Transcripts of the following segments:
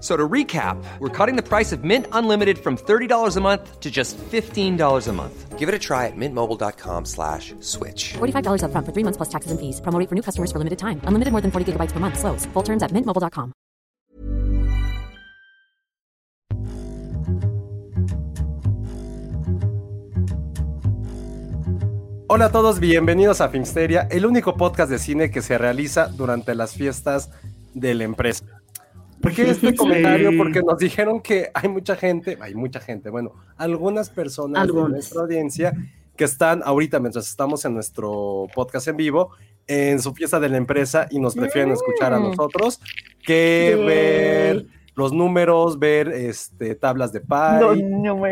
F- So to recap, we're cutting the price of Mint Unlimited from $30 a month to just $15 a month. Give it a try at mintmobile.com slash switch. $45 upfront for three months plus taxes and fees. Promo for new customers for limited time. Unlimited more than 40 gigabytes per month. Slows. Full terms at mintmobile.com. Hola a todos, bienvenidos a Filmsteria, el único podcast de cine que se realiza durante las fiestas de la empresa. ¿Por qué este comentario? Porque nos dijeron que hay mucha gente, hay mucha gente, bueno, algunas personas de nuestra audiencia que están ahorita, mientras estamos en nuestro podcast en vivo, en su fiesta de la empresa y nos prefieren escuchar a Mm. nosotros que Yay. ver los números, ver este, tablas de pay,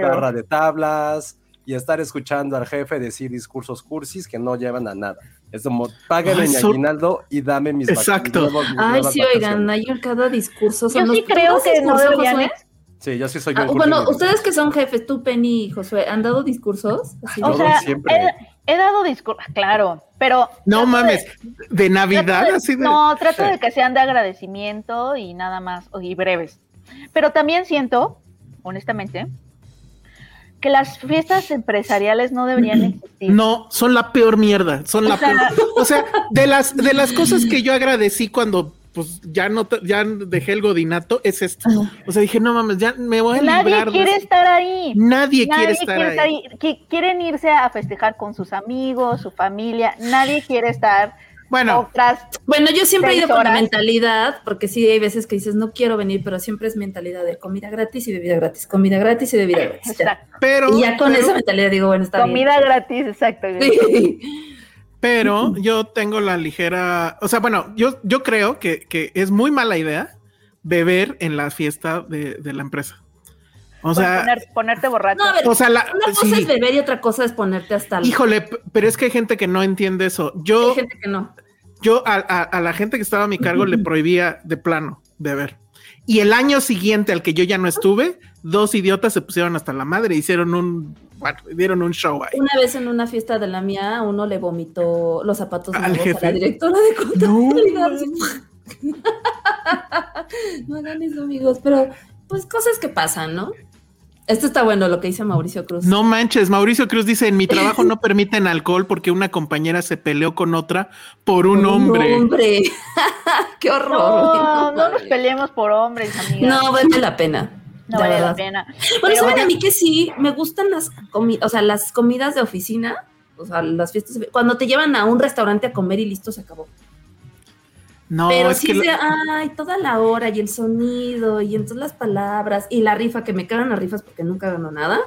barra de tablas y estar escuchando al jefe decir discursos cursis que no llevan a nada. Es como, págame Ay, mi aguinaldo y dame mis Exacto. mis nuevos- mis Ay, sí, oigan, hay cada discurso. Yo ¿Son sí los- ¿tú creo que no deberían Josué? Sí, yo sí soy Ah, bueno, ustedes que son jefes, tú, Penny y Josué, ¿han dado discursos? Así O sea, siempre. he, he dado discursos, claro, pero... No mames, de- de Navidad, de- así de. No, trato de que sean de agradecimiento y nada más, y breves. Pero también siento, honestamente, que las fiestas empresariales no deberían existir. No, son la peor mierda, son la O sea- peor. O sea, de las, de las cosas que yo agradecí cuando pues ya no ya dejé el godinato, es esto. O sea, dije, no mames, ya me voy a Nadie librar quiere estar ahí. Nadie, quiere estar quiere ahí. estar ahí. Qui- Quieren irse a festejar con sus amigos, su familia. Nadie quiere estar Bueno, otras Bueno, yo siempre he ido por la mentalidad, porque sí hay veces que dices, no quiero venir, pero siempre es mentalidad de comida gratis y bebida gratis, comida gratis y bebida gratis. ya. Pero, Y ya con pero, esa mentalidad digo, bueno, está Comida gratis, exacto. bien. Sí. pero yo tengo la ligera, o sea, bueno, yo, yo creo que, que es muy mala idea beber en la fiesta de, de la empresa. O Pues sea, poner- ponerte borracho. No, a ver, o sea, la, una cosa sí. es beber y otra cosa es ponerte hasta el... Híjole, pero es que hay gente que no entiende eso. Yo, Hay gente que no. yo a, a- a la gente que estaba a mi cargo le prohibía de plano beber. Y el año siguiente al que yo ya no estuve, dos idiotas se pusieron hasta la madre, hicieron un, bueno, dieron un show ahí. Una vez en una fiesta de la mía, uno le vomitó los zapatos Al nuevos a la directora de contabilidad. No hagan eso, amigos, pero pues cosas que pasan, ¿no? Esto está bueno lo que dice Mauricio Cruz. No manches, Mauricio Cruz dice, en mi trabajo no permiten alcohol porque una compañera se peleó con otra por un hombre. hombre. Qué horror. No, no nos peleemos por hombres, amiga. No, vale la pena. No vale la pena. Bueno, Pero saben bueno, a mí que sí, me gustan las comidas, o sea, las comidas de oficina, o sea, las fiestas, cuando te llevan a un restaurante a comer y listo, se acabó. No, Pero es sí que ay, toda la hora y el sonido y entonces las palabras y la rifa, que me cagan las rifas porque nunca gano nada.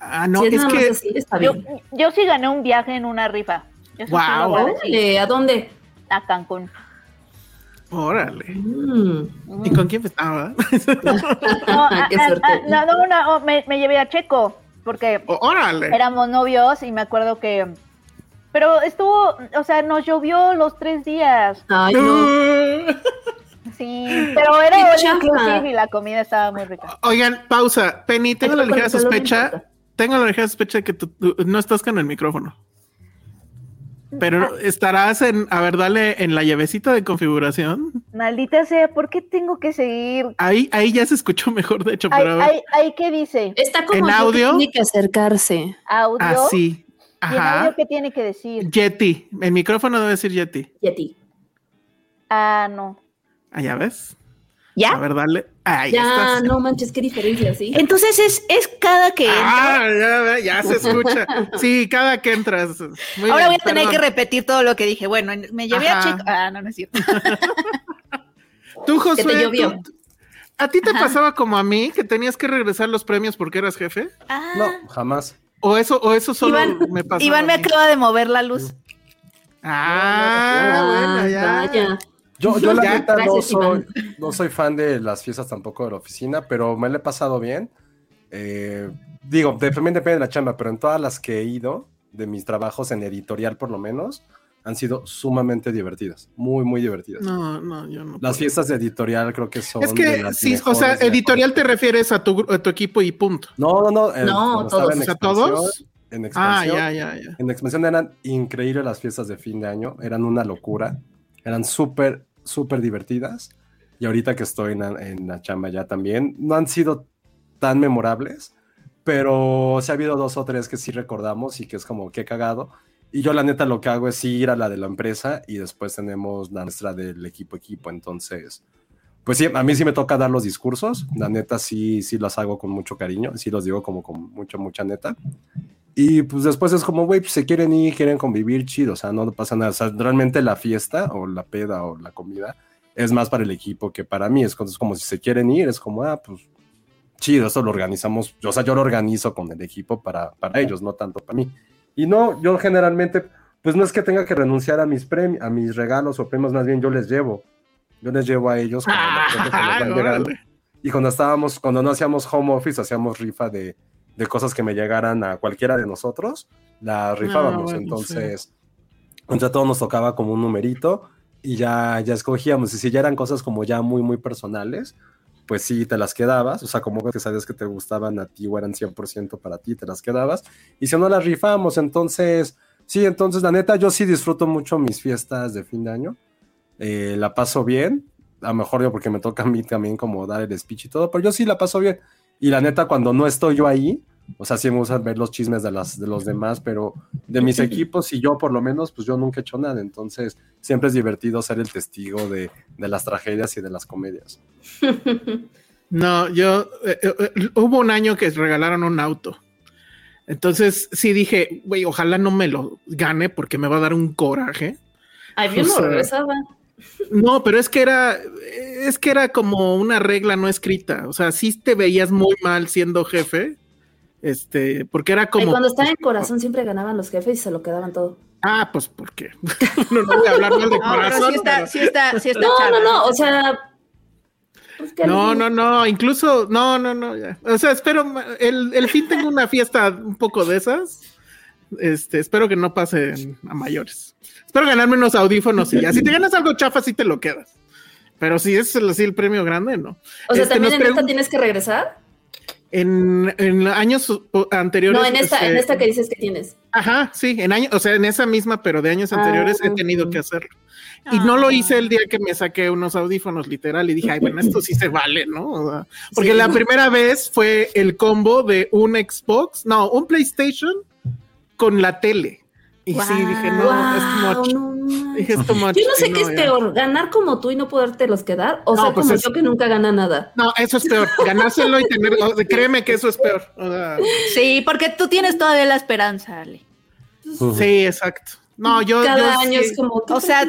ah, no, si es, que más así, está yo, bien. yo sí gané un viaje en una rifa. Eso sí voy a decir. Órale, ¿a dónde? A Cancún. órale. Mm. ¿Y con quién estaba? No, a- Qué a- suerte. a- no, no, no, me, me llevé a Checo porque Oh, órale. éramos novios y me acuerdo que... Pero estuvo, o sea, nos llovió los tres días. Ay, no. Sí, pero era inclusive y la comida estaba muy rica. Oigan, pausa. Penny, tengo la ligera sospecha. Tengo la ligera sospecha de que tú, tú no estás con el micrófono. Pero estarás en, a ver, dale en la llavecita de configuración. Maldita sea, ¿por qué tengo que seguir? Ahí, ahí ya se escuchó mejor, de hecho, Ahí, pero a ver. ahí, ahí qué dice? Está como ¿En que tiene que acercarse. ¿Audio? Así. ¿Y audio Ajá. qué tiene que decir? Yeti. El micrófono debe decir Yeti. Y a ti. Ah, no. Allá ves. A ¿Ya? ver, dale. Ahí Ya, estás. no manches, qué diferencia, ¿sí? Entonces es, es cada que. Ah, ya, ya se escucha. Sí, cada que entras. Muy Ahora bien, voy a tener que repetir todo lo que dije. Bueno, me llevé a. Checo. Ah, no, no es cierto. Tú, Josué, te llovió. tú- ¿a ti te Ajá. pasaba como a mí que tenías que regresar los premios porque eras jefe? Ah, No, jamás. ¿O eso, o eso solo Iván, me pasaba? Iván me acaba de mover la luz. Ah, bueno, ya. vaya. Yo, yo la neta no soy, no soy fan de las fiestas tampoco de la oficina, pero me la he pasado bien. Eh, digo, de- también depende de la chamba, pero en todas las que he ido, de mis trabajos en editorial por lo menos, han sido sumamente divertidas. Muy, muy divertidas. No, no, yo no. Las puedo. fiestas de editorial creo que son. Es de que las sí, o sea, de- editorial te refieres a tu, a tu equipo y punto. No, no, no. eh, No, todos. O sea, expansión- todos. En Ah, expansión. ya, ya, ya. En expansión eran increíbles las fiestas de fin de año, eran una locura, eran súper, súper divertidas. Y ahorita que estoy en la, en la chamba ya también, no han sido tan memorables, pero sí ha habido dos o tres que sí recordamos y que es como que cagado. Y yo la neta lo que hago es ir a la de la empresa y después tenemos la nuestra del equipo equipo. Entonces, pues sí, a mí sí me toca dar los discursos. La neta sí, sí los hago con mucho cariño, sí los digo como con mucha, mucha neta. Y pues después es como, güey, pues se quieren ir, quieren convivir, chido, o sea, no pasa nada. O sea, realmente la fiesta o la peda o la comida es más para el equipo que para mí. Es como si se quieren ir, es como, ah, pues chido, eso lo organizamos. O sea, yo lo organizo con el equipo para, para ellos, no tanto para mí. Y no, yo generalmente, pues no es que tenga que renunciar a mis premios, a mis regalos o premios, más bien yo les llevo. Yo les llevo a ellos van llegando. órale. Y cuando estábamos, cuando no hacíamos home office, hacíamos rifa de, de cosas que me llegaran a cualquiera de nosotros, la rifábamos. bueno, Entonces, entre todos nos tocaba como un numerito y ya, ya escogíamos. Y si ya eran cosas como ya muy, muy personales, pues sí, te las quedabas. O sea, como que sabías que te gustaban a ti o eran 100% para ti, te las quedabas. Y si no las rifamos, entonces, sí, entonces la neta, yo sí disfruto mucho mis fiestas de fin de año. Eh, la paso bien. A lo mejor yo porque me toca a mí también como dar el speech y todo, pero yo sí la paso bien. Y la neta, cuando no estoy yo ahí, o sea, sí me gusta ver los chismes de, las, de los demás, pero de mis equipos y yo por lo menos, pues yo nunca he hecho nada. Entonces, siempre es divertido ser el testigo de, de las tragedias y de las comedias. No, yo eh, eh, eh, hubo un año que regalaron un auto. Entonces sí dije, güey, ojalá no me lo gane porque me va a dar un coraje. Ay, yo O no sea, regresaba. No, pero es que era, es que era como una regla no escrita. O sea, sí te veías muy mal siendo jefe. Este, porque era como. cuando estaba en corazón siempre ganaban los jefes y se lo quedaban todo. Ah, pues porque. no, no voy a hablar mal de No, corazón. sí está, pero- sí está, sí está No, no, no, o sea. pues, ¿qué No, no, no, incluso, no, no, no, ya. O sea, espero, el, el fin tengo una fiesta un poco de esas. Este, espero que no pase a mayores. Espero ganarme unos audífonos y ya. Si te ganas algo chafa, sí te lo quedas. Pero si es el, así el premio grande, no. O sea, Este, también en esta tienes que regresar. En, en años anteriores. No, en esta, en este, esta que dices que tienes. Ajá, sí, en años, o sea, en esa misma, pero de años Ah, anteriores he tenido que hacerlo. Y no lo hice el día que me saqué unos audífonos, literal, y dije, ay, bueno, esto sí se vale, ¿no? O sea, porque Sí. la primera vez fue el combo de un Xbox, no, un PlayStation con la tele. Y sí, dije, no, Guau, es much. no mames. Dije, es too much. Yo no sé qué es ya. peor, ganar como tú y no podértelos quedar, o No, sea, pues como es- yo que nunca gana nada. No, eso es peor. Ganárselo y tener, o sea, créeme que eso es peor. O sea, Sí, porque tú tienes todavía la esperanza, Ale. sí, exacto. No, yo. Cada yo año sí- es como. ¿qué O sea.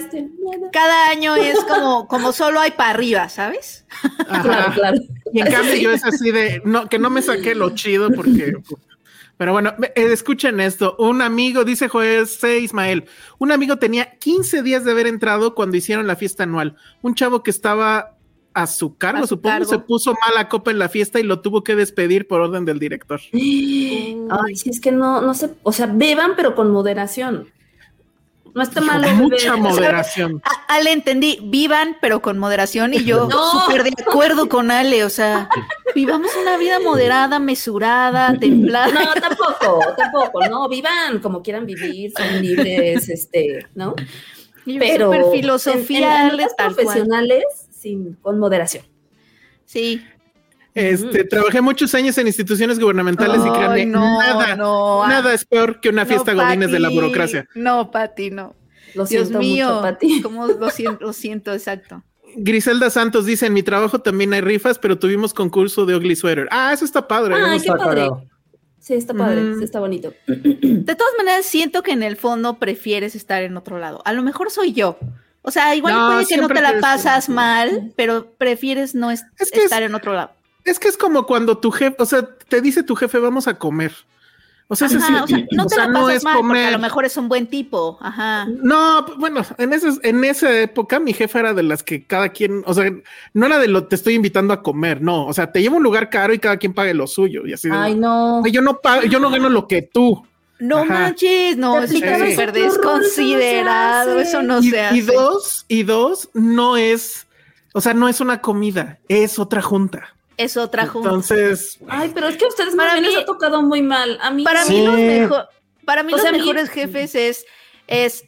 Cada año es como, como solo hay para arriba, ¿sabes? Ajá. Claro, claro. Y en cambio sí. yo es así de, no, que no me saqué lo chido porque... Pero bueno, eh, escuchen esto. Un amigo, dice José Ismael, un amigo tenía 15 días de haber entrado cuando hicieron la fiesta anual. Un chavo que estaba a su cargo, A su supongo, cargo. se puso mala copa en la fiesta y lo tuvo que despedir por orden del director. Ay, sí, es que no, no sé, o sea, beban, pero con moderación. No está malo. beber. Mucha O sea, moderación. Ale entendí, vivan, pero con moderación, y yo No. súper de acuerdo con Ale, o sea, vivamos una vida moderada, mesurada, templada. No, tampoco, tampoco, no, vivan como quieran vivir, son libres, este, ¿no? Yo, Pero filosofía, profesionales, sin, con moderación. Sí. Este, trabajé muchos años en instituciones gubernamentales y créanme, no, nada, no, nada es peor que una No, fiesta godines de la burocracia. No, Pati, no. Lo Dios siento mío, mucho, Pati. ¿cómo lo siento, lo siento, exacto. Griselda Santos dice, en mi trabajo también hay rifas, pero tuvimos concurso de Ugly Sweater. Ah, eso está padre. Eso qué está padre. Sí, está padre, Mm. sí, está bonito. De todas maneras, siento que en el fondo prefieres estar en otro lado. A lo mejor soy yo. O sea, igual No, puede que no te la pasas mal, pero prefieres no es- Es que es- estar en otro lado. Es que es como cuando tu jefe, o sea, te dice tu jefe, vamos a comer. O sea, es Ajá, así, o sea, no o te sea, la no pasas es mal, porque a comer. lo mejor es un buen tipo. Ajá. No, bueno, en, ese, en esa época mi jefa era de las que cada quien, o sea, no era de lo te estoy invitando a comer, no, o sea, te llevo a un lugar caro y cada quien pague lo suyo y así. de, Ay, no. "Güey, yo no pago, yo no gano lo que tú. No Ajá. manches, no, aplicabas súper rol, eso no se desconsiderado, hace. eso no y, se y hace. dos, y dos, no es, o sea, no es una comida, es otra junta. Es otra junta. Entonces, Ay, pero es que a ustedes Para mí les ha tocado muy mal. A mí Para mí los mejor, para mí O los sea, a mí- mejores jefes es, es,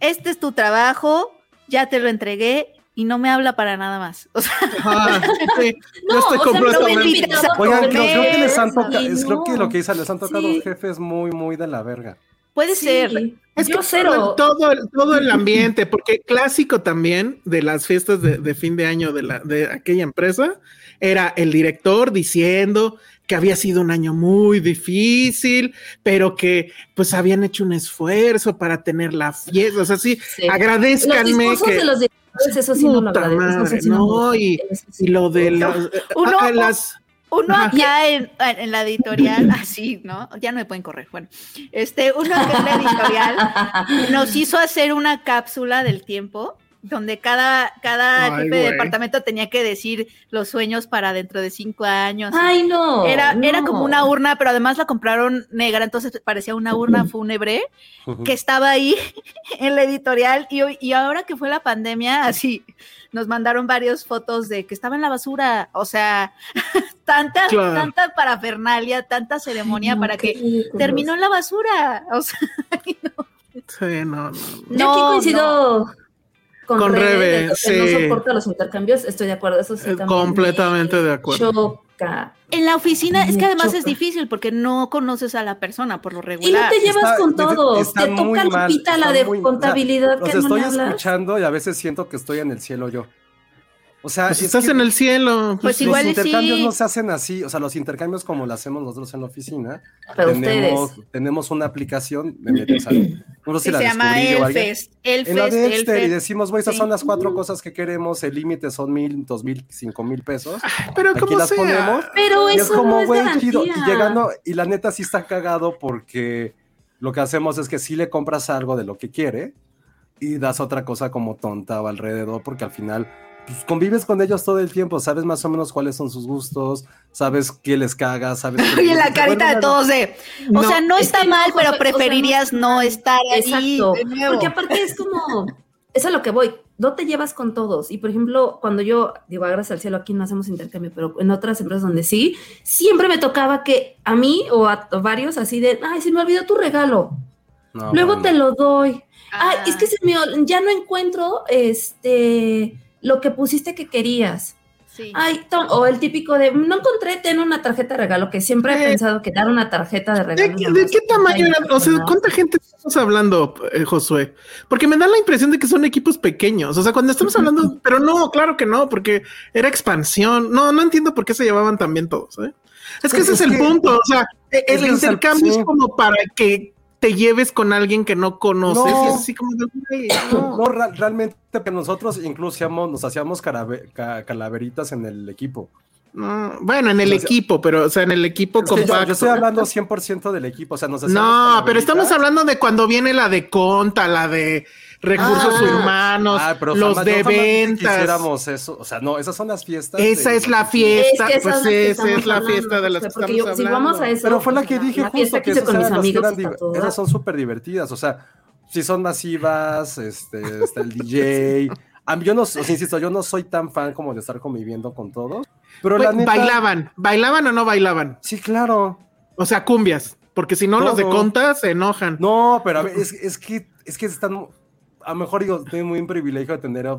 este es tu trabajo, ya te lo entregué y no me habla para nada más. O sea, ajá, sí, No, yo estoy o sea, no completamente- Oigan, creo, creo que les han tocado, creo no. que lo que dice, les han tocado Sí. jefes muy, muy de la verga. puede Sí. ser. Es Yo que cero. todo, el- todo el ambiente, porque clásico también de las fiestas de, de fin de año de, la, de aquella empresa, era el director diciendo que había sido un año muy difícil, pero que pues habían hecho un esfuerzo para tener la fiesta. O sea, sí, Sí. Los agradezcanme discursos que... de los directores, eso sí no lo eso madre, sí no y, y lo de las... Uno- a- a las Uno Ajá. acá en, en la editorial, así, ¿no? Ya no me pueden correr. Bueno, este, uno acá en la editorial nos hizo hacer una cápsula del tiempo donde cada, cada Ay, jefe de departamento tenía que decir los sueños para dentro de cinco años. Ay, no. Era, era no. como una urna, pero además la compraron negra, entonces parecía una urna fúnebre que estaba ahí en la editorial y, hoy- y ahora que fue la pandemia, así nos mandaron varias fotos de que estaba en la basura, o sea, tanta, Claro. tanta parafernalia, tanta ceremonia No, para que ridículos. terminó en la basura, o sea, sí, no, no, no. Yo aquí no, coincido con, Con Rebe, que sí. no soporta los intercambios, estoy de acuerdo, eso sí Eh, también completamente me de acuerdo. Choca. en la oficina es Me que además es difícil porque no conoces a la persona por lo Y no regular. te llevas Está- con todos, te toca Lupita la de muy- o sea, contabilidad Los que no estoy hablas. escuchando y a veces siento que estoy en el cielo yo. O sea, Pues es estás que en el cielo. Pues los igual intercambios sí. no se hacen así, o sea, los intercambios como lo hacemos nosotros en la oficina. Pero tenemos, ustedes. tenemos una aplicación, me metes no sé si la se llama. Elfest, Elfest, En la de Dexter y Elfest. decimos, güey, estas Sí. son las cuatro cosas que queremos, el límite son mil, dos mil, cinco mil pesos. Pero Aquí como las sea. ponemos. Pero Y es eso como, no es güey, chido. Y llegando, y la neta sí está cagado porque lo que hacemos es que sí le compras algo de lo que quiere y das otra cosa como tonta o alrededor, porque al final pues, convives con ellos todo el tiempo, sabes más o menos cuáles son sus gustos, sabes qué les caga, sabes. qué Oye, les la carita Bueno, de todos de, o No, sea, no es está mal, no, pero Josué, o sea, no preferirías no, estar ahí. Exacto. nuevo. Porque aparte es como, es a lo que voy, no te llevas con todos. Y por ejemplo, cuando yo, digo, "Ah, gracias al cielo, aquí no hacemos intercambio, pero en otras empresas donde sí, siempre me tocaba que a mí o a varios así de, ay, se me olvidó tu regalo. no, Luego bueno. te lo doy. Ay, Ah. es que se me, ya no encuentro este lo que pusiste que querías. Sí. Ay, Tom, o el típico de no encontré, ten una tarjeta de regalo, que siempre he pensado que dar una tarjeta de ¿De, regalo. de qué tamaño era? O sea. ¿cuánta gente estamos hablando, eh, Josué? Porque me da la impresión de que son equipos pequeños. O sea, cuando estamos hablando, pero no, claro que no, porque era expansión. No, no entiendo por qué se llevaban tan bien todos. ¿eh? Es que Es- ese es, es el que- punto. O sea, el intercambio es como para que te lleves con alguien que no conoces. No. Y es así como de, no. No, realmente que nosotros incluso nos hacíamos calaveritas en el equipo. No, Bueno, en el O sea, equipo, pero, o sea, en el equipo yo, compacto. yo estoy hablando 100% del equipo, o sea, nos No, pero estamos hablando de cuando viene la de conta, la de recursos Ah. humanos, Ah, pero los jamás- de yo ventas. hiciéramos eso, o sea, no, esas son las fiestas. Esa de- es la Es fiesta, que esa pues es la que esa es la hablando, fiesta de las que porque estamos yo- si hablando. vamos a eso, Pero fue la que dije la justo que esas con mis amigos eran esas son súper divertidas, o sea, si son masivas, este, está el DJ. A mí, yo no, insisto, yo no soy tan fan como de estar conviviendo con todos, pero la neta, Bailaban, bailaban o no bailaban. sí, claro. O sea, cumbias, porque si no los de Todo. conta se enojan. No, pero a ver, es, es que es que están a lo mejor digo, tengo muy un privilegio de tener a-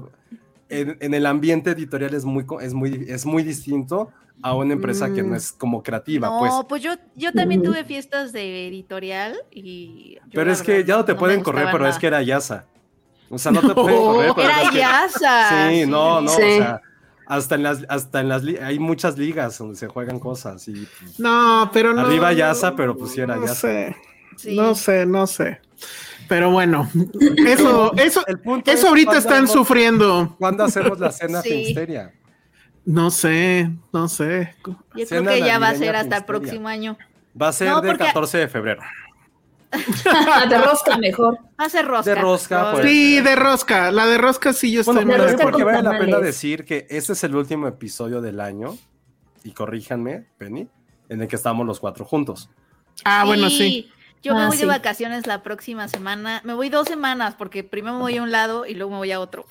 en, en el ambiente editorial es muy es muy es muy distinto a una empresa que no es como creativa, No, pues. pues, yo, yo también tuve fiestas de editorial y... Pero es que verdad ya no te me pueden correr, pero es nada. que era Yasa. O sea, no te pueden correr. pero Era es que- Yasa. Sí, no, no, Sí. o sea, hasta en las, hasta en las, hay muchas ligas donde se juegan cosas y pues, No, pero no. Arriba Yasa, pero pues sí era no Yasa. sé. Sí. No sé, no sé. Pero bueno, eso, eso, el punto eso es ahorita están hemos- sufriendo. ¿Cuándo hacemos la cena Sí. Finsteria? No sé, no sé. Yo creo que ya va a ser hasta el próximo año. Va a ser No, del porque- 14 de febrero. de rosca mejor. Va a ser rosca. De rosca, pues. Sí, de rosca. La de rosca sí yo estoy Bueno, muy de porque vale la pena decir que este es el último episodio del año, y corríjanme, Penny, en el que estamos los cuatro juntos. Ah, bueno, sí. Yo me Ah, voy sí. de vacaciones la próxima semana. Me voy dos semanas porque primero me voy a un lado y luego me voy a otro.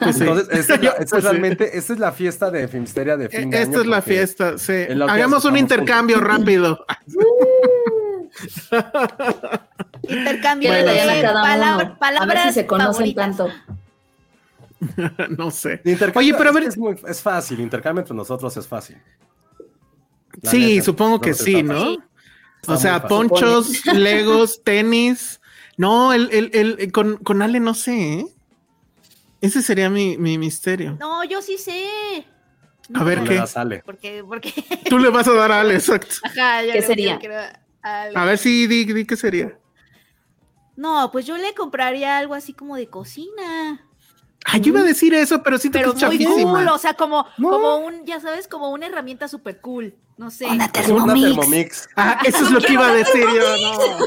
Pues sí. Entonces, esta es, la- esta es Pues sí. realmente, esta es la fiesta de Filmsteria de fin de año. Esta es la fiesta, sí. Hagamos un intercambio rápido. Intercambio Bueno, de palabra- uno. A ver palabras si se conocen favoritas. tanto. no sé. Intercambio Oye, pero a ver, es, muy- es fácil, intercambio entre nosotros es fácil. La sí, neta, supongo que sí, fácil. ¿no? Está O sea, ponchos, legos, tenis. No, el, el, el- con, con Ale no sé, ¿eh? Ese sería mi, mi misterio. No, yo sí sé. A ver No qué. Ale. Porque, porque. Tú le vas a dar a Ale, exacto. Ajá, yo ¿Qué sería? A ver si di, di qué sería. No, pues yo le compraría algo así como de cocina. Ah, yo iba a decir eso, pero siento Pero que es muy chafísima. cool, o sea, como, No. como un, ya sabes, como una herramienta súper cool. No sé. Una Es una Thermomix. Thermomix. Ah, eso es lo que iba a decir yo, no.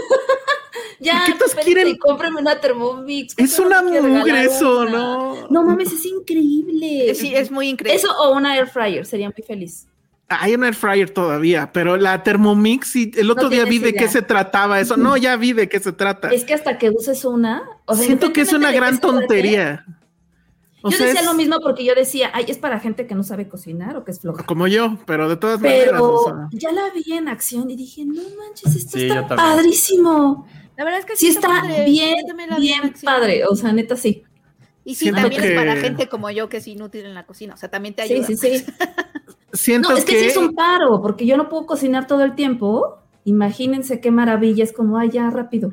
Ya, ¿Qué todos quieren? cómprame una Thermomix. Es ¿Por qué una mugre eso, una? ¿no? No mames, es increíble. Sí, es muy increíble. Eso o una air fryer, sería muy feliz. Hay un air fryer todavía, pero la Thermomix, sí, el otro No día vi de qué se trataba eso. No, ya vi de qué se trata. Es que hasta que uses una. o sea, Siento que es una gran tontería. O Yo sea, decía es lo mismo porque yo decía, ay, es para gente que no sabe cocinar o que es floja. como yo, pero de todas maneras. Pero o sea, ya la vi en acción y dije, no manches, esto Sí, está padrísimo. La verdad es que Sí está padre. bien, bien padre. O sea, neta sí. Y sí, Siento también que- es para gente como yo que es inútil en la cocina. O sea, también te Sí, ayuda. sí, sí. siento No, es que, que, sí es un paro, porque yo no puedo cocinar todo el tiempo. Imagínense qué maravilla, es como, ay, ya rápido.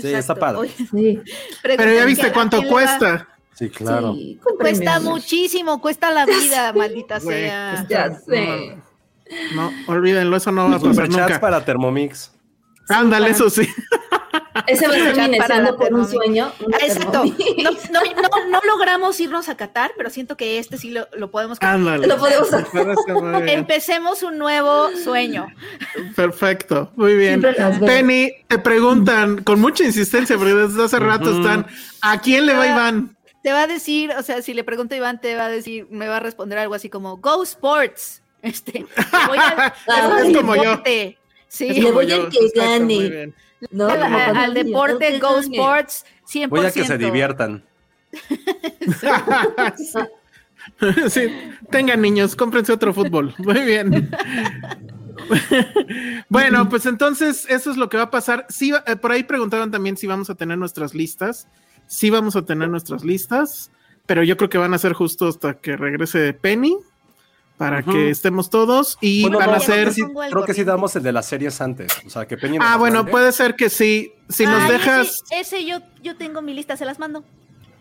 Sí, está padre. Sí, pero ya viste ¿a cuánto cuesta. Sí, claro. sí, Cuesta muchísimo, cuesta la vida, maldita Güey, sea. Ya sé. No, olvídenlo, eso no va a pasar nunca. para Thermomix. Ándale, eso sí. Ese va a ser Chat mi para la deseando por un sueño. Ah, Exacto. No, no, no, no logramos irnos a Qatar, pero siento que este sí lo, lo podemos. Ándale. Lo podemos hacer. Empecemos un nuevo sueño. Perfecto, muy bien. Penny, te preguntan con mucha insistencia, porque desde hace rato están. ¿A quién le va Iván? Te va a decir, o sea, si le pregunto a Iván, te va a decir, me va a responder algo así como Go Sports. Este, voy al, Ah, es como yo. deporte. Sí, Le Como voy yo, que exacto, gane. ¿no? al, Como al deporte Go gane. Sports 100%. Voy a que se diviertan. sí, tengan niños, cómprense otro fútbol. Muy bien. bueno, pues entonces eso es lo que va a pasar. Sí, eh, por ahí preguntaban también si vamos a tener nuestras listas. Sí vamos a tener nuestras listas, pero yo creo que van a ser justo hasta que regrese Penny para que estemos todos y Bueno, van no, a creo ser... que sí, creo que sí damos el de las series antes. O sea, que Penny Ah, bueno, mande. puede ser que sí. Si nos Ay, dejas... Ese, ese yo, yo tengo mi lista, se las mando.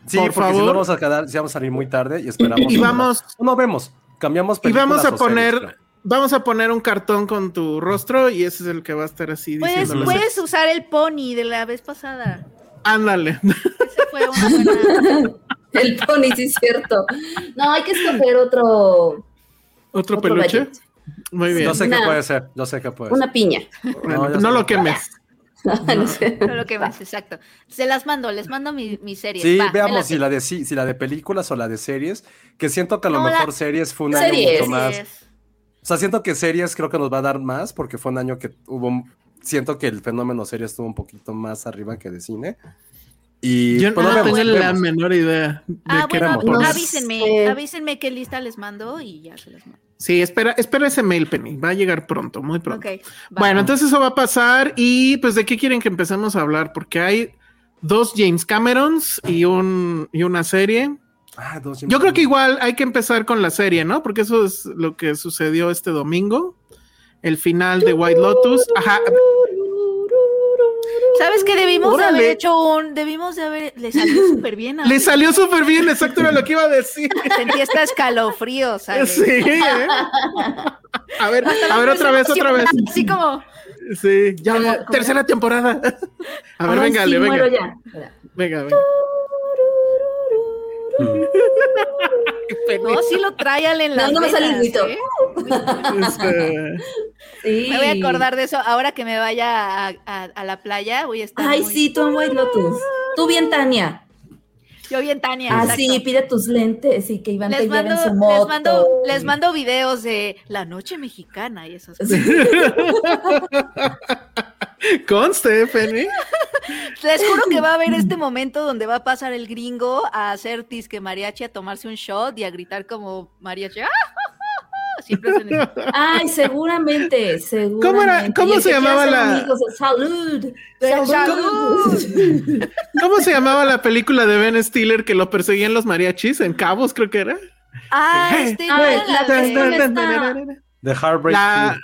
Sí, por porque si favor. no vamos a quedar, si vamos a salir muy tarde y esperamos. Y vamos- No vemos. Cambiamos Y vamos a series, poner... Vamos a poner un cartón con tu rostro y ese es el que va a estar así Puedes, puedes usar el pony de la vez pasada. Ándale. Ese fue una buena. El pony, sí es cierto. No, hay que escoger otro. ¿Otro, Otro peluche? Muy bien. Yo sé Una- que puede ser. Yo sé que puede ser. Una piña. No, no lo quemes. No sé. No lo que más, exacto. Se las mando, les mando mi, mi serie. Sí, Va, veamos si la de sí, si la de películas o la de series, que siento que a lo No, la- mejor series fue un año Series. mucho más. Series. O sea, siento que series creo que nos va a dar más porque fue un año que hubo siento que el fenómeno series estuvo un poquito más arriba que de cine. Y Yo pues, no tengo vemos, la menor idea de Ah, qué bueno, avísenme, sé. avísenme qué lista les mando y ya se las mando. Sí, espera, espera ese mail, Penny. Va a llegar pronto, muy pronto. Ok. va. Bueno, entonces eso va a pasar. Y pues, ¿de qué quieren que empecemos a hablar? Porque hay dos James Camerons y, un, y una serie. Ah, dos Yo creo que igual hay que empezar con la serie, ¿no? Porque eso es lo que sucedió este domingo. El final de White Lotus. Ajá. ¿Sabes qué? Debimos de haber Órale. hecho un. Debimos de haber. Le salió súper bien. a Le salió súper bien, exacto era lo que iba a decir. Sentí hasta escalofrío, ¿sabes? Sí, ¿eh? A ver, a ver, otra vez, otra vez. Así como. Sí, ya, ¿Cómo- cómo tercera temporada. A ver, venga, sí, venga. ya. Venga, venga. No, sí lo trae Ale en No, las no me sale el grito. ¿eh? Este, Sí. Me voy a acordar de eso ahora que me vaya a, a- a la playa. Voy a estar. Ay, muy- sí, tú en White Lotus. Tú bien, Tania. Yo bien, Tania. Ah, exacto. sí, pide tus lentes y que Iván Les te lleve mando, en su les, moto. mando, les mando videos de la noche mexicana y esas cosas. Conste, Penny. Les juro que va a haber este momento donde va a pasar el gringo a hacer disque mariachi, a tomarse un shot y a gritar como mariachi. ¡Ah! Siempre hacen eso. Ay, seguramente, seguramente. cómo Y el se llamaba la- amigos salud. Salud. ¿Cómo se llamaba la película de Ben Stiller que lo perseguían los mariachis en Cabos, creo que era? Ah, este, no, The Heartbreak La...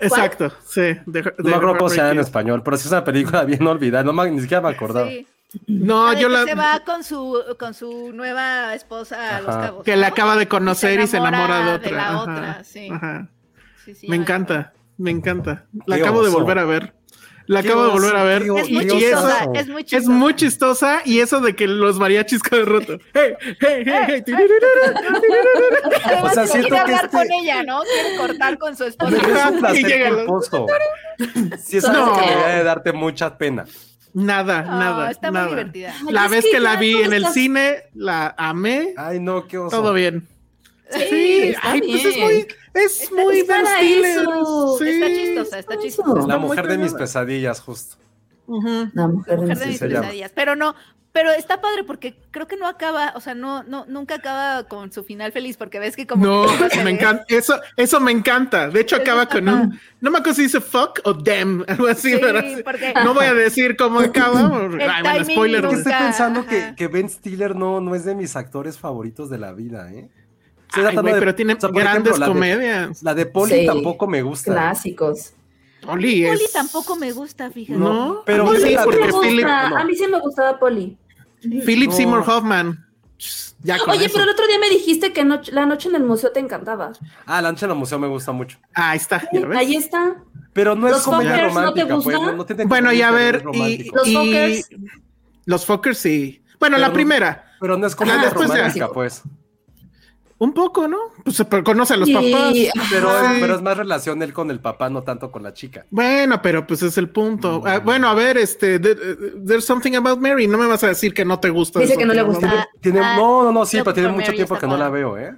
Exacto, sí. de- No de me acuerdo cómo se llama en español, pero sí es una película bien olvidada. No me- ni siquiera me acordaba. sí. No, La yo que la... se va con su con su nueva esposa a los cabos. Que ¿no? la acaba de conocer y se enamora de otra. la Ajá, otra, sí. ajá. Sí, sí, Me encanta, me encanta. La acabo de volver a ver. La acabo de volver a ver. qué Es muy Y chistosa, eso- es muy Es chistosa. muy chistosa y eso de que los mariachis cada rato. Hey, hey, hey, O sea, no siento quiere que hablar este- con ella, ¿no? Quiere cortar con su esposa. Es y llega culposo. Sí, es No. algo que debería de darte mucha pena. Nada, Ah, nada. está muy nada. divertida. Ay, La es vez que que la vi en el estás- cine, la amé. Ay, no, qué oso. Todo bien. Sí, está ay, pues es muy, es Está- muy es Ben para Stiller. eso. Sí. Está chistosa, está chistosa. La Está muy mujer de mis pesadillas, justo. Ujú. La mujer de Mujer mis de Sí mis pesadillas. Pero no, pero está padre porque creo que no acaba, o sea, no, no, nunca acaba con su final feliz, porque ves que como No, que pasa me de- encanta. Eso, eso me encanta. De hecho, acaba con un. No me acuerdo si dice fuck o damn, algo así. Sí, porque- No voy a decir cómo acaba. El Ay, bueno, spoiler. Es que nunca- estoy pensando que, que Ben Stiller no, no es de mis actores favoritos de la vida, ¿eh? Ay, güey, de- pero tiene o sea, por grandes ejemplo, la de- comedias. La de Polly Sí. tampoco me gusta. Clásicos. Oli Poli es. tampoco me gusta, fíjate. No, Pero a mí sí, sí, la porque me gusta. Philip, no. A mí sí me gustaba Poli. Philip No. Seymour Hoffman. Ya Oye, eso. pero el otro día me dijiste que noche- la noche en el museo te encantaba. Ah, Lancha en el museo me gusta mucho. Ahí está, ya ves. Ahí está. Pero no es ¿Los comedia Fockers no te romántica, pues. gustan? No, no tiene Bueno, ya a ver. Y. Los y- Fockers. Los Fockers sí. Bueno, la primera. Pero no es comedia después ya. romántica, pues. Un poco, ¿no? Pues pero conoce a los Sí, papás. Pero, pero es más relación él con el papá, no tanto con la chica. Bueno, pero pues es el punto. Ah, bueno, a ver, este, there- there's something about Mary. No me vas a decir que no te gusta. Dice eso, que no le gusta. Tiene, Ah, no, no, no, sí, pero tiene mucho Mary tiempo que no la veo, ¿eh?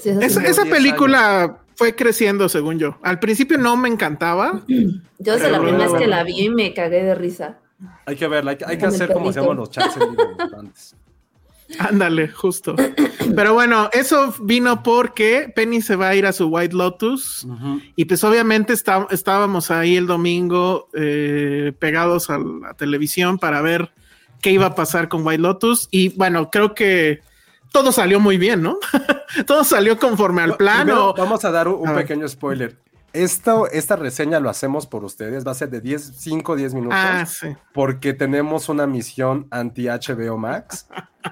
Sí, Esa, película fue creciendo, según yo. Al principio no me encantaba. Yo desde la primera vez que la vi me cagué de risa. Hay que verla, hay, que- hay hacer como llaman los chats en antes. Ándale, justo. Pero bueno, eso vino porque Penny se va a ir a su White Lotus. Y pues obviamente está- estábamos ahí el domingo eh, pegados a la televisión para ver qué iba a pasar con White Lotus. Y bueno, creo que todo salió muy bien, ¿no? todo salió conforme al Primero, plano. vamos a dar un, A pequeño spoiler. Esto, esta reseña lo hacemos por ustedes, va a ser de 10, 5 o 10 minutos, Ah, sí. porque tenemos una misión anti HBO Max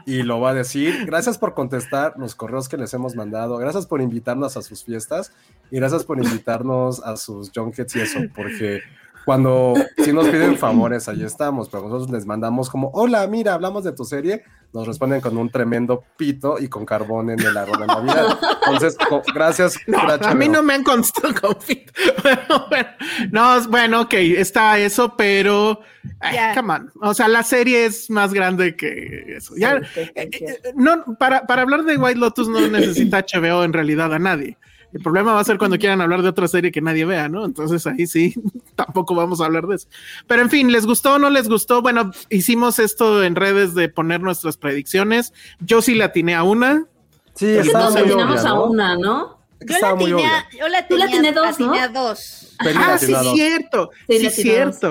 y lo va a decir. Gracias por contestar los correos que les hemos mandado, gracias por invitarnos a sus fiestas y gracias por invitarnos a sus junkets y eso, porque cuando si nos piden favores, ahí estamos, pero nosotros les mandamos como, hola, mira, hablamos de tu serie, nos responden con un tremendo pito y con carbón en el árbol de Navidad. Entonces, gracias. No, por a mí no me han constado. Bueno, bueno, no, bueno, ok, está eso, pero ay, Ya. come on. O sea, la serie es más grande que eso. Ya, Sí, eh, sí. eh, no, para, para hablar de White Lotus no necesita HBO en realidad a nadie. El problema va a ser cuando quieran hablar de otra serie que nadie vea, ¿no? Entonces ahí sí, tampoco vamos a hablar de eso. Pero en fin, ¿les gustó o no les gustó? Bueno, hicimos esto en redes de poner nuestras predicciones. Yo sí la atiné a una. Sí, Creo que estaba todos muy atinamos obvia, a ¿no? una, ¿no? Yo la, muy tenía, obvia. yo la Tú la tenía, tienes dos, ¿no? atiné a dos. Ah, sí, dos. cierto. Sí, dos. cierto.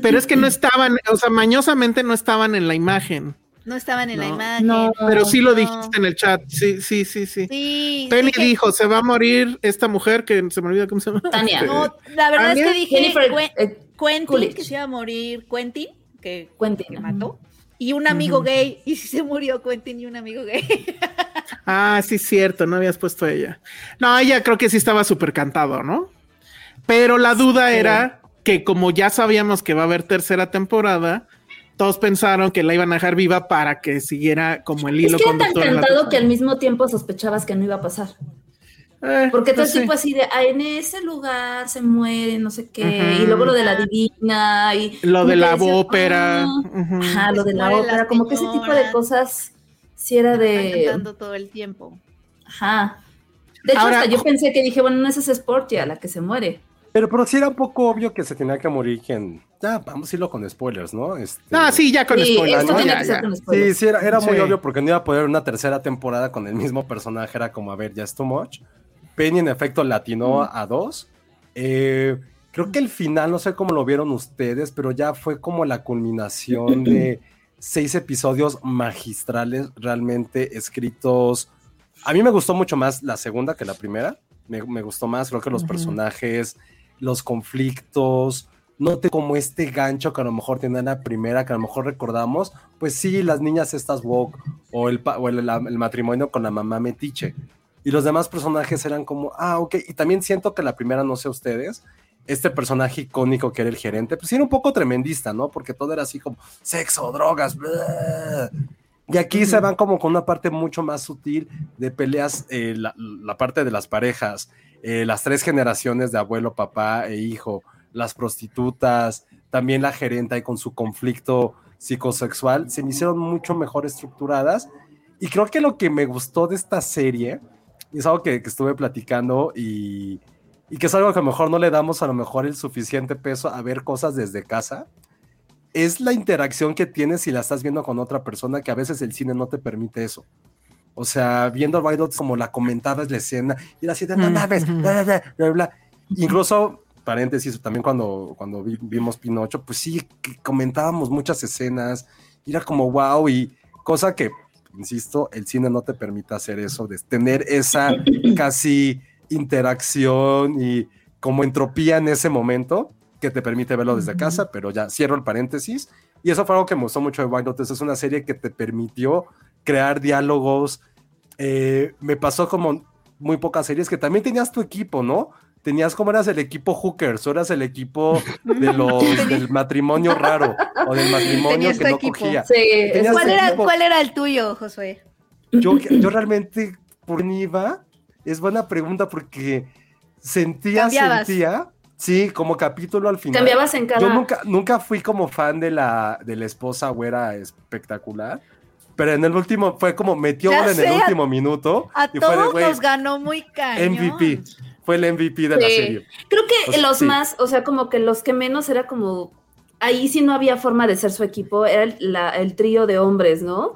Pero es que no estaban, o sea, mañosamente no estaban en la imagen. No estaban en la imagen. No. Pero sí lo No. dijiste en el chat. Sí, sí, sí, sí. Sí. Penny dije- dijo, se va a morir esta mujer que se me olvida cómo se llama. Tania. Este, No, la verdad es Tania. que dije Jennifer eh, Quentin, Coolidge. que se iba a morir Quentin, que, Quentin, que mató. Y un amigo gay. Y si se murió Quentin y un amigo gay. Ah, sí, cierto, no habías puesto a ella. No, ella creo que sí estaba súper cantado, ¿no? Pero la duda era que como ya sabíamos que va a haber tercera temporada, todos pensaron que la iban a dejar viva para que siguiera como el Es hilo que era tan conductor. la cantado que al mismo tiempo sospechabas que no iba a pasar. Eh, Porque todo pues el tiempo sí. así de, ah, en ese lugar se muere, no sé qué, y luego lo de la divina, y Lo de que la ópera. ah. Ajá, lo de la ópera, como que ese tipo de cosas sí era Están de, cantando todo el tiempo. ajá. De hecho, Ahora- hasta yo pensé que dije, bueno, no es esa Sportia la que se muere. Pero, pero sí era un poco obvio que se tenía que morir quien. Ya, vamos a irlo con spoilers, ¿no? Este, Ah, sí, ya con Sí, spoilers, esto ¿no? tenía Ya, que ser ya. con Sí, spoilers. sí, era, era muy Sí. obvio porque no iba a poder una tercera temporada con el mismo personaje, era como, a ver, ya es too much. Penny en efecto latinó a dos. Eh, creo que el final, no sé cómo lo vieron ustedes, pero ya fue como la culminación de seis episodios magistrales realmente escritos. A mí me gustó mucho más la segunda que la primera. Me, me gustó más, creo que los personajes, los conflictos, note como este gancho que a lo mejor tenía la primera, que a lo mejor recordamos, pues sí, las niñas estas woke o el, o el, la- el matrimonio con la mamá metiche. Y los demás personajes eran como, ah, ok. Y también siento que la primera, no sé ustedes, este personaje icónico que era el gerente, pues era un poco tremendista, ¿no? Porque todo era así como sexo, drogas. Y aquí se van como con una parte mucho más sutil de peleas, eh, la, la parte de las parejas, eh, las tres generaciones de abuelo, papá e hijo, las prostitutas, también la gerenta y con su conflicto psicosexual, se me hicieron mucho mejor estructuradas. Y creo que lo que me gustó de esta serie, es algo que, que estuve platicando y, y que es algo que a lo mejor no le damos a lo mejor el suficiente peso a ver cosas desde casa, es la interacción que tienes si la estás viendo con otra persona, que a veces el cine no te permite eso. O sea, viendo White Lotus como la comentabas la escena, y era así de, no Mm, mames, bla, bla, bla, bla, bla". Incluso, paréntesis, también cuando, cuando vi- vimos Pinocho, pues sí, comentábamos muchas escenas, y era como wow, y cosa que, insisto, el cine no te permite hacer eso, de tener esa casi interacción y como entropía en ese momento que te permite verlo desde casa, pero ya cierro el paréntesis. Y eso fue algo que me gustó mucho de White Lotus. Es una serie que te permitió crear diálogos. Eh, me pasó como muy pocas series que también tenías tu equipo, ¿no? Tenías como eras el equipo Hookers, o eras el equipo de los, del matrimonio raro o del matrimonio que no equipo. cogía. Sí, ¿Cuál tu era, equipo. ¿Cuál era el tuyo, Josué? Yo, yo realmente, por quién iba, es buena pregunta porque sentía, Cambiabas. sentía, sí, como capítulo al final. cambiabas en cada... Yo nunca, nunca fui como fan de la, de la esposa güera espectacular, pero en el último fue como metió Ya gol en sé, el a- último minuto A y fue de, todos güey, nos ganó muy cañón. MVP. Fue el MVP de la Sí. serie. Creo que O sea, los sí. más, o sea, como que los que menos era como, ahí sí no había forma de ser su equipo, era el, la- el trío de hombres, ¿no?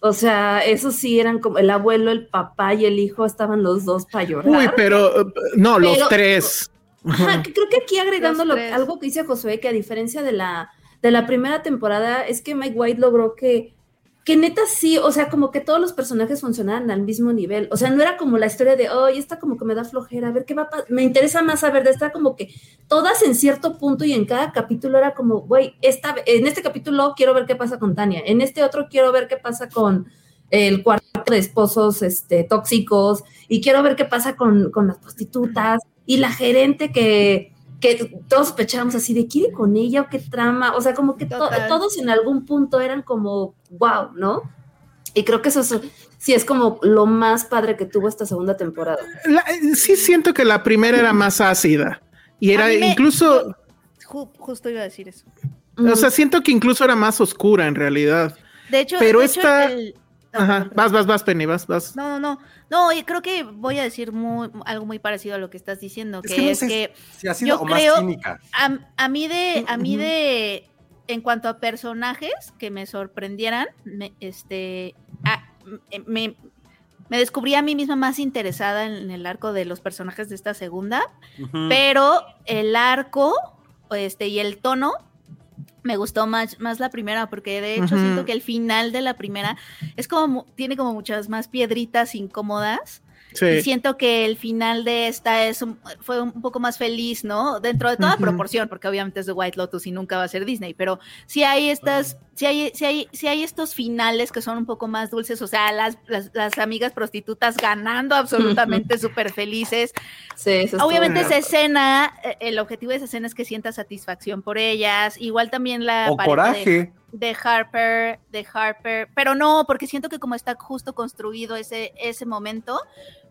O sea, esos sí eran como el abuelo, el papá y el hijo estaban los dos para llorar. Uy, pero eh, no, los Pero- tres. Ajá, que creo que aquí agregando Los lo- algo que dice Josué, que a diferencia de la, de la primera temporada, es que Mike White logró que, que neta sí, o sea, como que todos los personajes funcionaran al mismo nivel. O sea, no era como la historia de, oh, esta como que me da flojera, a ver qué va a pasar. Me interesa más saber de esta, como que todas en cierto punto y en cada capítulo era como, güey, esta, en este capítulo quiero ver qué pasa con Tania, en este otro quiero ver qué pasa con el cuarto de esposos este, tóxicos y quiero ver qué pasa con, con las prostitutas y la gerente que, que todos sospechábamos así de quiere con ella o qué trama, o sea, como que to- Total. todos en algún punto eran como, wow, ¿no? Y creo que eso es- sí es como lo más padre que tuvo esta segunda temporada. La- eh, sí siento que la primera era más ácida. Y era me- incluso, Ju- justo iba a decir eso. o sea, siento que incluso era más oscura en realidad. De hecho, Pero de hecho, esta- el- Ajá, vas, vas, vas, Penny, vas, vas. No, no, no. No, y creo que voy a decir muy, algo muy parecido a lo que estás diciendo, Es que que no es sé que Si ha sido yo o más creo- cínica. a, a mí de, a mí de, en cuanto a personajes que me sorprendieran, me, este, m- me, me descubrí a mí misma más interesada en el arco de los personajes de esta segunda, pero el arco, este, y el tono me gustó más, más la primera, porque de hecho siento que el final de la primera es como, tiene como muchas más piedritas incómodas. Y siento que el final de esta es un- fue un poco más feliz, ¿no? Dentro de toda proporción, porque obviamente es de White Lotus y nunca va a ser Disney, pero sí hay estas, sí hay, sí hay, sí hay estos finales que son un poco más dulces, o sea, las, las, las amigas prostitutas ganando absolutamente súper felices. Sí, eso Obviamente esa escena, eh, el objetivo de esa escena es que sientas satisfacción por ellas, igual también la O pareja coraje. de Harper, de Harper, pero no, porque siento que como está justo construido ese, ese momento,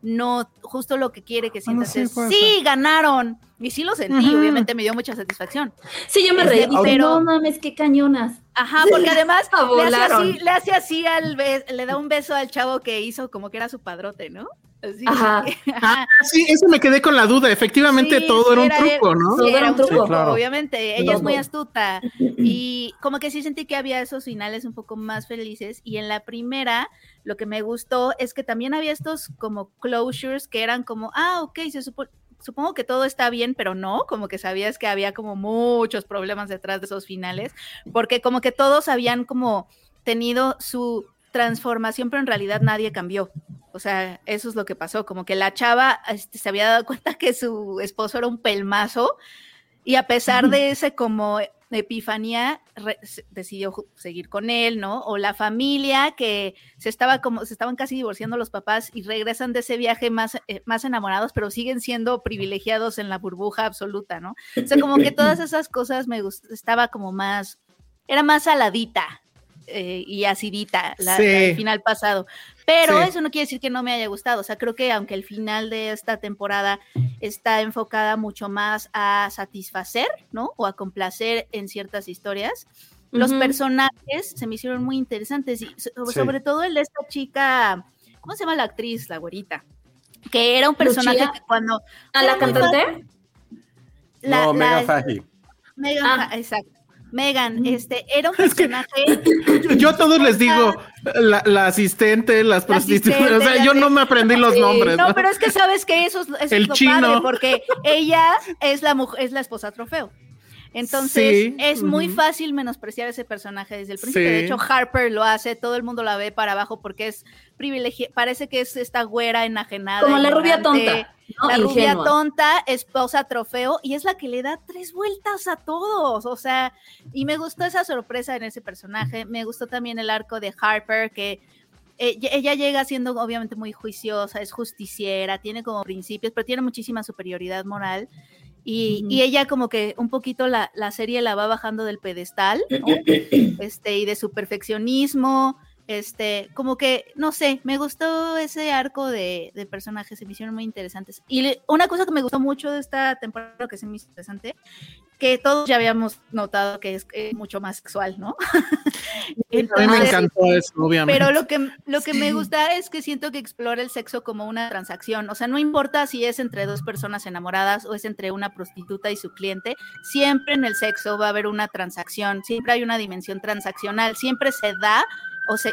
no, justo lo que quiere que Bueno, sientas sí, es, sí, ganaron, y sí lo sentí, obviamente me dio mucha satisfacción. Sí, yo me Este, reí. Pero- no mames, qué cañonas. Ajá, porque además Ah, le hace, así, le hace así al le da un beso al chavo que hizo como que era su padrote, ¿no? Así, Ajá. Ah, sí, eso me quedé con la duda. Efectivamente, Sí, todo sí, era un era truco, ¿no? Sí, Todo era un truco, Sí, claro. obviamente. Ella es muy astuta. Y como que sí sentí que había esos finales un poco más felices. Y en la primera, lo que me gustó es que también había estos como closures que eran como, ah, ok, se supo- Supongo que todo está bien, pero no, como que sabías que había como muchos problemas detrás de esos finales, porque como que todos habían como tenido su transformación, pero en realidad nadie cambió. O sea, eso es lo que pasó, como que la chava este, se había dado cuenta que su esposo era un pelmazo y a pesar de ese como epifanía re- decidió seguir con él, ¿no? O la familia que se estaba como se estaban casi divorciando los papás y regresan de ese viaje más eh, más enamorados, pero siguen siendo privilegiados en la burbuja absoluta, ¿no? O sea, como que todas esas cosas me gust- estaba como más era más saladita eh, y acidita la, Sí. el final pasado. Pero Sí. eso no quiere decir que no me haya gustado. O sea, creo que aunque el final de esta temporada está enfocada mucho más a satisfacer, ¿no? O a complacer en ciertas historias, los personajes se me hicieron muy interesantes. Y so- Sí. sobre todo el de esta chica, ¿cómo se llama la actriz, la güerita? Que era un personaje Lucía. que cuando. ¿A la cantante? la- no, la- Megan Fahy. Megan, Ah. exacto. Megan, este, era un Es que- personaje. Yo, a todos les digo la, la asistente, las La prostitutas. o sea, yo no me aprendí los Sí. nombres. No, ¿no? pero es que sabes que eso es, eso El es lo chino. padre, porque ella es la mujer, es la esposa trofeo. Entonces Sí, es muy fácil menospreciar a ese personaje desde el principio. De hecho, Harper lo hace, todo el mundo la ve para abajo porque es privilegiada, parece que es esta güera enajenada. Como la rubia tonta. ¿no? La rubia tonta, esposa trofeo, y es la que le da tres vueltas a todos. O sea, y me gustó esa sorpresa en ese personaje. Me gustó también el arco de Harper, que ella, ella llega siendo obviamente muy juiciosa, es justiciera, tiene como principios, pero tiene muchísima superioridad moral. Y, y ella como que un poquito la, la serie la va bajando del pedestal, ¿no? este, y de su perfeccionismo, este, como que, no sé, me gustó ese arco de, de personajes, se me hicieron muy interesantes. Y le- una cosa que me gustó mucho de esta temporada, que se me hizo interesante, que todos ya habíamos notado que es eh, mucho más sexual, ¿no? A mí me encantó eso, obviamente. pero lo que, lo que me gusta es que siento que explora el sexo como una transacción. O sea, no importa si es entre dos personas enamoradas o es entre una prostituta y su cliente, siempre en el sexo va a haber una transacción, siempre hay una dimensión transaccional, siempre se da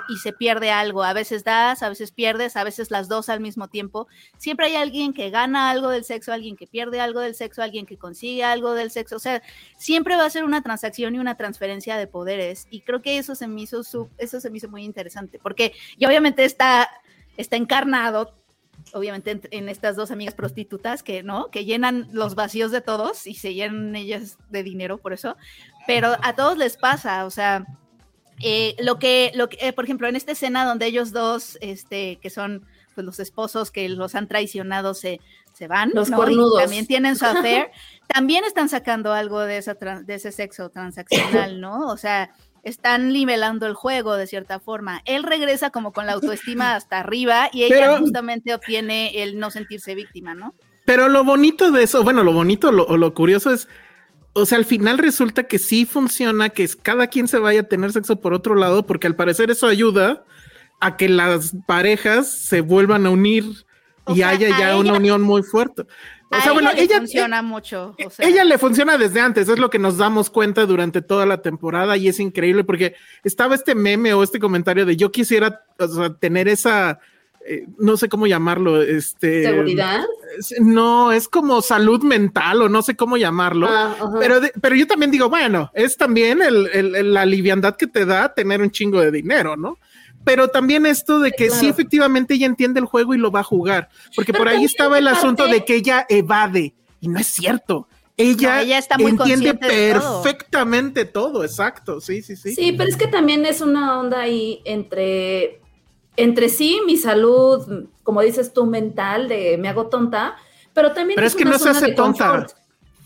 y se pierde algo. A veces das, a veces pierdes, a veces las dos al mismo tiempo. Siempre hay alguien que gana algo del sexo, alguien que pierde algo del sexo, alguien que consigue algo del sexo. O sea, siempre va a ser una transacción y una transferencia de poderes. Y creo que eso se me hizo, eso se me hizo muy interesante, porque y obviamente está, está encarnado, obviamente en, en estas dos amigas prostitutas que, ¿no? Que llenan los vacíos de todos y se llenan ellas de dinero por eso, pero a todos les pasa, o sea, eh, lo que, lo que eh, por ejemplo, en esta escena donde ellos dos, este, que son pues los esposos que los han traicionado se, se van, Los ¿no? Y cornudos. también tienen su affair, también están sacando algo de, esa de ese sexo transaccional, ¿no? O sea, están nivelando el juego de cierta forma. Él regresa como con la autoestima hasta arriba y ella Pero- justamente obtiene el no sentirse víctima, ¿no? Pero lo bonito de eso, bueno, lo bonito lo- o lo curioso es, o sea, al final resulta que sí funciona, que es- cada quien se vaya a tener sexo por otro lado, porque al parecer eso ayuda a que las parejas se vuelvan a unir O y sea, haya ya una ella- unión muy fuerte. O A sea, bueno, le ella, funciona mucho. O sea, ella le funciona desde antes, es lo que nos damos cuenta durante toda la temporada y es increíble porque estaba este meme o este comentario de yo quisiera o sea, tener esa eh, no sé cómo llamarlo, este... ¿Seguridad? es- No, es como salud mental o no sé cómo llamarlo. Ah. Pero, de- pero yo también digo, bueno, es también el, el- el- la liviandad que te da tener un chingo de dinero, ¿no? Pero también esto de que sí, efectivamente ella entiende el juego y lo va a jugar. Porque Pero por ahí estaba el parte- asunto de que ella evade. Y no es cierto. Ella, No, ella está muy entiende consciente de todo. perfectamente todo. exacto. Sí, sí, sí. Sí, pero es que también es una onda ahí entre, entre sí, mi salud, como dices tú, mental, de me hago tonta, pero también Pero es que una no se zona hace de tonta. confort.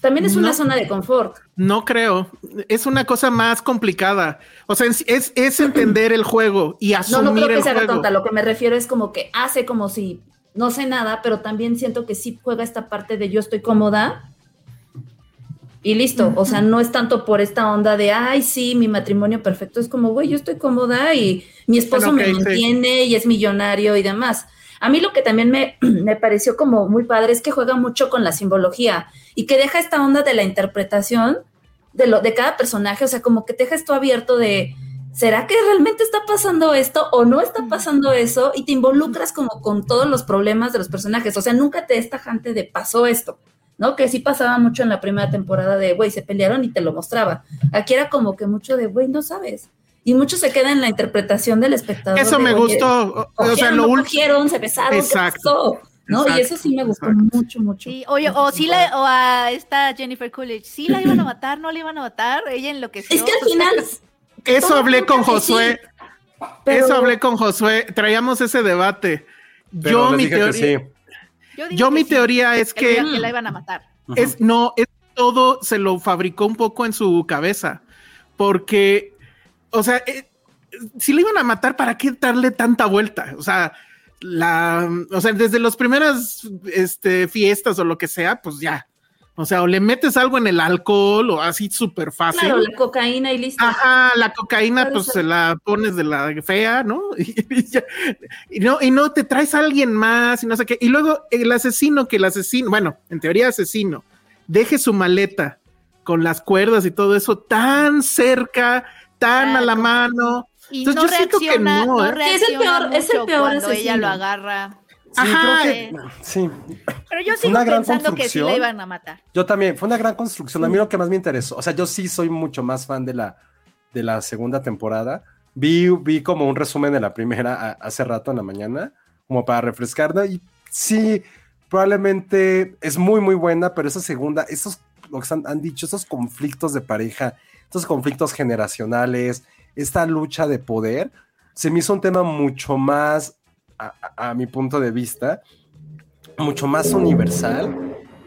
También es una No. zona de confort. No creo. Es una cosa más complicada. O sea, es, es, es entender el juego y No, asumir no creo que el se haga juego. tonta. Lo que me refiero es como que hace como si no sé nada, pero también siento que sí juega esta parte de yo estoy cómoda y listo. O sea, no es tanto por esta onda de ay, sí, mi matrimonio perfecto. Es como, güey, yo estoy cómoda y mi esposo Bueno, ok, me sí. mantiene y es millonario y demás. A mí lo que también me, me pareció como muy padre es que juega mucho con la simbología y que deja esta onda de la interpretación de, lo, de cada personaje, o sea, como que te deja esto abierto de, ¿será que realmente está pasando esto o no está pasando eso? Y te involucras como con todos los problemas de los personajes, o sea, nunca te es tajante de pasó esto, ¿no? Que sí pasaba mucho en la primera temporada de, güey, se pelearon y te lo mostraba. Aquí era como que mucho de, güey, no sabes. Y mucho se queda en la interpretación del espectador. Eso de, me gustó. O- O sea, lo no cogieron, se besaron, Exacto. ¿qué pasó? ¿No? y eso sí me gustó exacto. mucho, mucho. Sí, oye, o sí la, o a esta Jennifer Coolidge, sí la iban a matar, no la iban a matar, ella enloqueció. Es que al final... Eso hablé con sí, Josué. pero- Eso hablé con Josué. Traíamos ese debate. Pero Yo mi teoría, sí. Yo digo yo que mi sí, teoría es que, que la- que la iban a matar. es no, es todo se lo fabricó un poco en su cabeza. Porque, o sea, eh, si le iban a matar, ¿para qué darle tanta vuelta? O sea, la, o sea, desde las primeras este, fiestas o lo que sea, pues ya. O sea, o le metes algo en el alcohol o así súper fácil. Claro, la cocaína y listo. Ajá, la cocaína, pues se la pones de la fea, ¿no? Y, ya. Y no, y no te traes a alguien más y no sé qué. Y luego el asesino, que el asesino, bueno, en teoría asesino, deje su maleta con las cuerdas y todo eso tan cerca, tan a la mano. Y Entonces, no yo siento que reacciona, no, no, ¿eh? Es el reacciona peor- es el peor cuando ella asesino. lo agarra. Sí, Ajá, creo eh. que sí. Pero yo sigo una gran pensando que sí la iban a matar. Yo también, fue una gran construcción. A mí lo que más me interesó, o sea, yo sí soy mucho más fan de la, de la segunda temporada. Vi, vi como un resumen de la primera a- hace rato en la mañana, como para refrescar, ¿no? Y sí, probablemente es muy, muy buena, pero esa segunda, esos, lo que han, han dicho, esos conflictos de pareja, estos conflictos generacionales, esta lucha de poder, se me hizo un tema mucho más, a- a- mi punto de vista, mucho más universal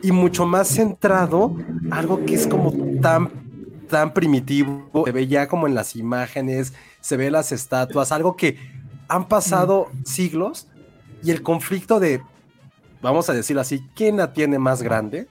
y mucho más centrado, algo que es como tan, tan primitivo, se ve ya como en las imágenes, se ve las estatuas, algo que han pasado siglos y el conflicto de, vamos a decirlo así, ¿quién la tiene más grande?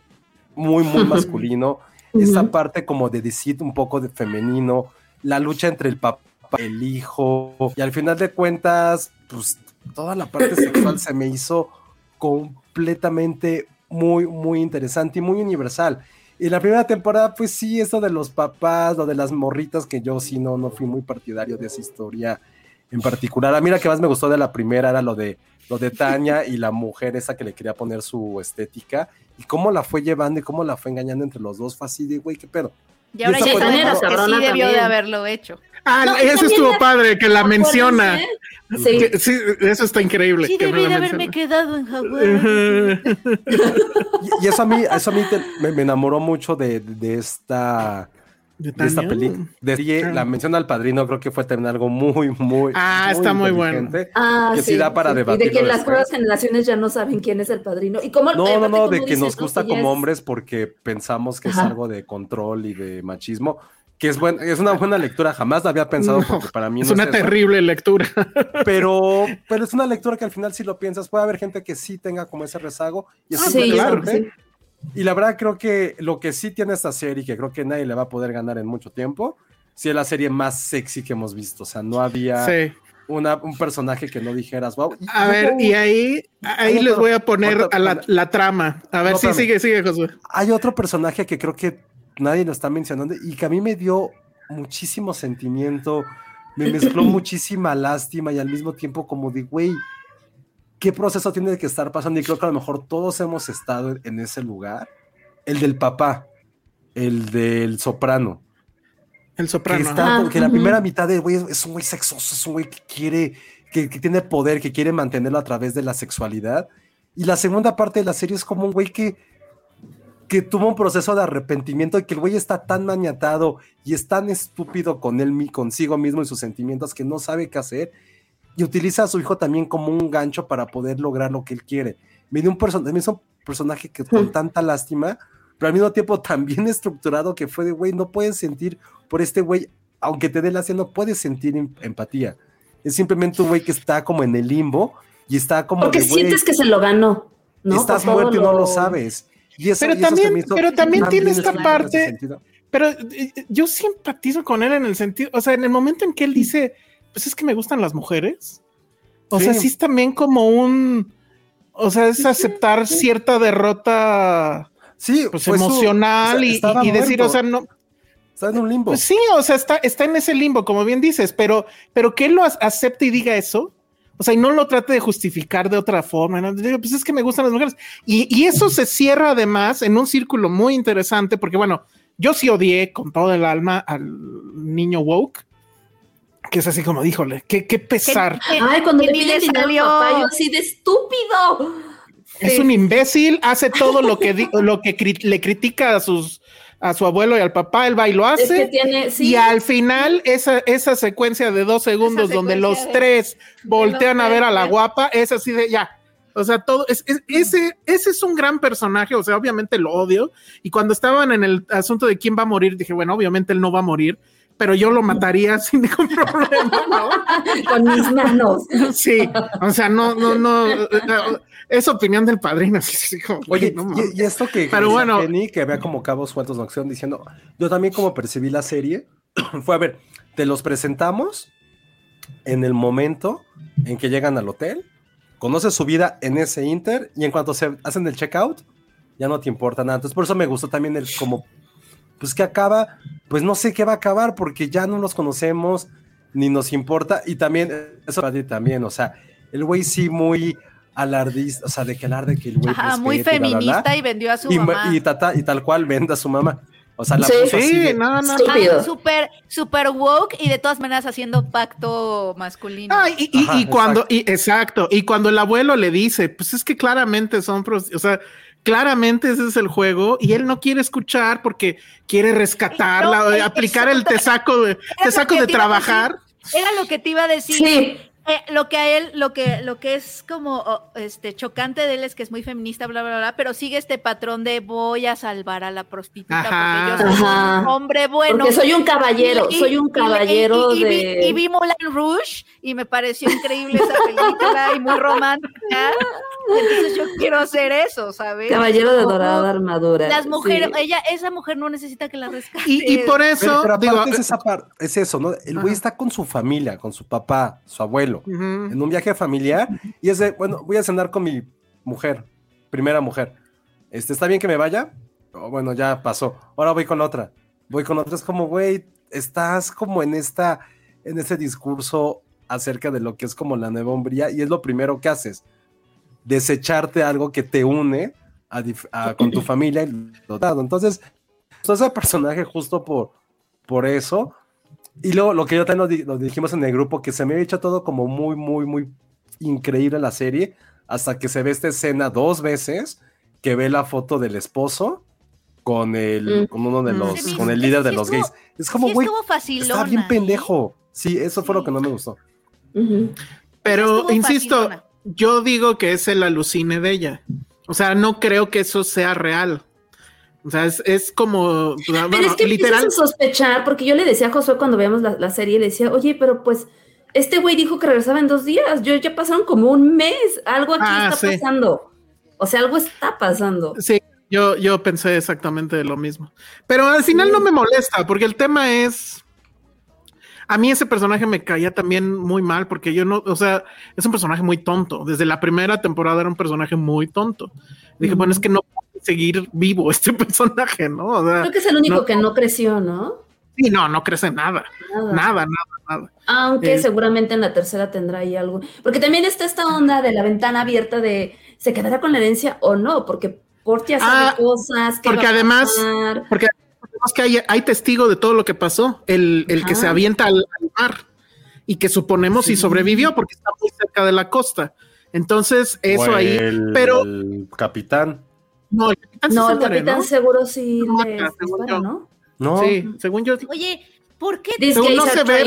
Muy, muy masculino, esta parte como de decir un poco de femenino, la lucha entre el papá y el hijo, y al final de cuentas, pues toda la parte sexual se me hizo completamente muy, muy interesante y muy universal. Y la primera temporada, pues sí, esto de los papás, lo de las morritas, que yo sí no, no fui muy partidario de esa historia en particular. A mí la que más me gustó de la primera era lo de, lo de Tania y la mujer esa que le quería poner su estética y cómo la fue llevando y cómo la fue engañando entre los dos. Fue así de, güey, qué pedo. Y ahora ya la que sí debió de haberlo hecho. Ah, No, eso estuvo la- padre, que la menciona. Sí. Que- sí, eso está increíble. Sí debí de haberme quedado en Hawái. Y, y eso a mí, eso a mí te- me, me enamoró mucho de, de esta, ¿De de esta película. Ah. La mención al padrino creo que fue también algo muy, muy. Ah, está muy bueno. Ah, Que sí da para Y de que las nuevas generaciones ya no saben quién es el padrino. Y cómo, No, no, no, de que dices, nos ¿no? gusta como es- hombres porque pensamos que es algo de control y de machismo, que es, buen, es una buena lectura, jamás la había pensado No, porque para mí es no una terrible lectura. pero, pero es una lectura que al final si lo piensas puede haber gente que sí tenga como ese rezago y es Ah, sí, claro, sí. Y la verdad creo que lo que sí tiene esta serie, que creo que nadie le va a poder ganar en mucho tiempo, sí es la serie más sexy que hemos visto. O sea, no había Sí. una, un personaje que no dijeras, wow. A ver, y ahí, ahí les otro- voy a poner otro- a la, la trama. A ver, No, sí, espérame. sigue, sigue, Josué. Hay otro personaje que creo que nadie lo está mencionando y que a mí me dio muchísimo sentimiento, me mezcló muchísima lástima y al mismo tiempo como de, güey, qué proceso tiene que estar pasando y creo que a lo mejor todos hemos estado en ese lugar. El del papá, el del soprano. El Que, soprano. está- Ah, que la primera mitad del güey es, es un güey sexoso, es un güey que quiere, que, que tiene poder, que quiere mantenerlo a través de la sexualidad. Y la segunda parte de la serie es como un güey que, que tuvo un proceso de arrepentimiento y que el güey está tan maniatado y es tan estúpido con él, consigo mismo y sus sentimientos que no sabe qué hacer y utiliza a su hijo también como un gancho para poder lograr lo que él quiere. Me dio un, person hizo un personaje que con tanta lástima, pero al mismo tiempo tan bien estructurado que fue de, güey, no puedes sentir por este güey, aunque te dé lástima, no puedes sentir em- empatía. Es simplemente un güey que está como en el limbo y está como Porque de, sientes que se lo ganó, ¿no? estás muerto y no lo sabes. Y eso, Pero y también- hizo pero también tiene esta parte-. Pero eh, yo simpatizo con él en el sentido, o sea, en el momento en que él dice, pues es que me gustan las mujeres. O sea, Sí. sí es también como un, o sea, es aceptar cierta derrota Sí, pues fue su- emocional o sea, y- y, decir, o sea, no, está en un limbo. pues sí, o sea, está, está en ese limbo, como bien dices, pero, pero que él lo ac- acepte y diga eso, o sea, y no lo trate de justificar de otra forma, ¿no? Digo, pues es que me gustan las mujeres. Y, y eso se cierra además en un círculo muy interesante, porque bueno, yo sí odié con todo el alma al niño woke, que es así como, díjole, qué, qué pesar. Ay, cuando le ni piden dinero papá, yo así de estúpido. Es Sí. un imbécil, hace todo lo que, lo que cri- le critica a sus a su abuelo y al papá, él va y lo Es hace. que tiene, sí. Y al final, esa, esa secuencia de dos segundos donde los de- tres voltean a ver a la guapa, es así de ya. O sea, todo es, es- ese, ese es un gran personaje. O sea, obviamente lo odio. Y cuando estaban en el asunto de quién va a morir, dije, bueno, obviamente él no va a morir, pero yo lo mataría sin ningún problema, ¿no? con mis manos. Sí, o sea, no, no, no. Es opinión del padrino. así, como, Oye, no mames. y, y esto que Pero decía bueno. Kenny, que vea como cabos sueltos de acción diciendo, yo también como percibí la serie, fue a ver, te los presentamos en el momento en que llegan al hotel, conoces su vida en ese inter y en cuanto se hacen el checkout, ya no te importa nada. Entonces por eso me gustó también el como, pues que acaba, pues no sé qué va a acabar porque ya no los conocemos ni nos importa y también, eso para ti también, o sea, el güey sí muy alardista, o sea, de que alarde que el güey Ajá, muy respete, bla, bla, bla. feminista y vendió a su y, mamá. y, tata- y tal cual venda a su mamá. O sea, la Sí. puso así Sí, de- no, no. Estúpido. Súper, súper woke y de todas maneras haciendo pacto masculino. Ah, y, y- Ajá, y cuando, y, exacto, y cuando el abuelo le dice, pues es que claramente son, o sea, claramente ese es el juego y él no quiere escuchar porque quiere rescatarla, No, eh, aplicar el exacto. tesaco de, de te iba a trabajar. Era lo que te iba a decir. Sí. Eh, lo que a él, lo que, lo que es como oh, este chocante de él es que es muy feminista, bla, bla, bla, pero sigue este patrón de voy a salvar a la prostituta Ajá. porque yo soy Ajá. un hombre bueno. Porque soy un caballero, Y- y- soy un y- y- caballero y, vi- de. y vi Moulin Rouge y me pareció increíble esa película y muy romántica. Entonces yo quiero hacer eso, ¿sabes? Caballero de dorada armadura. Las mujeres, sí. ella, esa mujer no necesita que la rescate. Y, y por Pero, eso, pero aparte digo, es, esa par- es eso, ¿no? El güey está con su familia, con su papá, su abuelo, ujú. en un viaje familiar y es de, bueno, voy a cenar con mi mujer, primera mujer. Este, ¿Está bien que me vaya? Oh, bueno, ya pasó. Ahora voy con otra. Voy con otra. Es como, güey, estás como en esta, en ese discurso acerca de lo que es como la nueva hombría y es lo primero que haces. Desecharte algo que te une a a- con tu familia. y lo dado. Entonces, pues, ese personaje justo por, por eso. Y luego lo que yo también lo, di- lo dijimos en el grupo, que se me había hecho todo como muy, muy, muy increíble la serie, hasta que se ve esta escena dos veces, que ve la foto del esposo con el, Mm. con uno de Mm. los, me con el líder de sí los estuvo- gays. Es como, sí güey, facilona, está bien ¿eh? pendejo. Sí, eso fue lo que no me gustó. Pero insisto, yo digo que es el alucine de ella. O sea, no creo que eso sea real. O sea, es, es como, Pero bueno, es que literal. a sospechar, porque yo le decía a Josué cuando veíamos la, la serie, le decía, oye, pero pues este güey dijo que regresaba en dos días, yo ya pasaron como un mes, algo aquí Ah, está sí. pasando. O sea, algo está pasando. Sí, yo, yo pensé exactamente lo mismo. Pero al final no me molesta, porque el tema es. A mí ese personaje me caía también muy mal, porque yo no, o sea, es un personaje muy tonto. Desde la primera temporada era un personaje muy tonto. Dije, bueno, es que no puede seguir vivo este personaje, ¿no? O sea, Creo que es el único no- que no creció, ¿no? Sí, no, no crece nada. Nada. Nada, nada, nada. Aunque Eh. seguramente en la tercera tendrá ahí algo. Porque también está esta onda de la ventana abierta de se quedará con la herencia o no, porque Portia sabe Ah, cosas. qué porque además-. Porque además que hay, hay testigo de todo lo que pasó, el, el que se avienta al, al mar y que suponemos si Sí. sobrevivió porque está muy cerca de la costa. Entonces, eso O ahí, el- pero el capitán. no, el capitán No, se el muere, capitán ¿no? seguro sí No mata, le según dispara, yo. ¿no? No, Sí, según yo. Oye, ¿por qué, gays no se ve.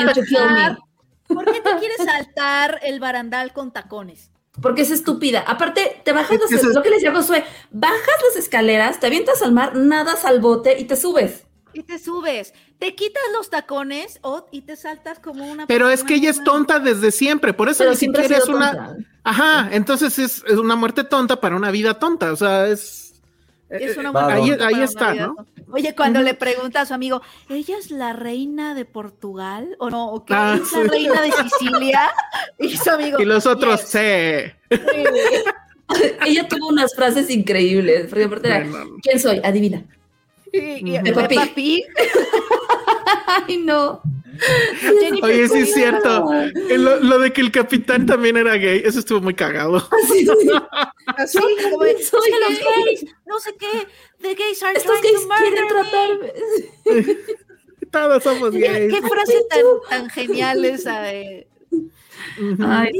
¿por qué te quieres saltar el barandal con tacones? Porque es estúpida. Aparte, te bajas las es- lo que le decía Josué, bajas las escaleras, te avientas al mar, nadas al bote y te subes. Y te subes, te quitas los tacones y te saltas como una Pero es que ella es tonta desde siempre, por eso Pero ni siempre siquiera es una. tonta. Ajá, entonces es, es una muerte tonta para una vida tonta, o sea, es. Es una eh, buena ahí, pregunta ahí está. ¿no? Oye, cuando le pregunta a su amigo, ¿ella es la reina de Portugal? ¿O no? ¿O qué Ah, es la reina de Sicilia? Y su amigo. Y los otros, "Yes". sí. Ella tuvo unas frases increíbles. Porque aparte era, Bueno, ¿quién soy? Adivina. Y, Pig. Ay, no. Oye, sí es cierto. Lo, lo de que el capitán también era gay, eso estuvo muy cagado. Así, sí. Así, como de, Soy que los gay. gays, no sé qué, the gays are Estos trying gays to murder quieren me". tratarme. Todos somos ¿Qué, gays. qué frase tan, tan genial esa de. Ay,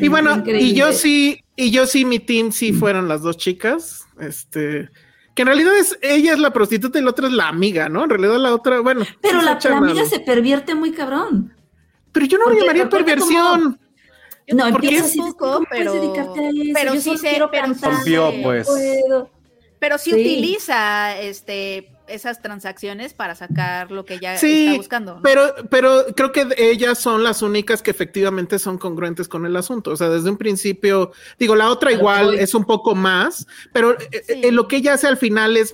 Y bueno, Increíble. y yo sí, y yo sí, mi team sí fueron las dos chicas. Este, que en realidad es ella es la prostituta y la otra es la amiga, ¿no? En realidad la otra, bueno. Pero la, amiga se pervierte muy cabrón. Pero yo no lo Porque llamaría perversión. No, porque empieza es así, poco, ¿cómo puedes pero- dedicarte a eso? pero Yo sí quiero pero cantar, pues. puedo. Pero sí, Sí. utiliza este esas transacciones para sacar lo que ella Sí, está buscando. ¿no? Pero, pero creo que ellas son las únicas que efectivamente son congruentes con el asunto. O sea, desde un principio, digo, la otra igual voy. es un poco más, pero eh, eh, lo que ella hace al final es,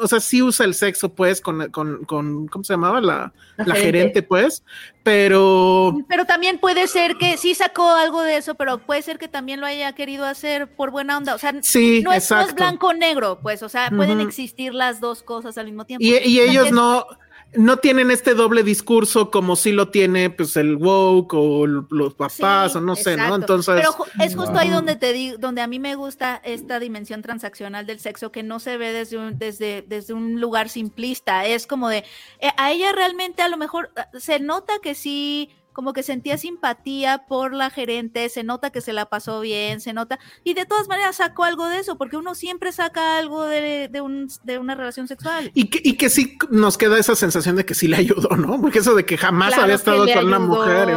o sea, sí usa el sexo, pues, con, con, con ¿cómo se llamaba? La, La la gerente. gerente, pues, pero Pero también puede ser que sí sacó algo de eso, pero puede ser que también lo haya querido hacer por buena onda. O sea, sí, no es, no es exacto. blanco o negro, pues, o sea, pueden existir las dos cosas al mismo tiempo. Y, y ellos no, no tienen este doble discurso como si lo tiene pues el woke o los papás Sí, o no sé, ¿no? Entonces, Pero es justo ahí donde te digo, donde a mí me gusta esta dimensión transaccional del sexo que no se ve desde un, desde, desde un lugar simplista. Es como de, eh, a ella realmente a lo mejor ah, se nota que sí, como que sentía simpatía por la gerente, se nota que se la pasó bien, se nota, y de todas maneras sacó algo de eso, porque uno siempre saca algo de, de, un, de una relación sexual. y que, y que sí nos queda esa sensación de que sí le ayudó, ¿no? Porque eso de que jamás Claro había estado con una mujer.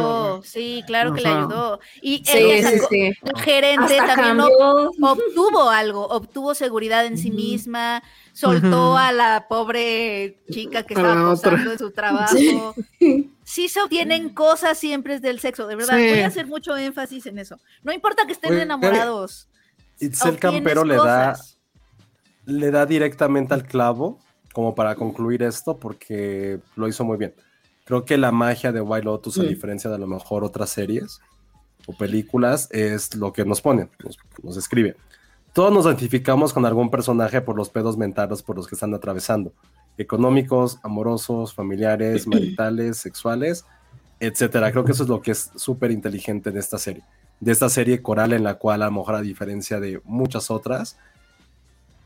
Sí, claro que le ayudó. Y Sí, ella sí, sacó- sí. el gerente Hasta también cambió. obtuvo algo, obtuvo seguridad en sí misma, soltó a la pobre chica que estaba posando en su trabajo. Sí se obtienen cosas siempre del sexo, de verdad. Sí. Voy a hacer mucho énfasis en eso. No importa que estén Oye, enamorados. Itzel Campero le da, le da directamente al clavo, como para concluir esto, porque lo hizo muy bien. Creo que la magia de White Lotus, a Mm. diferencia de a lo mejor otras series o películas, es lo que nos ponen, nos, nos escriben. Todos nos identificamos con algún personaje por los pedos mentales por los que están atravesando. Económicos, amorosos, familiares, maritales, sexuales, etcétera. Creo que eso es lo que es súper inteligente de esta serie. De esta serie coral en la cual, a lo mejor a diferencia de muchas otras,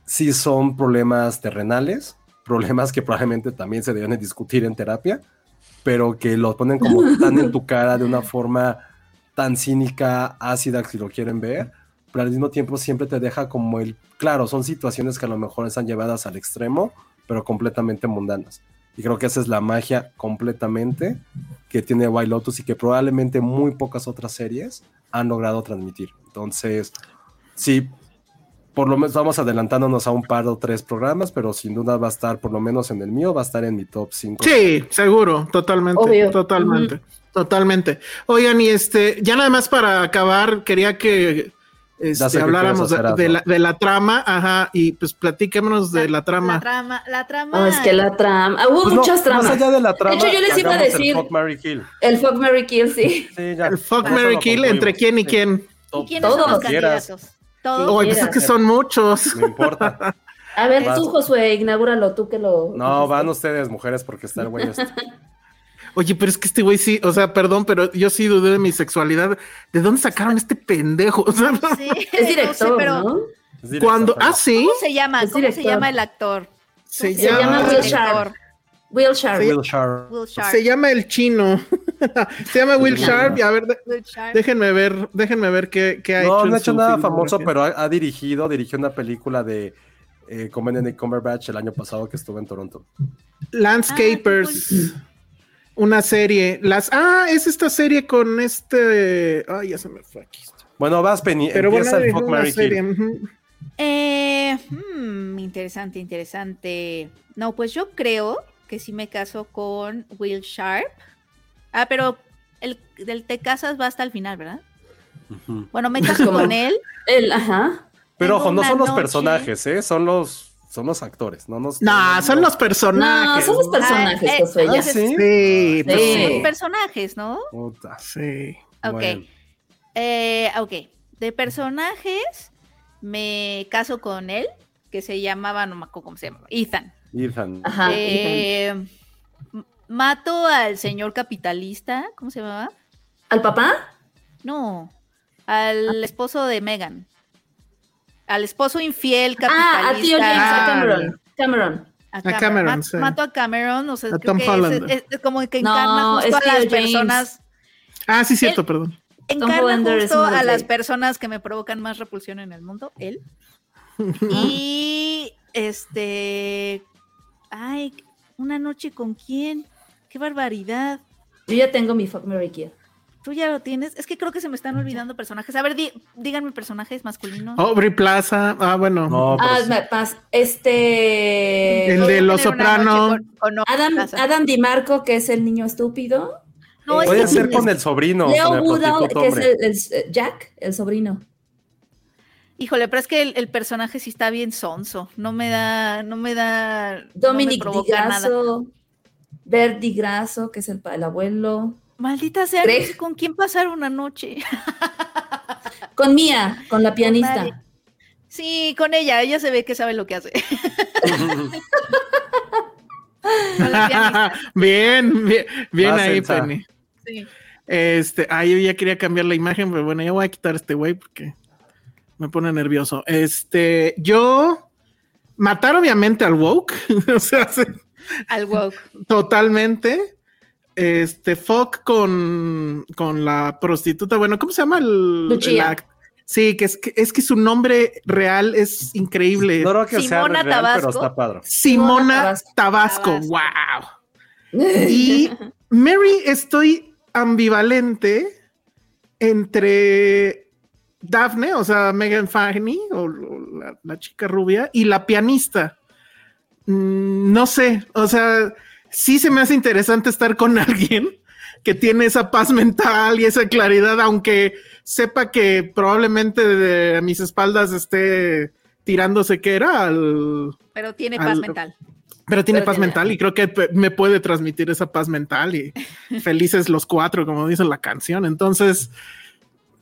sí son problemas terrenales, problemas que probablemente también se deben de discutir en terapia, pero que los ponen como tan en tu cara de una forma tan cínica, ácida, si lo quieren ver, pero al mismo tiempo siempre te deja como el, claro, son situaciones que a lo mejor están llevadas al extremo, pero completamente mundanas. Y creo que esa es la magia completamente que tiene White Lotus y que probablemente muy pocas otras series han logrado transmitir. Entonces, sí, por lo menos vamos adelantándonos a un par o tres programas, pero sin duda va a estar, por lo menos en el mío, va a estar en mi top 5. Sí, seguro, totalmente, Obvio. totalmente, totalmente. Oigan, y este, ya nada más para acabar, quería que este, habláramos de, de la, de la trama, ajá, y pues platíquenos de la trama. La trama, la trama. Oh, es que la trama. ah, hubo Pues no, muchas tramas. Más allá de la trama, hecho, yo les iba a hagamos el decir- Fuck, Marry, Kill. El Fuck Mary Kill, sí. Sí, ya. El fuck Mary Kill, entre quién y quién. ¿Y quiénes son Todos los quieras. candidatos? Todos. Oye, pues es que son muchos. No importa. A ver, Vas. tú, Josué, inaugúralo, tú que lo. No, van ustedes, mujeres, porque está el güey este. Oye, pero es que este güey sí, o sea, perdón, pero yo sí dudé de mi sexualidad. ¿De dónde sacaron este pendejo? O sea, Sí, Es no sé, director, pero ¿no? Es directo, cuando, pero- ah, sí, ¿Cómo se llama? ¿Cómo se llama el actor? se, ¿Cómo llama, Will? Sharp. Will Sharp. Will Sharp. Will Sharp. se llama el chino. se llama Will Sharp. Y a ver, de- déjenme ver, déjenme ver qué, qué ha hecho. No, no ha hecho nada famoso, pero ha, ha dirigido, dirigió una película de eh, con Benedict Cumberbatch el año pasado que estuvo en Toronto. Landscapers. Ah, Una serie. Las, ah, es esta serie con este. Ay, ya se me fue aquí. Bueno, vas, Penny, Pero bueno, empieza el es Fuck, Mary serie. Kill. Eh, hmm, interesante, interesante. No, pues yo creo que sí me caso con Will Sharp. Ah, pero el del te casas va hasta el final, ¿verdad? Bueno, me caso con él. El, ajá. Pero Tengo ojo, no son los noche- personajes, ¿eh? Son los, son los actores, no nos. No, son los No, personajes. son los personajes, Ah, eh. Ah, sí. Sí, pues, Sí. Son personajes, ¿no? Puta. sí. Ok. Bueno. Eh, ok. De personajes, me caso con él, que se llamaba, no me acuerdo cómo se llama, Ethan. Ethan. Ajá. Eh, m- mato al señor capitalista, ¿cómo se llamaba? ¿Al papá? No, al esposo de Megan. Al esposo infiel Ah, a tío capitalista. James, a Ah. Cameron. Cameron. A A Cameron, sí. Mato a Cameron, o sea, A creo Tom que es- Holland. es, es como que No, encarna justo es a las James. personas. Ah, sí, cierto, Él- perdón. Encarna es justo a las personas que me provocan más repulsión en el mundo, él. y este. Ay, una noche con quién. Qué barbaridad. Yo ya tengo mi Fuck Mary Kill. Tú ya lo tienes. Es que creo que se me están olvidando personajes. A ver, di- díganme personajes masculinos. Aubrey Plaza. Ah, bueno. No, Ah, sí. este. El de Los tener una Soprano. noche con- con Adam. Adam DiMarco, que es el niño estúpido. No, es Puede que ser con el sobrino. Leo con el Woodall, que es el, el- eh, Jack, el sobrino. Híjole, pero es que el, el personaje sí está bien sonso. No me da, no me da. Dominic no me nada. Digrasso. Bert Digrasso, que es el, el abuelo. Maldita sea, con quién pasar una noche. Con Mía, con la pianista. Sí, con ella, ella se ve que sabe lo que hace. Bien, bien, bien ahí. Penny. sí. Este, ah, yo ya quería cambiar la imagen, pero bueno, ya voy a quitar este güey porque me pone nervioso. Este, yo matar obviamente al woke, o sea, sí, Al woke. totalmente. Este, fuck con, con la prostituta, bueno, ¿cómo se llama el, Lucía. el act- Sí, que es, que es que su nombre real es increíble. No creo que sea Simona real, pero Tabasco. está padre. Simona Tabasco. Tabasco, Tabasco. wow. Y Mary, estoy ambivalente entre Daphne, o sea, Megan Fanny, o, o la, la chica rubia, y la pianista. Mm, no sé, o sea, sí se me hace interesante estar con alguien que tiene esa paz mental y esa claridad, aunque sepa que probablemente de a mis espaldas esté tirándose que era al, Pero tiene Al- paz mental. pero tiene Pero paz tiene- mental y creo que me puede transmitir esa paz mental y felices los cuatro, como dice la canción. Entonces,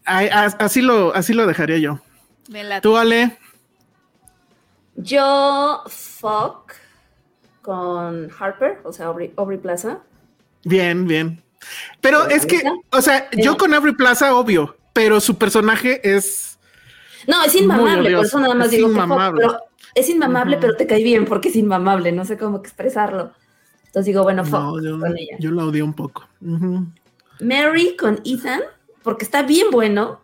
así lo, así lo dejaría yo. Tú, Ale, Yo, fuck con Harper, o sea, Aubrey, Aubrey Plaza. bien, bien. Pero es que, o sea, yo con Every Plaza, obvio, pero su personaje es No, es inmamable, por eso nada más es digo que fuck, inmamable. pero es inmamable, pero te cae bien porque es inmamable, no sé cómo expresarlo. Entonces digo, bueno, fuck no, yo, con ella. yo la odio un poco. Mary con Ethan, porque está bien bueno,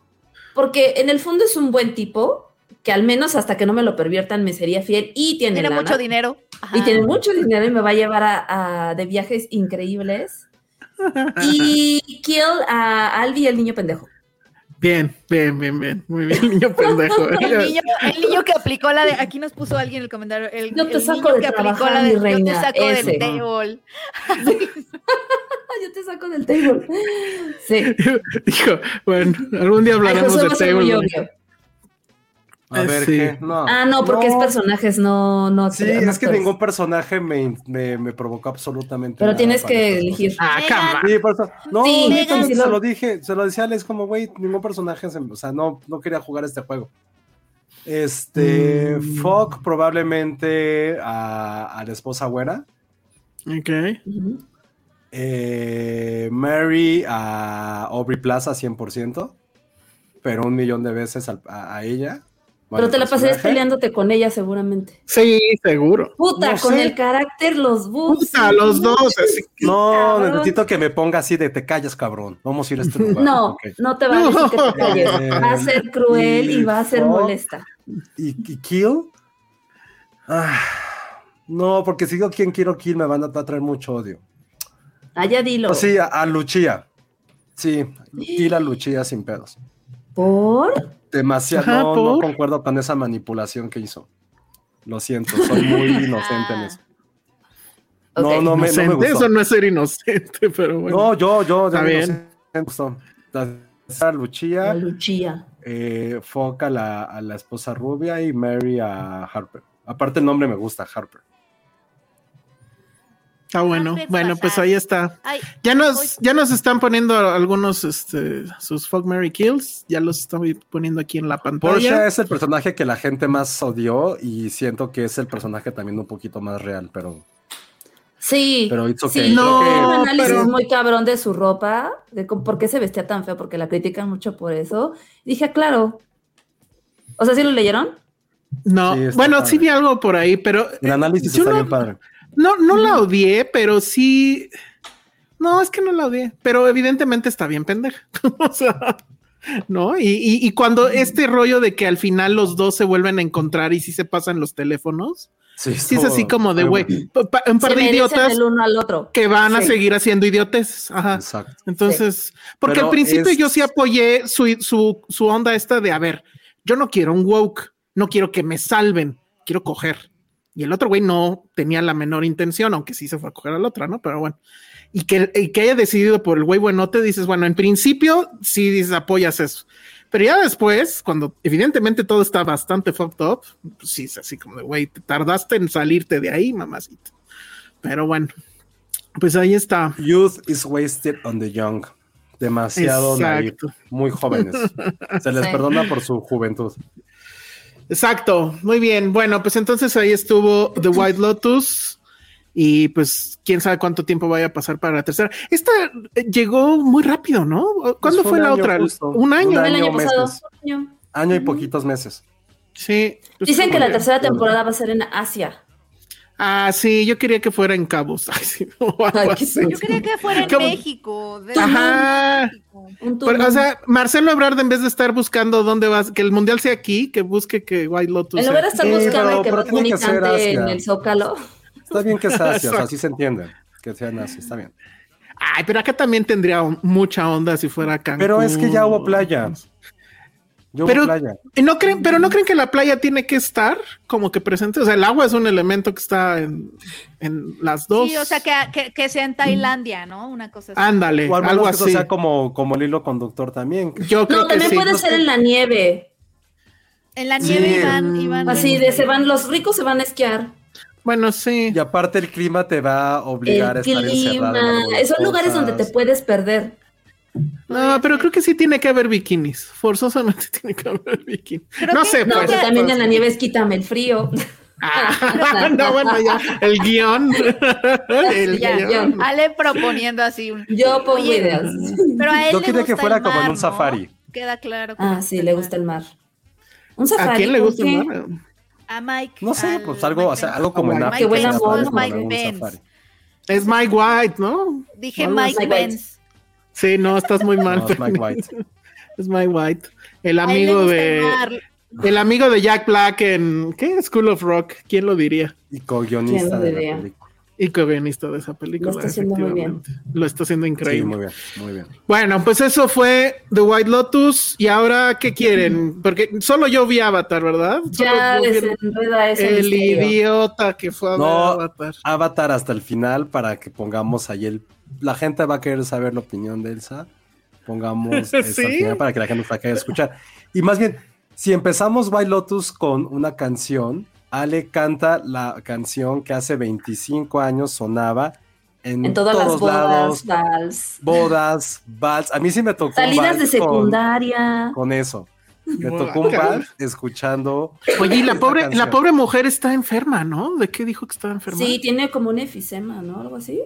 porque en el fondo es un buen tipo, que al menos hasta que no me lo perviertan me sería fiel y tiene, Tiene lana, mucho dinero. Ajá. Y tiene mucho dinero y me va a llevar a, a- de viajes increíbles. Y kill a Albi, el niño pendejo. Bien, bien, bien, bien. Muy bien, niño pendejo. El niño, el niño que aplicó la de. Aquí nos puso alguien en el comentario. El, Yo te el saco niño de que aplicó la de. mi Yo te reina, saco ese. del table. Yo te saco del table. Sí. Dijo, bueno, algún día Ay, hablaremos Josué de table. A ver, Sí. ¿qué? No. Ah, no, porque es personajes, no, no. Sí, no es que ningún personaje me, me, me provocó absolutamente Pero nada tienes que elegir. Ah, cama. Sí, por eso. No, Sí, Megan, se lo- dije, se lo decía a Alex como, güey, ningún personaje, se- o sea, no, no quería jugar este juego. Este, Mm. Fogg probablemente a, a la esposa güera. Ok. Eh, Mary a Aubrey Plaza 100%, pero un millón de veces a ella. Pero te la pasarías peleándote con ella seguramente. Sí, seguro. Puta, No con sé. el carácter, los boobs. Puta, los dos, así que- No, cabrón. necesito que me ponga así de te calles, cabrón. Vamos a ir a este lugar. No, no te va a decir que te calles. Va a ser cruel y va a ser molesta. ¿Y, y Kill? Ah, no, porque si digo quién quiero Kill me van a, va a traer mucho odio. Ah, ya dilo. O sí, a, a Luchía. Sí, Kill a Luchía sin pedos. ¿Por? Demasiado, Ajá, no, concuerdo con esa manipulación que hizo. Lo siento, soy muy inocente en eso. No, no me, no me Inocente, gustó. eso no es ser inocente, pero bueno. No, yo, yo, Está bien. me gustó. La- a Luchía, La Luchía. eh, Foca a la, a la esposa rubia y Mary a Harper. Aparte el nombre me gusta, Harper. Está bueno. Harper Bueno, pues ahí está. Ay, Ya nos, ya nos están poniendo algunos, este, sus Fuck Mary Kills. Ya los estoy poniendo aquí en la Porsche pantalla. es el personaje que la gente más odió y siento que es el personaje también un poquito más real, pero, Sí. pero it's okay. Sí, No, un pero- análisis muy cabrón de su ropa, de por qué se vestía tan feo, porque la critican mucho por eso. Dije, claro. O sea, ¿sí lo leyeron? No, Sí, bueno, padre. sí vi algo por ahí, pero El análisis yo está no- bien padre. No, no la odié, pero sí. No, es que no la odié, pero evidentemente está bien pendeja. o sea, ¿no? Y, y- y cuando este rollo de que al final los dos se vuelven a encontrar y sí se pasan los teléfonos, Sí, sí es así como de, güey, un par Se de idiotas el uno al otro. que van a seguir haciendo idiotes. Ajá. Exacto. Entonces, porque Pero al principio es- yo sí apoyé su, su, su onda esta de, a ver, yo no quiero un woke, no quiero que me salven, quiero coger. Y el otro güey no tenía la menor intención, aunque sí se fue a coger al otro, ¿no? Pero bueno. Y que, y que haya decidido por el güey buenote, dices, bueno, en principio sí dices, apoyas eso. Pero ya después, cuando evidentemente todo está bastante fucked up, pues sí es así como de, güey, te tardaste en salirte de ahí, mamacita. Pero bueno, pues ahí está. Youth is wasted on the young. Demasiado naive, muy jóvenes. Se les Sí. perdona por su juventud. Exacto, muy bien. Bueno, pues entonces ahí estuvo The White Lotus y pues quién sabe cuánto tiempo vaya a pasar para la tercera. Esta eh, llegó muy rápido, ¿no? ¿Cuándo Pues fue la otra? justo. Un año. Un año año, pasado. meses. Año. Año y poquitos meses. Sí. pues, Dicen que la bien. tercera temporada va a ser en Asia. Ah, sí, yo quería que fuera en Cabos. Ay, sí, o algo Ay, qué así. yo quería que fuera en ¿Cómo? México. de- Ajá. México. Pero, o sea, Marcelo Ebrard, en vez de estar buscando dónde vas, que el mundial sea aquí, que busque que White Lotus. en sea lugar de estar buscando que Bad cante en Asia. el Zócalo. Está bien que sea así, o sea, así se entiende. Que sean así, está bien. Ay, pero acá también tendría mucha onda si fuera Cancún. Pero es que ya hubo playa. Hubo Pero, playa. ¿no creen, pero no creen que la playa tiene que estar como que presente. O sea, el agua es un elemento que está en, en las dos. Sí, o sea, que, que, que sea en Tailandia, ¿no? Una cosa así. Ándale, O al menos algo que así. sea como, como el hilo conductor también. Yo creo No, que también sí. puede ser en la nieve. En la Sí. nieve iban, iban. Así de se van, los ricos se van a esquiar. Bueno, sí. Y aparte el clima te va a obligar a estar encerrado. clima. en algunas Son lugares donde te puedes perder. No, pero creo que sí tiene que haber bikinis. Forzosamente tiene que haber bikinis. Creo no que- sé, No, pues. pero también en la nieve es quítame el frío. Ah, no, bueno, ya. El guion. el Ya, guion. Ale proponiendo así un. Yo pongo ideas. Pero a él Yo le quería que gusta fuera el como en mar, un ¿no? safari. Queda claro. que Ah, sí, le gusta el mar. Un safari. ¿A quién le ¿por gusta el mar? A Mike. No sé, pues algo, o sea, algo como en Mike África. Qué Mike safari. Es Mike White, ¿no? Dije Mike así. Sí, no, estás muy mal. No, es Mike. White. Es Mike White. El amigo de. el amigo de Jack Black en ¿qué? School of Rock, ¿quién lo diría? Y co-guionista ¿Quién lo de la diría? película. Y co-guionista de esa película. Lo está haciendo muy bien. Lo está haciendo Sí, increíble. muy bien, muy bien. Bueno, pues eso fue The White Lotus. Y ahora, ¿qué quieren? Porque solo yo vi Avatar, ¿verdad? Ya desenreda ese el misterio. idiota que fue a ver No, Avatar. Avatar hasta el final para que pongamos ahí el. La gente va a querer saber la opinión de Elsa. Pongamos Sí. final para que la gente la quiera escuchar. Y más bien, si empezamos White Lotus con una canción, Ale canta la canción que hace 25 años sonaba en, En todas las bodas, lados, vals, bodas, vals. A mí sí me tocó. un salidas de vals con- secundaria. Con, eso. Me tocó un bar escuchando. Oye, y la pobre, canción. la pobre mujer está enferma, ¿no? ¿De qué dijo que estaba enferma? Sí, tiene como un efisema, ¿no? Algo así.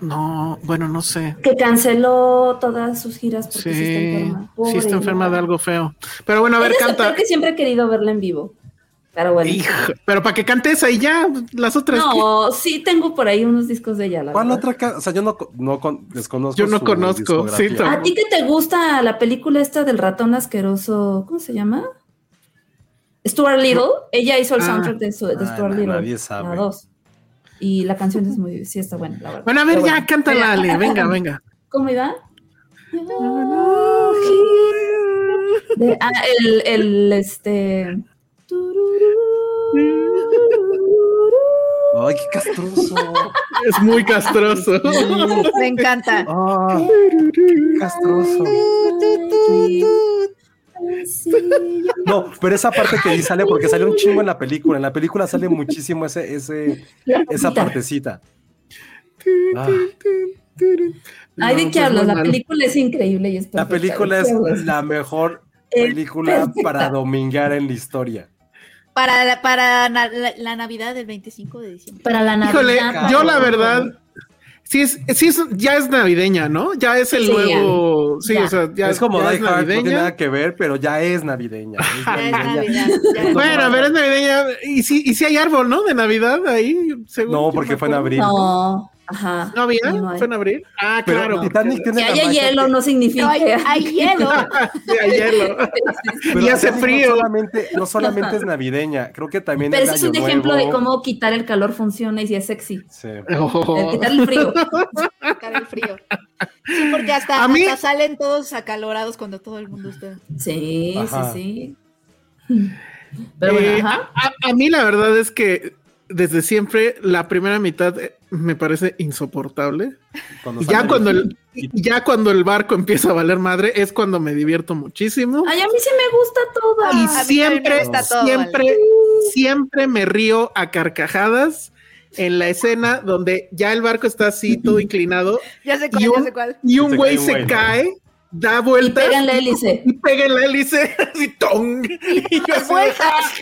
No, bueno, no sé. Que canceló todas sus giras porque sí, está enferma. sí está enferma ¿no? de algo feo. Pero bueno, a ver, Es de canta. actor que siempre he querido verla en vivo. Pero bueno. Hijo, pero para que cantes ahí ya, las otras. No, sí tengo por ahí unos discos de ella, la ¿Cuál verdad. otra? O sea, yo no, no con- desconozco. Yo no su conozco, sí. ¿A ti que te gusta la película esta del ratón asqueroso? ¿Cómo se llama? Stuart Little. Ella hizo el Ah. soundtrack de, su- de Ah, Stuart Little. nadie sabe. La dos. Y la canción es muy, sí está buena, la verdad. Bueno, a ver, Pero ya, bueno. cántala, Ale, venga, venga. ¿Cómo iba? De- ah, el, el, este... Ay, qué castroso. Es muy castroso. Me encanta. Qué castroso. No, pero esa parte que ahí sale, porque sale un chingo en la película. En la película sale muchísimo ese, ese, esa partecita. Ah, Ay, ¿de qué pues hablas? La película es increíble y es la película ¿De es la mejor película para domingar en la historia. Para, la- para na- la, la Navidad del 25 de diciembre. Para la Navidad. Híjole, yo la verdad, sí es, sí es, ya es navideña, ¿no? Ya es el Sí, nuevo, sí, ya. o sea, ya es como ya Die es Hard, no tiene navideña. nada que ver, pero ya es navideña. es Ya es navideña. Bueno, a ver, es navideña. Y sí, y sí hay árbol, ¿no? De Navidad ahí, según No, porque fue en abril. No, ajá. ¿No había? No. ¿Fue en abril? Ah, Pero claro. Titanic tiene Que haya magia hielo que- no significa No, hay, hay hielo. Sí, hay hielo. pero y hace frío. No solamente, no solamente es navideña, creo que también Pero es ese es un ejemplo de cómo quitar el calor funciona y si es sexy. Sí. Oh. El quitar el frío. Sacar el frío. Sí, porque hasta, A mí- hasta salen todos acalorados cuando todo el mundo está. Sí, Ajá. sí, sí. Pero bueno, Eh, ajá. a, a mí la verdad es que desde siempre la primera mitad eh, me parece insoportable. Cuando ya cuando el- ya cuando el barco empieza a valer madre es cuando me divierto muchísimo. Ay, a mí sí me gusta toda. y a siempre, me gusta todo, siempre, siempre me río a carcajadas en la escena donde ya el barco está así todo inclinado Ya sé cuál, y ya un, sé cuál. y un Se güey cae un se güey, ¿no? cae, da Y vueltas pega en la hélice. y pega en la hélice así ¡tong! Y Las vueltas,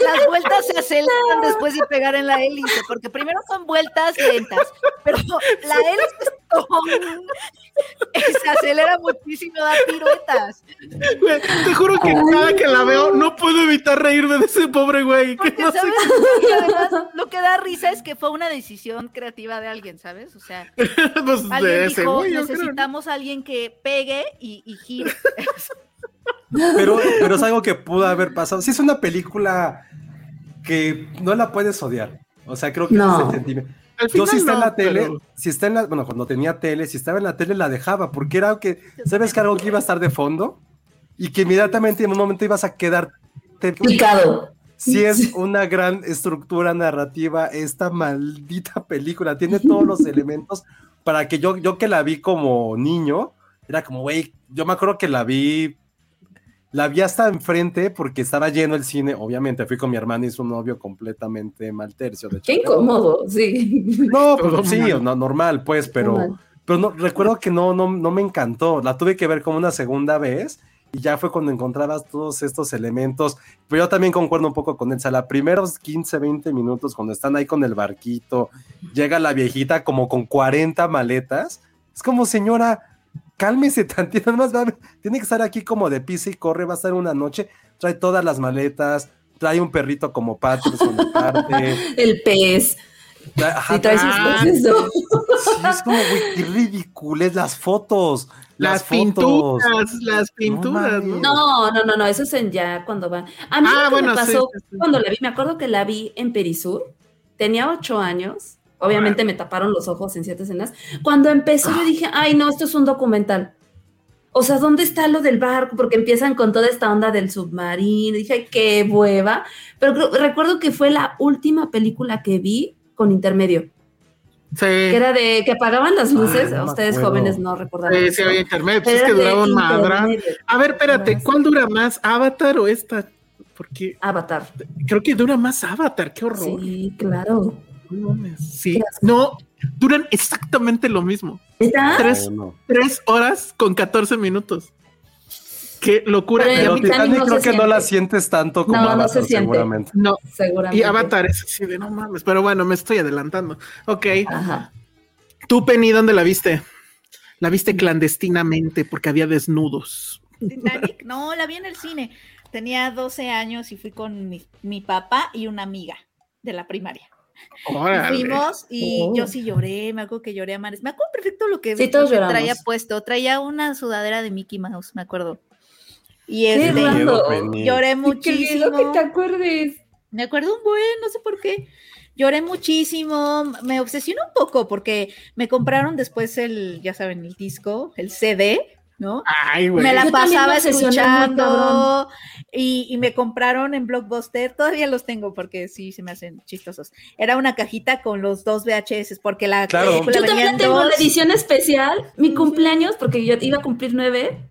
las vueltas se aceleran después de pegar en la hélice, porque primero son vueltas lentas, pero la hélice se acelera muchísimo, da piruetas. Güey, Te juro que cada que la veo no puedo evitar reírme de ese pobre güey. Que sé ¿sabes? Y además, lo que da risa es que fue una decisión creativa de alguien, ¿sabes? O sea, pues, de alguien ese dijo, güey, yo creo, ¿no? necesitamos a alguien que pegue y, y gire. Pero, pero es algo que pudo haber pasado. Sí, es una película que no la puedes odiar. O sea, creo que No. ese es el sentimiento. Yo si está en no, la tele, pero- si está en la, bueno, cuando tenía tele, si estaba en la tele la dejaba, porque era que, ¿sabes que algo que iba a estar de fondo? Y que inmediatamente en un momento ibas a quedar Picado. Si es una gran estructura narrativa esta maldita película, tiene todos los elementos para que yo, yo que la vi como niño, era como, güey, yo me acuerdo que la vi, la vi hasta enfrente porque estaba lleno el cine, obviamente fui con mi hermana y su novio completamente mal tercio. De Qué incómodo, sí. No, pues sí, no, normal, pues, pero, Normal. pero no, recuerdo que no, no, no me encantó. La tuve que ver como una segunda vez y ya fue cuando encontrabas todos estos elementos. Pero yo también concuerdo un poco con él. O sea, los primeros 15, 20 minutos, cuando están ahí con el barquito, llega la viejita como con 40 maletas. Es como, señora, cálmese tantito. Nada más va- tiene que estar aquí como de pisa y corre. Va a estar una noche. Trae todas las maletas. Trae un perrito como Patrick. El pez. trae- ajá, trae sus cosas, ¿no? Sí, es como, güey, qué ridículas las fotos. Las, Las, fotos. pinturas, las pinturas, ¿no? No, no, no, no, eso es en ya cuando van. A mí Ah, lo que bueno, me sí, pasó sí, sí. cuando la vi, me acuerdo que la vi en Perisur, tenía ocho años, obviamente me taparon los ojos en ciertas escenas. Cuando empezó yo dije, ay no, esto es un documental. O sea, ¿dónde está lo del barco? Porque empiezan con toda esta onda del submarino. Dije, ay, qué hueva. Pero creo- recuerdo que fue la última película que vi con intermedio, Sí, que era de que apagaban las luces. no me Ustedes jóvenes no recordarán. sí, sí había internet, pues es que duraba un intermedio. A ver, espérate, ¿cuál dura más, Avatar o esta? Porque Avatar. creo que dura más Avatar, qué horror. Sí, claro. No mames. Sí, no, duran exactamente lo mismo. ¿Está? Tres, No, no. tres horas con 14 minutos. Qué locura. Pero Titanic no creo que no la siente. sientes tanto como No, no Avatar, se siente. seguramente. no. Seguramente. Y Avatar es así de no mames, pero bueno, me estoy adelantando. Ok. Ajá. Tú, Penny, ¿dónde la viste? La viste clandestinamente porque había desnudos. Titanic, no, la vi en el cine. Tenía 12 años y fui con mi, mi papá y una amiga de la primaria. Órale. fuimos y Oh. yo sí lloré, me acuerdo que lloré a mares. Me acuerdo perfecto lo que, Sí, todos lo que lloramos. traía puesto. Traía una sudadera de Mickey Mouse, me acuerdo. Y Qué este, lloré Qué muchísimo. miedo que te acuerdes. Me acuerdo un buen, no sé por qué. Lloré muchísimo, me obsesioné un poco porque me compraron después el, ya saben, el disco, el CD, ¿no? Ay, güey. Me la Yo pasaba escuchando y, y me compraron en Blockbuster, todavía los tengo porque sí se me hacen chistosos. Era una cajita con los dos VHS porque la Claro. película Yo también en tengo dos. la edición especial. Mi cumpleaños, porque yo iba a cumplir nueve.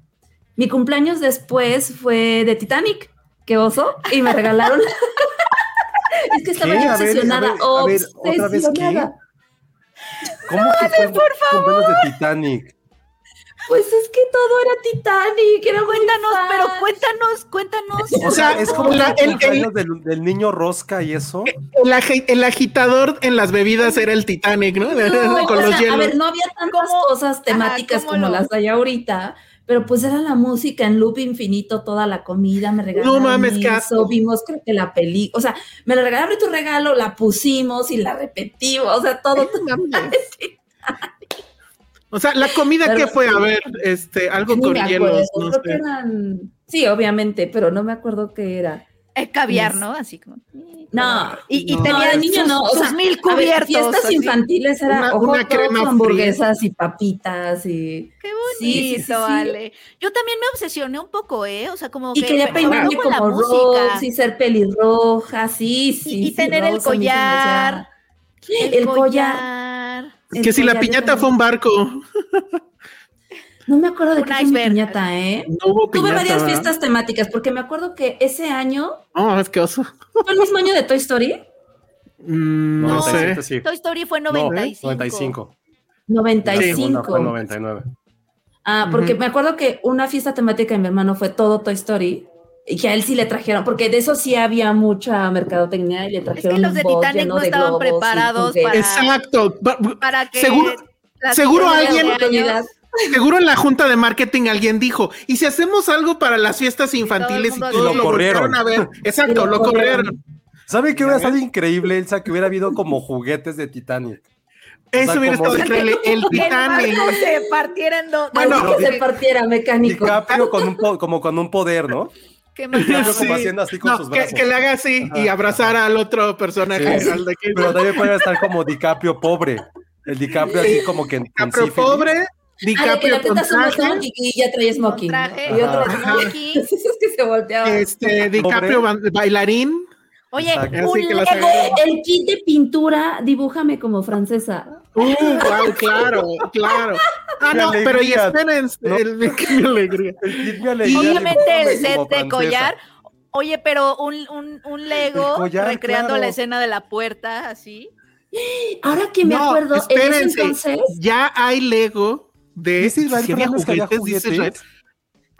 Mi cumpleaños después fue de Titanic. Qué oso. Y me regalaron. es que estaba ¿Qué? yo A ver, obsesionada. a ver, a ver, ¿otra vez qué? obsesionada. ¿Cómo que fue por favor. de Titanic? Pues es que todo era Titanic. Era Cuéntanos, pero cuéntanos, cuéntanos. O sea, es como la- el, el- del, del niño rosca y eso. El, agi- el agitador en las bebidas era el Titanic, ¿no? No, Con o los sea, hielos. A ver, no había tantas ¿Cómo? cosas temáticas ¿cómo como lo? las hay ahorita, pero pues era la música en loop infinito, toda la comida, me regalaron mames, qué eso, vimos creo que la peli, o sea, me la regalaron y tu regalo, la pusimos y la repetimos, o sea, todo. O sea, la comida Pero que fue, sí. a ver, este, algo con hielos, no que sé. eran, sí, obviamente, pero no me acuerdo qué era. El caviar, Yes. ¿no? Así como. No, Y, y No. tenía No, de niño sus, no, o sus sea, mil A ver, cubiertos. fiestas así. infantiles era Una- hot una crema fría. hamburguesas y papitas y Qué Sí, sí, sí, bonito, sí. Ale. Yo también me obsesioné un poco, ¿eh? O sea, como y que quería peinarme como música. Rose y ser pelirroja, sí, sí. Y- y sí, tener el Rose se me hacía- collar, El, collar. Que si la piñata fue un barco. No me acuerdo de Un qué fue mi piñata, ¿eh? No hubo Tuve varias ¿verdad? fiestas temáticas, porque me acuerdo que ese año Oh, es que oso. fue el mismo año de Toy Story, Mm, no 97, sé. sí. Toy Story fue No, 95. 95. 95. La segunda fue 99. Ah, porque me acuerdo que una fiesta temática de mi hermano fue todo Toy Story. Y que a él sí le trajeron, porque de eso sí había mucha mercadotecnia y le Es trajeron que los de Titanic no de estaban y preparados para, Exacto. Para que. Seguro- seguro alguien- Seguro en la junta de marketing alguien dijo, ¿y si hacemos algo para las fiestas infantiles y todos así. lo Lo corrieron. a ver? Exacto, Y lo lo corrieron. ¿Sabe qué hubiera estado increíble, Elsa? Que hubiera habido como juguetes de Titanic. Eso sea, hubiera estado increíble. El el Titanic. barco se partiera en dos. Bueno, que se partiera mecánico. DiCaprio con un como con un poder, ¿no? Qué más DiCaprio Sí. como haciendo así con No, sus que, brazos. que le haga así y abrazar al otro personaje. Sí. al de que- Pero también puede estar como DiCaprio pobre. El DiCaprio así como que DiCaprio pobre, Ah, de que DiCaprio con traje, y ya trae smoking. traje, ¿no? Y otro smoking. es que se volteaba. este, DiCaprio ba- bailarín. Oye, un Lego. El kit de pintura, dibújame como francesa. Uh, wow, claro, claro. Ah, no, pero y espérense, ¿no? el- qué alegría. El kit me alegría, Obviamente el set de francesa. collar. Oye, pero un, un, un Lego collar, recreando claro. la escena de la puerta, así. Ahora que me No, acuerdo, en ese espérense, entonces, ya hay Lego de Dice Israel Fernández que había juguetes, dice juguetes. Israel.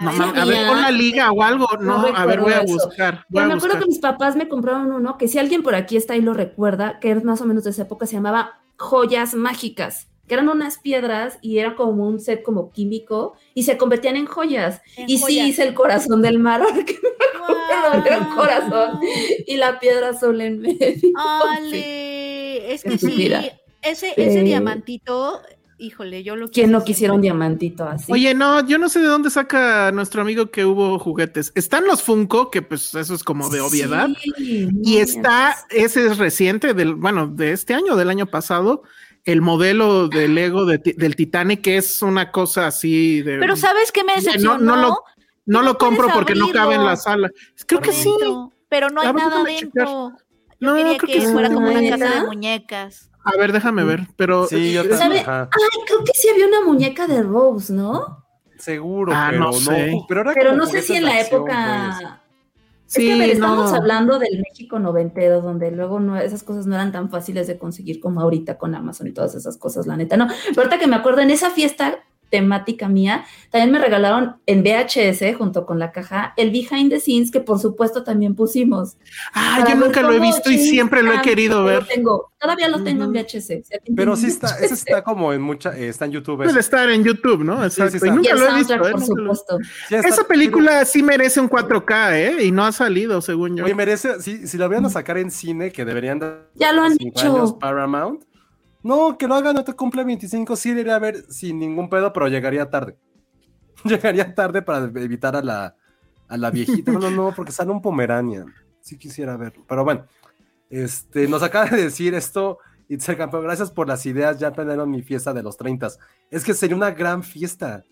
No, a ver, pon la liga o algo. No, No a ver, voy a eso. buscar. Voy pero a me acuerdo que mis papás me compraron uno que si alguien por aquí está y lo recuerda, que es más o menos de esa época, se llamaba joyas mágicas, que eran unas piedras y era como un set como químico y se convertían en joyas. En y sí hice el corazón del mar, ahora que me Guau. corazón y la piedra azul en medio. Sí. Ale, es que En sí, ese, ese Sí. diamantito, híjole, yo lo ¿Quién no quisiera un diamantito así? Oye, no, yo no sé de dónde saca nuestro amigo que hubo juguetes. Están los Funko, que pues eso es como de obviedad. Sí, Y está, ese es reciente, del, bueno, de este año, del año pasado, el modelo de Lego de del Titanic, que es una cosa así de. Pero ¿sabes qué me no- decepcionó? no lo- no lo compro porque no cabe en la sala. Creo por que sí. dentro, Pero no hay nada adentro. Yo No, quería creo que, que fuera como una casa de muñecas. A ver, déjame ver, pero. Sí, yo eh, también. Ay, creo que sí había una muñeca de Rose, ¿no? Seguro, Ah, pero no no. sé. Pero, era Pero no sé si en la acción, época. pues. es que a ver, Sí, estamos no. hablando del México noventero, donde luego no, esas cosas no eran tan fáciles de conseguir como ahorita con Amazon y todas esas cosas, la neta, no. Pero ahorita que me acuerdo, en esa fiesta temática mía. También me regalaron en VHS, junto con la caja, el behind the scenes, que por supuesto también pusimos. Ah, Para yo nunca lo he visto y siempre lo he querido yo ver. lo tengo, todavía lo tengo en. VHS. si Pero sí está, VHS. ese está como en mucha, eh, está en YouTube. Debe ese. estar en YouTube, ¿no? Exacto. sí y Y nunca lo he visto. ¿eh? por lo- supuesto. Sí está, Esa película sí merece un 4K, ¿eh? Y no ha salido, según yo. Oye, merece, si, si la van a sacar en cine, que deberían dar Ya lo han 5 años hecho. Paramount. No, que lo hagan, no te cumple 25, sí iría a ver sin ningún pedo, pero llegaría tarde. llegaría tarde para evitar a la, a la viejita. No, no, no, porque sale un Pomeranian. Sí quisiera verlo. Pero bueno, este, nos acaba de decir esto, Itzel Campeón, gracias por las ideas, ya planearon mi fiesta de los 30. Es que sería una gran fiesta.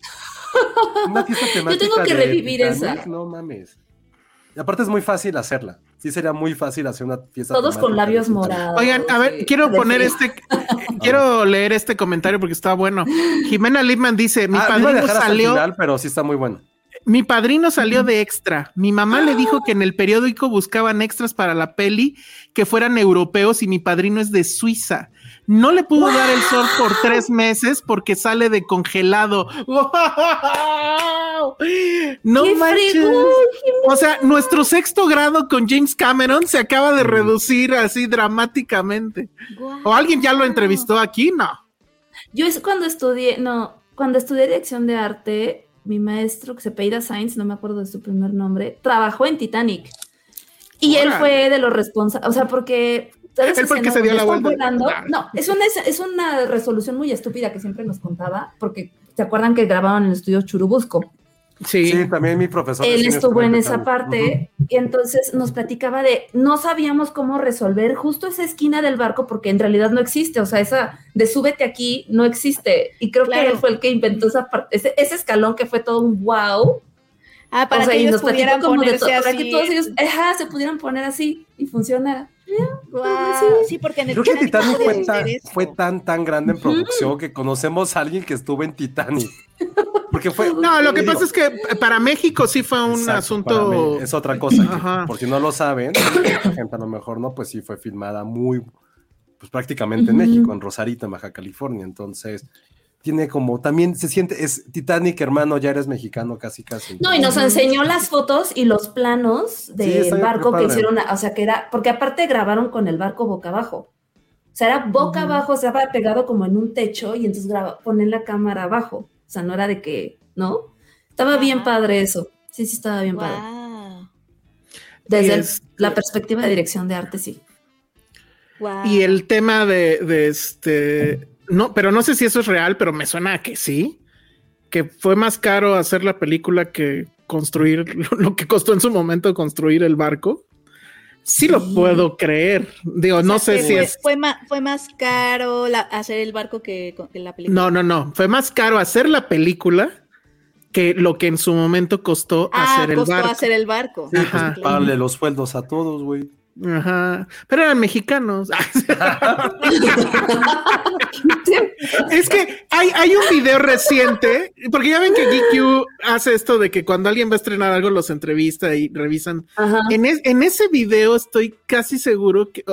Una fiesta temática tengo que de revivir Titanic, esa. No mames. Y aparte es muy fácil hacerla. Sí sería muy fácil hacer una fiesta Todos con labios morados. Oigan, a ver, sí, quiero poner frío. este, quiero leer este comentario porque está bueno. Jimena Lipman dice, mi Ah, padrino salió, final, pero sí está muy bueno. Mi padrino salió de extra. Mi mamá le dijo que en el periódico buscaban extras para la peli que fueran europeos y mi padrino es de Suiza. No le pudo dar el sol por tres meses porque sale de congelado. ¡Wow! No ¡Qué manches. O sea, nuestro sexto grado con James Cameron se acaba de reducir así dramáticamente. ¿O alguien ya lo entrevistó aquí? No. Yo es cuando estudié, no, cuando estudié dirección de arte, mi maestro, que se apellida Sainz, no me acuerdo de su primer nombre, trabajó en Titanic. Y él fue de los responsables, o sea, porque... ¿sabes Él se dio la vuelta. volando? No, es una, es una resolución muy estúpida que siempre nos contaba, porque ¿se acuerdan que grababan en el estudio Churubusco? Sí. Sí, también mi profesor. Él estuvo en esa parte y entonces nos platicaba de no sabíamos cómo resolver justo esa esquina del barco porque en realidad no existe, o sea, esa de súbete aquí no existe y creo Claro. que él fue el que inventó esa parte, ese, ese escalón que fue todo un wow. Ah, para o sea, que y ellos nos pudieran como de todo, para así. que todos ellos ajá, se pudieran poner así y funcionara. Guau, Sí. sí, porque en el Creo que Titanic fue tan, fue tan, tan grande en producción que conocemos a alguien que estuvo en Titanic. Porque fue. No, lo que pasa es que para México sí fue un exacto, asunto. Es otra cosa. que, por si no lo saben, gente a lo mejor no, pues sí fue filmada muy. Pues prácticamente en. México, en Rosarito, en Baja California. Entonces, tiene como. También se siente. Es Titanic, hermano, ya eres mexicano casi, casi. No, y nos enseñó las fotos y los planos del barco que hicieron, o sea, que era, porque aparte grabaron con el barco boca abajo. O sea, era boca abajo, estaba pegado como en un techo y entonces graba, ponen la cámara abajo. O sea, no era de que, ¿no? Estaba bien padre eso. Sí, sí, estaba bien padre. Desde el- la perspectiva de dirección de arte, sí. Y el tema de, de este. No, pero no sé si eso es real, pero me suena a que sí. Que fue más caro hacer la película que construir lo, que costó en su momento construir el barco. Sí, lo puedo creer. Digo, O no sea, sé si fue, es. Fue, más caro la- hacer el barco que, que la película. No, no, no. Fue más caro hacer la película que lo que en su momento costó ah, hacer el costó barco. hacer el barco. Sí, pues, Ajá. pagarle los sueldos a todos, güey. Ajá. Pero eran mexicanos. es que hay, hay un video reciente, porque ya ven que GQ hace esto de que cuando alguien va a estrenar algo los entrevista y revisan. Ajá. En, es- en ese video estoy casi seguro que,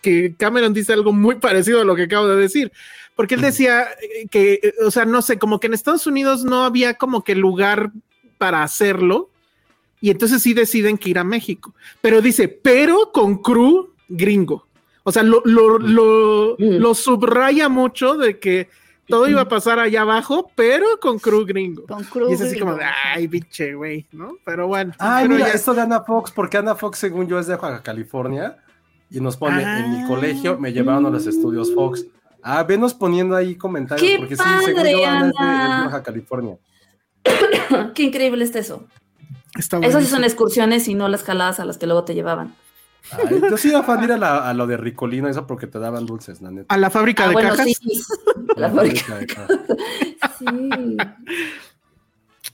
que Cameron dice algo muy parecido a lo que acabo de decir. Porque él decía eh, que, eh, o sea, no sé, como que en Estados Unidos no había como que lugar para hacerlo. Y entonces sí deciden que ir a México. Pero dice, pero con crew gringo. O sea, lo, lo, lo, Mm. lo subraya mucho de que todo iba a pasar allá abajo, pero con crew gringo. Con Cruz. Y es así como, de, ay, pinche, güey, ¿no? Pero bueno. Ay, pero mira, ya- esto de Ana Fox, porque Ana Fox, según yo, es de Baja California. Y nos pone, en mi Ah. colegio me llevaron a los estudios Fox. Ah, venos poniendo ahí comentarios, ¡Qué porque sí, según padre, yo, Ana es de, Ana! es de Baja California. Qué increíble está eso. Está Eso sí son excursiones y no las jaladas a las que luego te llevaban. Ay, yo sí iba a fan de ir a, la- a lo de Ricolino, eso porque te daban dulces, la neta. A la fábrica Ah, de bueno, cajas. sí. La fábrica. de cajas. Sí.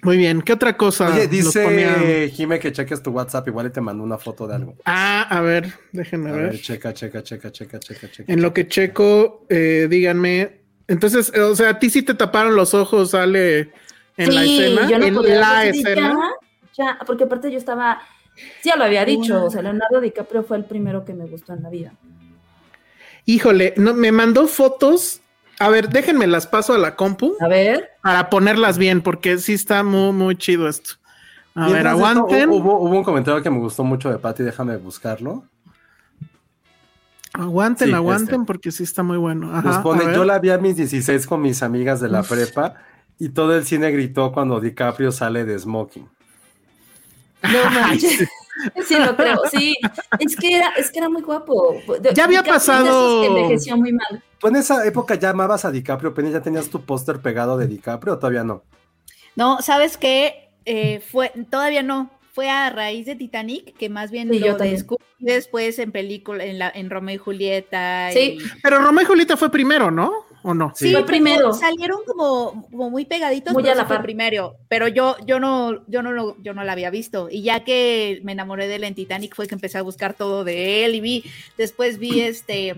Muy bien. ¿Qué otra cosa? Oye, nos dice ponía? Jime que cheques tu WhatsApp, igual y te mandó una foto de algo. Ah, a ver, déjenme A ver. ver, checa, checa, checa, checa, checa, checa. En lo que checo, eh, díganme. Entonces, o sea, a ti sí te taparon los ojos, sale en la escena. yo no en podía la escena. Ya, ya, porque aparte yo estaba, ya lo había dicho, o sea, Leonardo DiCaprio fue el primero que me gustó en la vida. Híjole, no, me mandó fotos A ver, déjenme las paso a la compu A ver. para ponerlas bien, porque sí está muy, muy chido esto. A ver, esto, aguanten. Hubo, hubo un comentario que me gustó mucho de Patty, déjame buscarlo. Aguanten, Sí, aguanten, este. porque sí está muy bueno. Ajá, Nos pone, yo la vi a mis 16 con mis amigas de la prepa y todo el cine gritó cuando DiCaprio sale de smoking. No manches. Sí, lo creo. Sí, es que era, es que era muy guapo. Ya había pasado- envejeció muy mal. ¿Tú en esa época ya amabas a DiCaprio? Penny, ¿ya tenías tu póster pegado de DiCaprio o todavía no? No, ¿sabes qué? Eh, fue, todavía no. Fue a raíz de Titanic, que más bien Sí, lo descubrí después en película, en, la, en Romeo y Julieta. Sí. y- Pero Romeo y Julieta fue primero, ¿no? ¿O no? Sí, pero primero. Salieron como, como muy pegaditos, Muy a la sí fue par. primero. Pero yo, yo no, yo no lo, yo no la había visto. Y ya que me enamoré de él en Titanic, fue que empecé a buscar todo de él y vi, después vi este.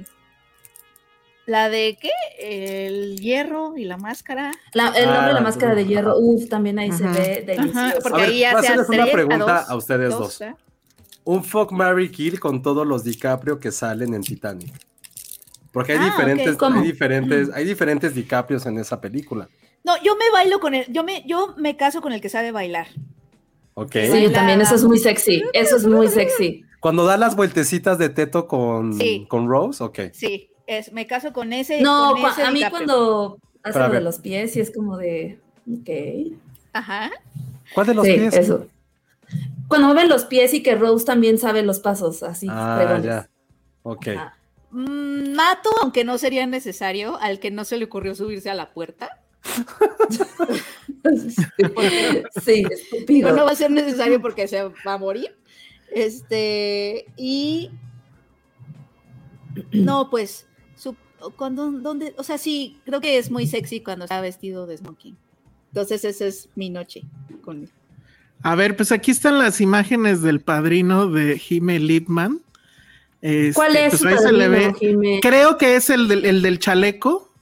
La de qué? El hierro y la máscara. La- el nombre de la Ah, máscara de hierro, uff, también ahí se ve delicioso. Ajá, porque A ver, ahí voy a hace hacerles una pregunta dos, a ustedes dos, dos. ¿eh? Un fuck Mary Kill con todos los DiCaprio que salen en Titanic. Porque hay Ah, diferentes, ¿cómo? hay diferentes, hay diferentes DiCaprios en esa película. No, yo me bailo con él, yo me, yo me caso con el que sabe bailar. ¿Ok? Sí, yo Baila- también, eso es muy sexy. Eso es muy sexy. Cuando da las vueltecitas de teto con, Sí. con Rose, ok. Sí, es, me caso con ese. No, con ese a mí DiCaprio. cuando hace lo de los pies y es como de, ok. Ajá. ¿Cuál de los sí, pies? eso. Cuando mueven los pies y que Rose también sabe los pasos, así. Ah, ya. Ok. Ajá. Mm, mato, aunque no sería necesario, al que no se le ocurrió subirse a la puerta. Sí, estúpido. No va a ser necesario porque se va a morir. Este, y. No, pues. su- cuando, donde, o sea, sí, creo que es muy sexy cuando está vestido de smoking. Entonces, esa es mi noche con él. A ver, pues aquí están las imágenes del padrino de Jime Lipman. Este, ¿Cuál es pues ahí se le padrino, ve. Jimé? Creo que es el del, el del chaleco.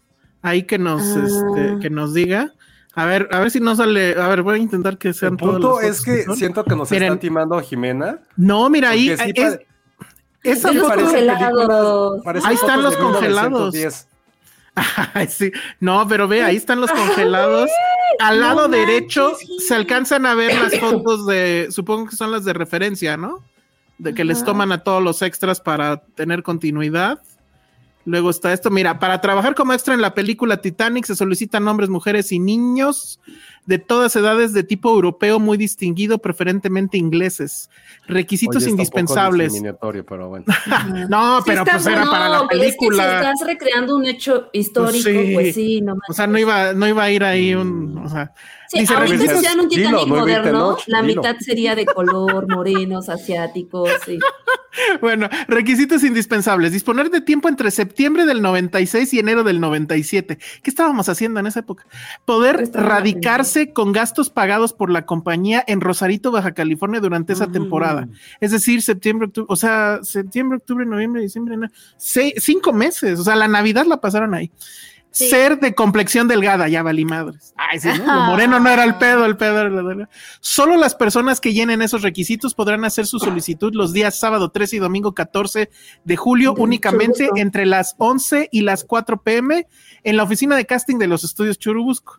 Ahí que nos, Ah. este, que nos diga. A ver, a ver si no sale. A ver, voy a intentar que El sean todas punto las es fotos que son. siento que nos Miren. está timando Jimena. No, mira ahí. sí es- esa los foto. congelados. películas- Ahí están los congelados. 1910. Ay, sí. No, pero ve, ahí están los congelados. Al no lado manches, derecho se alcanzan a ver las fotos de, supongo que son las de referencia, ¿no? De que les toman a todos los extras para tener continuidad. Luego está esto, mira, para trabajar como extra en la película Titanic se solicitan hombres, mujeres y niños de todas edades de tipo europeo muy distinguido, preferentemente ingleses. Requisitos Oye, está un poco indispensables. discriminatorio, pero bueno. No, Sí pero está pues era bueno, para la pero es que si película. estás recreando un hecho histórico, Pues sí. pues sí, no O sea, no iba, no iba a ir ahí un, o sea, Sí, dice ahorita si hicieran un Dilo, Titanic no evite moderno, Tenoch, la dilo. mitad sería de color, morenos, asiáticos, sí. Bueno, requisitos indispensables. Disponer de tiempo entre septiembre del 96 y enero del 97. ¿Qué estábamos haciendo en esa época? Poder Estaba radicarse con gastos pagados por la compañía en Rosarito, Baja California durante esa Mm. temporada. Es decir, septiembre, octubre, o sea, septiembre, octubre, noviembre, diciembre, enero. Se- cinco meses. O sea, la Navidad la pasaron ahí. Sí. Ser de complexión delgada, ya valí madres. Ay, sí, ¿no? Lo moreno no era el pedo, el pedo era la- Solo las personas que llenen esos requisitos podrán hacer su solicitud los días sábado 13 y domingo 14 de julio, De únicamente Churubusco. entre las 11 y las 4 pm en la oficina de casting de los estudios Churubusco.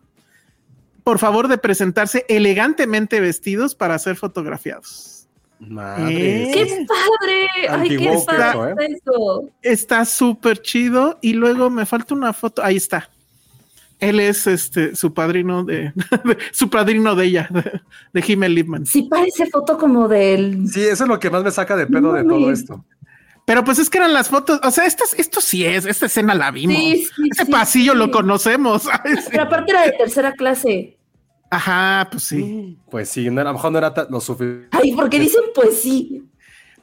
Por favor de presentarse elegantemente vestidos para ser fotografiados. Madre. ¿Eh? ¡Qué padre! ¡Ay, qué padre ¿eh? está eso! Está súper chido y luego me falta una foto. Ahí está. Él es este su padrino de, su padrino de ella, de, de Himmel Lipman. Sí parece foto como del... Sí, eso es lo que más me saca de pedo No de todo esto. Pero pues es que eran las fotos, o sea, estas, esto sí es, esta escena la vimos. Sí, sí, Ese sí, pasillo sí. lo conocemos. ¿sabes? Pero aparte era de tercera clase. Ajá, pues sí. Pues sí, no, a lo mejor no era lo suficiente. Ay, porque dicen pues sí.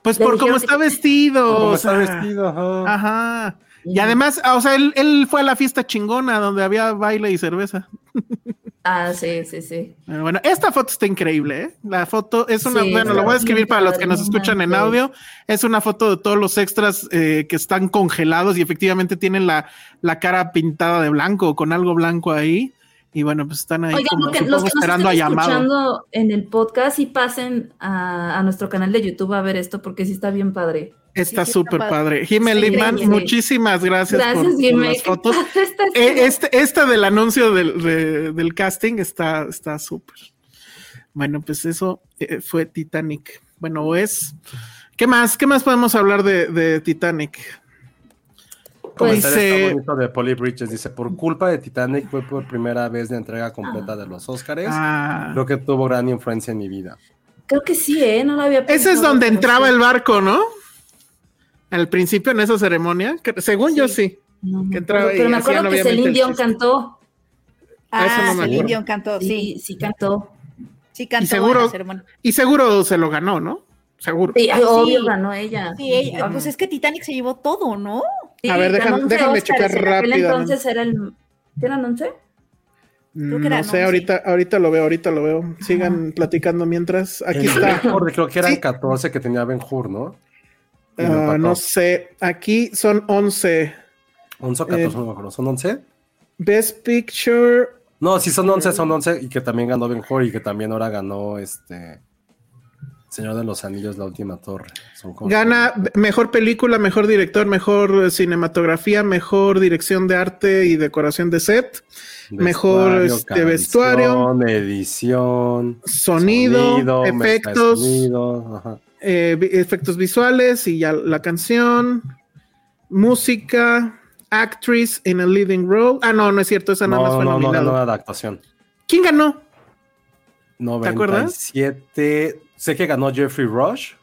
Pues Le por cómo está que- vestido. O está vestido, ajá. Ajá. Y además, ah, o sea, él, él fue a la fiesta chingona donde había baile y cerveza. Ah, sí, sí, sí. Bueno, esta foto está increíble, ¿eh? La foto es una, Sí, bueno, lo voy a escribir para los que nos escuchan en audio. Es una foto de todos los extras eh, que están congelados y efectivamente tienen la, la cara pintada de blanco, con algo blanco ahí. Y bueno, pues están ahí Oigan, como lo que- supongo, los que nos esperando a estén llamado. escuchando en el podcast y pasen a, a nuestro canal de YouTube a ver esto porque sí está bien padre. Está sí, súper está padre. Jiménez Sí, Lehmann, increíble. muchísimas gracias, Gracias, por, por Jimé. las fotos. padre está Eh, este, esta del anuncio del, de- del casting está está súper. Bueno, pues eso eh, fue Titanic. Bueno, o es. ¿Qué más? ¿Qué más podemos hablar de, de Titanic? Comentario Dice- está bonito de Polly Bridges. Dice, por culpa de Titanic fue por primera vez la entrega completa de los Oscars. Ah, Creo que tuvo gran influencia en mi vida. Creo que sí, ¿eh? No lo había ese es pensado, donde entraba el barco, ¿no? Al principio en esa ceremonia. que- según yo sí. No que entraba pero y me acuerdo que Celine el Dion cantó. Ah, no Ah, Celine. Dion cantó, Sí, sí, sí cantó. sí cantó Y seguro- en la ceremonia. Y seguro se lo ganó, ¿no? Seguro. Sí, obvio Sí. ganó ella. Sí, ella- pues es que Titanic se llevó todo, ¿no? Sí, A ver, déjame- 11 déjame Óscares, checar en rápidamente. entonces era el... ¿Eran 11? creo que era No sé, once. ahorita, ahorita lo veo, ahorita lo veo. Sigan platicando mientras. Aquí El está. Creo que eran Sí. 14 que tenía Ben Hur, ¿no? Empató. no sé, aquí son 11. 11 o 14, Eh, no me acuerdo. ¿Son 11? Best Picture. No, sí son 11, son 11 y que también ganó Ben Hur y que también ahora ganó este Señor de los Anillos, La Última Torre. Son Gana mejor película, mejor director, mejor cinematografía, mejor dirección de arte y decoración de set, mejor, este, vestuario. edición, sonido, efectos, sonido, ajá. eh, efectos visuales y ya la canción, música, actress in a leading role. Ah, no, no es cierto, esa nada más No, fue no, no nominado. ganó adaptación. ¿Quién ganó? acuerdas? 97. Sé que ganó Jeffrey Rush.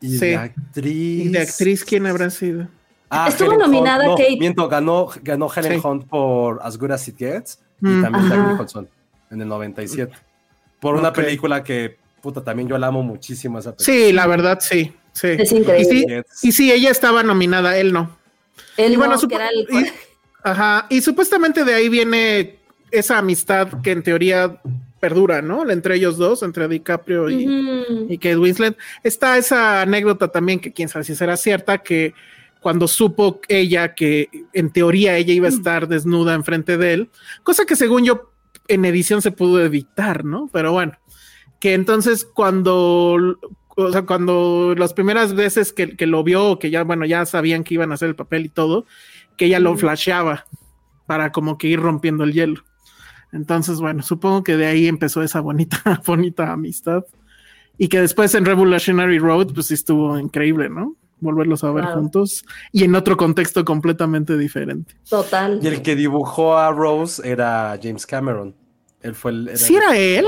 Y Sí. de actriz. ¿Y de actriz quién habrá sido? Ah, Estuvo Helen nominada Hunt. No, Kate. Miento, ganó, ganó Helen Sí. Hunt por As Good As It Gets. Mm. Y también Jack. Nicholson en el 97. Por una película que, puta, también yo la amo muchísimo esa película. Sí, la verdad, sí. sí. Es Y increíble. sí, y sí, ella estaba nominada, él no. Él Y bueno, no, era el... y- ajá, y supuestamente de ahí viene esa amistad que en teoría perdura, ¿no? Entre ellos dos, entre DiCaprio y, Kate Winslet. Está esa anécdota también que quién sabe si será cierta, que cuando supo ella que en teoría ella iba a estar desnuda enfrente de él, cosa que según yo en edición se pudo evitar, ¿no? Pero bueno, que entonces cuando, o sea, cuando las primeras veces que, que lo vio, que ya, bueno, ya sabían que iban a hacer el papel y todo, que ella lo flasheaba para como que ir rompiendo el hielo. Entonces, bueno, supongo que de ahí empezó esa bonita, bonita amistad. Y que después en Revolutionary Road, pues sí estuvo increíble, ¿no? Volverlos a ver Claro. juntos y en otro contexto completamente diferente. Total. Y el que dibujó a Rose era James Cameron. Él fue el. ¿Sí era él?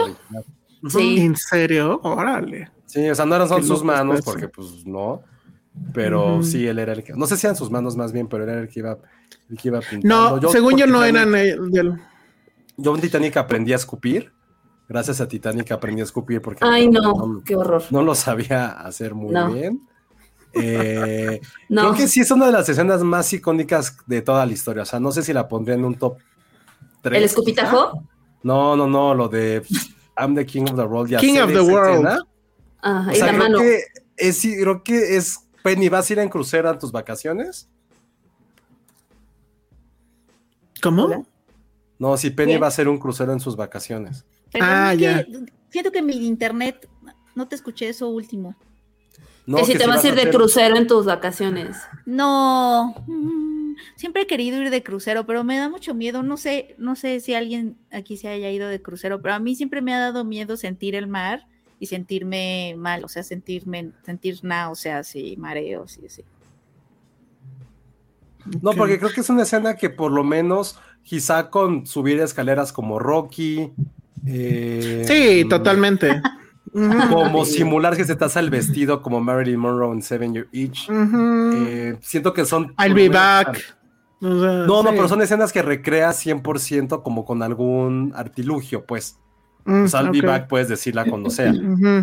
Sí. ¿En serio? Órale. Sí, o sea, no eran son sus manos, porque pues no. Pero sí, él era el que. No sé si eran sus manos más bien, pero era el que iba, el que iba pintando. No, según yo no eran el- del... Yo en Titanic aprendí a escupir. Gracias a Titanic aprendí a escupir porque Ay, no, no, qué horror. no lo sabía hacer muy No. bien. Eh, No. Creo que sí es una de las escenas más icónicas de toda la historia. O sea, no sé si la pondría en un top 3. ¿El escupitajo? No, no, no, lo de I'm the King of the World. ya King of the world. escena. Ajá, O sea, la creo mano. que es, creo que es Penny, ¿vas a ir en crucero a tus vacaciones? ¿Cómo? No, si Penny ¿Qué? va a hacer un crucero en sus vacaciones. Ah, es que ya. siento que mi internet, no te escuché eso último. No, que si te vas a ir de hacer- crucero en tus vacaciones. No, mm, siempre he querido ir de crucero, pero me da mucho miedo. No sé, no sé si alguien aquí se haya ido de crucero, pero a mí siempre me ha dado miedo sentir el mar y sentirme mal, o sea, sentirme, sentir náuseas y mareos y así. No, porque creo que es una escena que por lo menos, quizá con subir escaleras como Rocky. eh, Sí, totalmente. Ujú. Como simular que se hace el vestido como Marilyn Monroe en Seven Year. Ujú. Eh, siento que son. I'll be back. No, no, pero son escenas que recreas 100% como con algún artilugio, pues. Mm, O sea, I'll be ok. back puedes decirla cuando sea.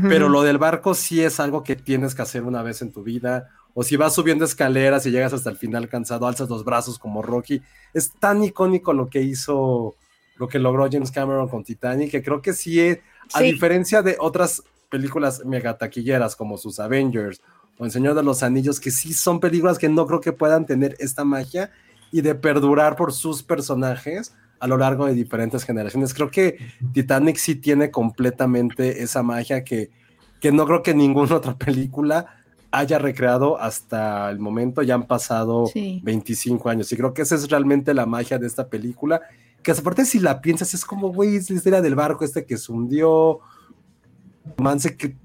Pero lo del barco sí es algo que tienes que hacer una vez en tu vida. O si vas subiendo escaleras y llegas hasta el final cansado, alzas los brazos como Rocky. Es tan icónico lo que hizo, lo que logró James Cameron con Titanic, que creo que sí, es- a Sí. diferencia de otras películas megataquilleras como sus Avengers o El Señor de los Anillos, que sí son películas que no creo que puedan tener esta magia y de perdurar por sus personajes a lo largo de diferentes generaciones. Creo que Titanic sí tiene completamente esa magia que, que no creo que ninguna otra película haya recreado hasta el momento, ya han pasado Sí. 25 años. Y creo que esa es realmente la magia de esta película. Que aparte, si la piensas, es como, güey, es la historia del barco este que se hundió. Romance que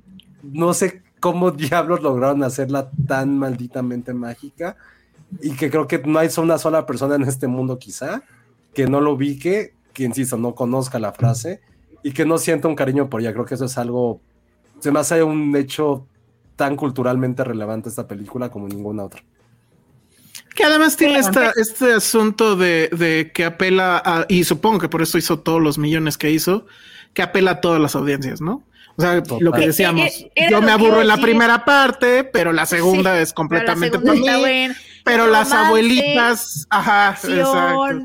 no sé cómo diablos lograron hacerla tan malditamente mágica. Y que creo que no hay una sola persona en este mundo, quizá, que no lo ubique, que insisto, no conozca la frase y que no sienta un cariño por ella. Creo que eso es algo, se me hace un hecho tan culturalmente relevante esta película como ninguna otra. Que además tiene esta, este asunto de, de que apela a, y supongo que por eso hizo todos los millones que hizo, que apela a todas las audiencias, ¿no? O sea, Total. lo que decíamos, era yo me aburro en la primera parte, pero la segunda Sí, es completamente para mí. Pero las abuelitas, ajá, exacto.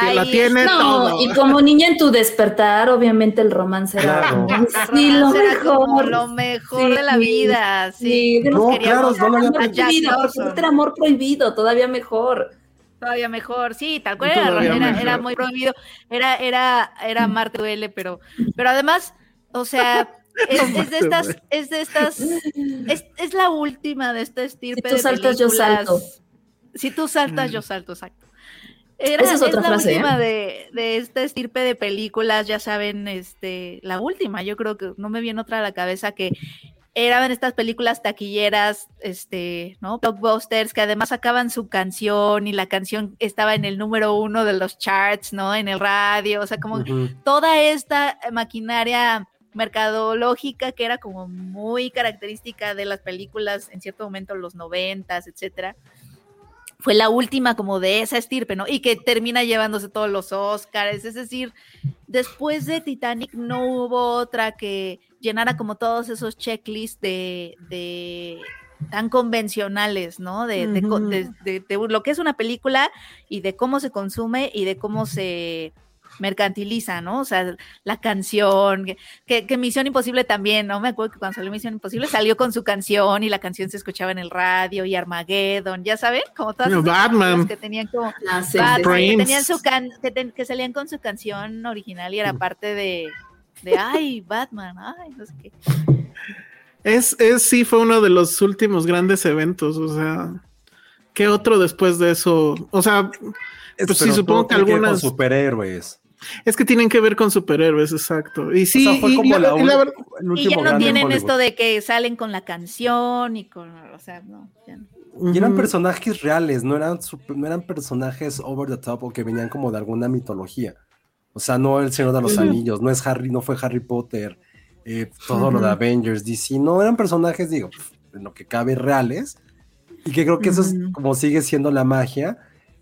Que la ahí tiene todo. No, y como niña en tu despertar, obviamente el romance era Claro. ay, sí, lo Romance era como mejor. lo mejor Sí, de la vida. Sí, sí, No, claro, no lo había prohibido, porque este era amor prohibido, todavía mejor. Todavía mejor, sí, tal cual era, era, era muy prohibido, era, era, era Marte duele, pero, pero además, o sea, es, es de estas, es de estas, es, es la última de esta estirpe Si tú de saltas, yo salto. Si tú saltas, Mm. yo salto, exacto. Era, Esa es otra la frase, última de, de esta estirpe de películas, ya saben, este, la última, yo creo que no me viene otra a la cabeza que eran estas películas taquilleras, este, ¿no? Blockbusters, que además sacaban su canción y la canción estaba en el número uno de los charts, ¿no? En el radio, o sea, como toda esta maquinaria mercadológica que era como muy característica de las películas en cierto momento, los noventas, etcétera. Fue la última como de esa estirpe, ¿no? Y que termina llevándose todos los Oscars. Es decir, después de Titanic no hubo otra que llenara como todos esos checklists de, de tan convencionales, ¿no? De, de lo que es una película y de cómo se consume y de cómo se mercantiliza, ¿no? O sea, la canción, que- que, Misión Imposible también, ¿no? Me acuerdo que cuando salió Misión Imposible salió con su canción y la canción se escuchaba en el radio y Armageddon, ya saben, como todas esas Batman. que tenían como Ah, sí, Batman, que tenían su can, que, ten- que salían con su canción original y era parte de, de ay, Batman, ay, no sé qué. Es, es, sí, fue uno de los últimos grandes eventos, o sea, ¿qué otro después de eso? O sea, Es- Pues sí, supongo que algunas- Con superhéroes. Es que tienen que ver con superhéroes, exacto. Y sí, o sea, fue y- como y la, la- y la el ya no tienen esto de que salen con la canción y con, o sea, no, ya no. Y eran personajes reales, no eran, super- no eran personajes over the top o que venían como de alguna mitología. O sea, no el Señor de los Anillos, no es Harry, no fue Harry Potter, eh, todo lo de. Avengers, DC, no eran personajes, digo, en lo que cabe reales. Y que creo que eso es como sigue siendo la magia.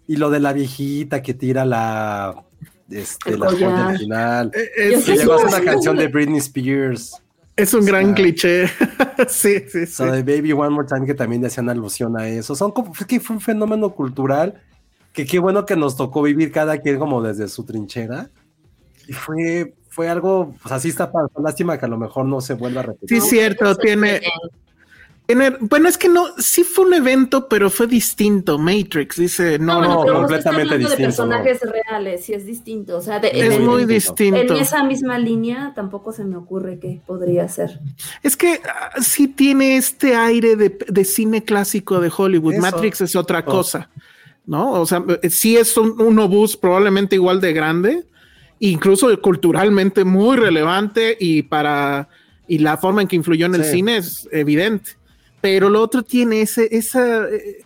Y lo de la viejita que tira la, este, la joya al final. Que Es, Yo llegó a ser sí. una canción de Britney Spears. es un gran sea, cliché. sí, sí, sí. O sea, de Baby One More Time que también hacían alusión a eso. Son como, es que fue un fenómeno cultural que qué bueno que nos tocó vivir cada quien como desde su trinchera. Y fue, fue algo, pues así está para lástima que a lo mejor no se vuelva a repetir. Sí, cierto, tiene, tiene- Bueno, es que no, sí fue un evento, pero fue distinto. Matrix dice, no, No, no, no, pero completamente distinto, de personajes reales, sí es distinto. O sea, de- es en, muy en- distinto. en esa misma línea tampoco se me ocurre que podría ser. Es que ah, sí tiene este aire de, de cine clásico de Hollywood. Eso. Matrix es otra Oh. cosa, ¿no? O sea, eh, sí es un, un obús probablemente igual de grande, incluso culturalmente muy relevante y para y la forma en que influyó en el cine es evidente. Pero lo otro tiene ese, esa, eh,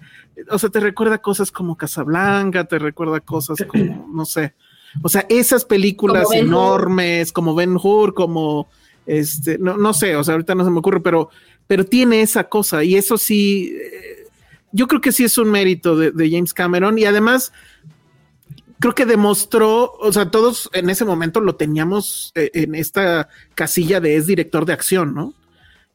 o sea, te recuerda cosas como Casablanca, te recuerda cosas como, no sé, o sea, esas películas Como enormes, como Ben Hur, como este, no, no sé, o sea, ahorita no se me ocurre, pero, pero tiene esa cosa y eso sí, eh, yo creo que sí es un mérito de, de James Cameron y además creo que demostró, o sea, todos en ese momento lo teníamos eh, en esta casilla de es director de acción, ¿no?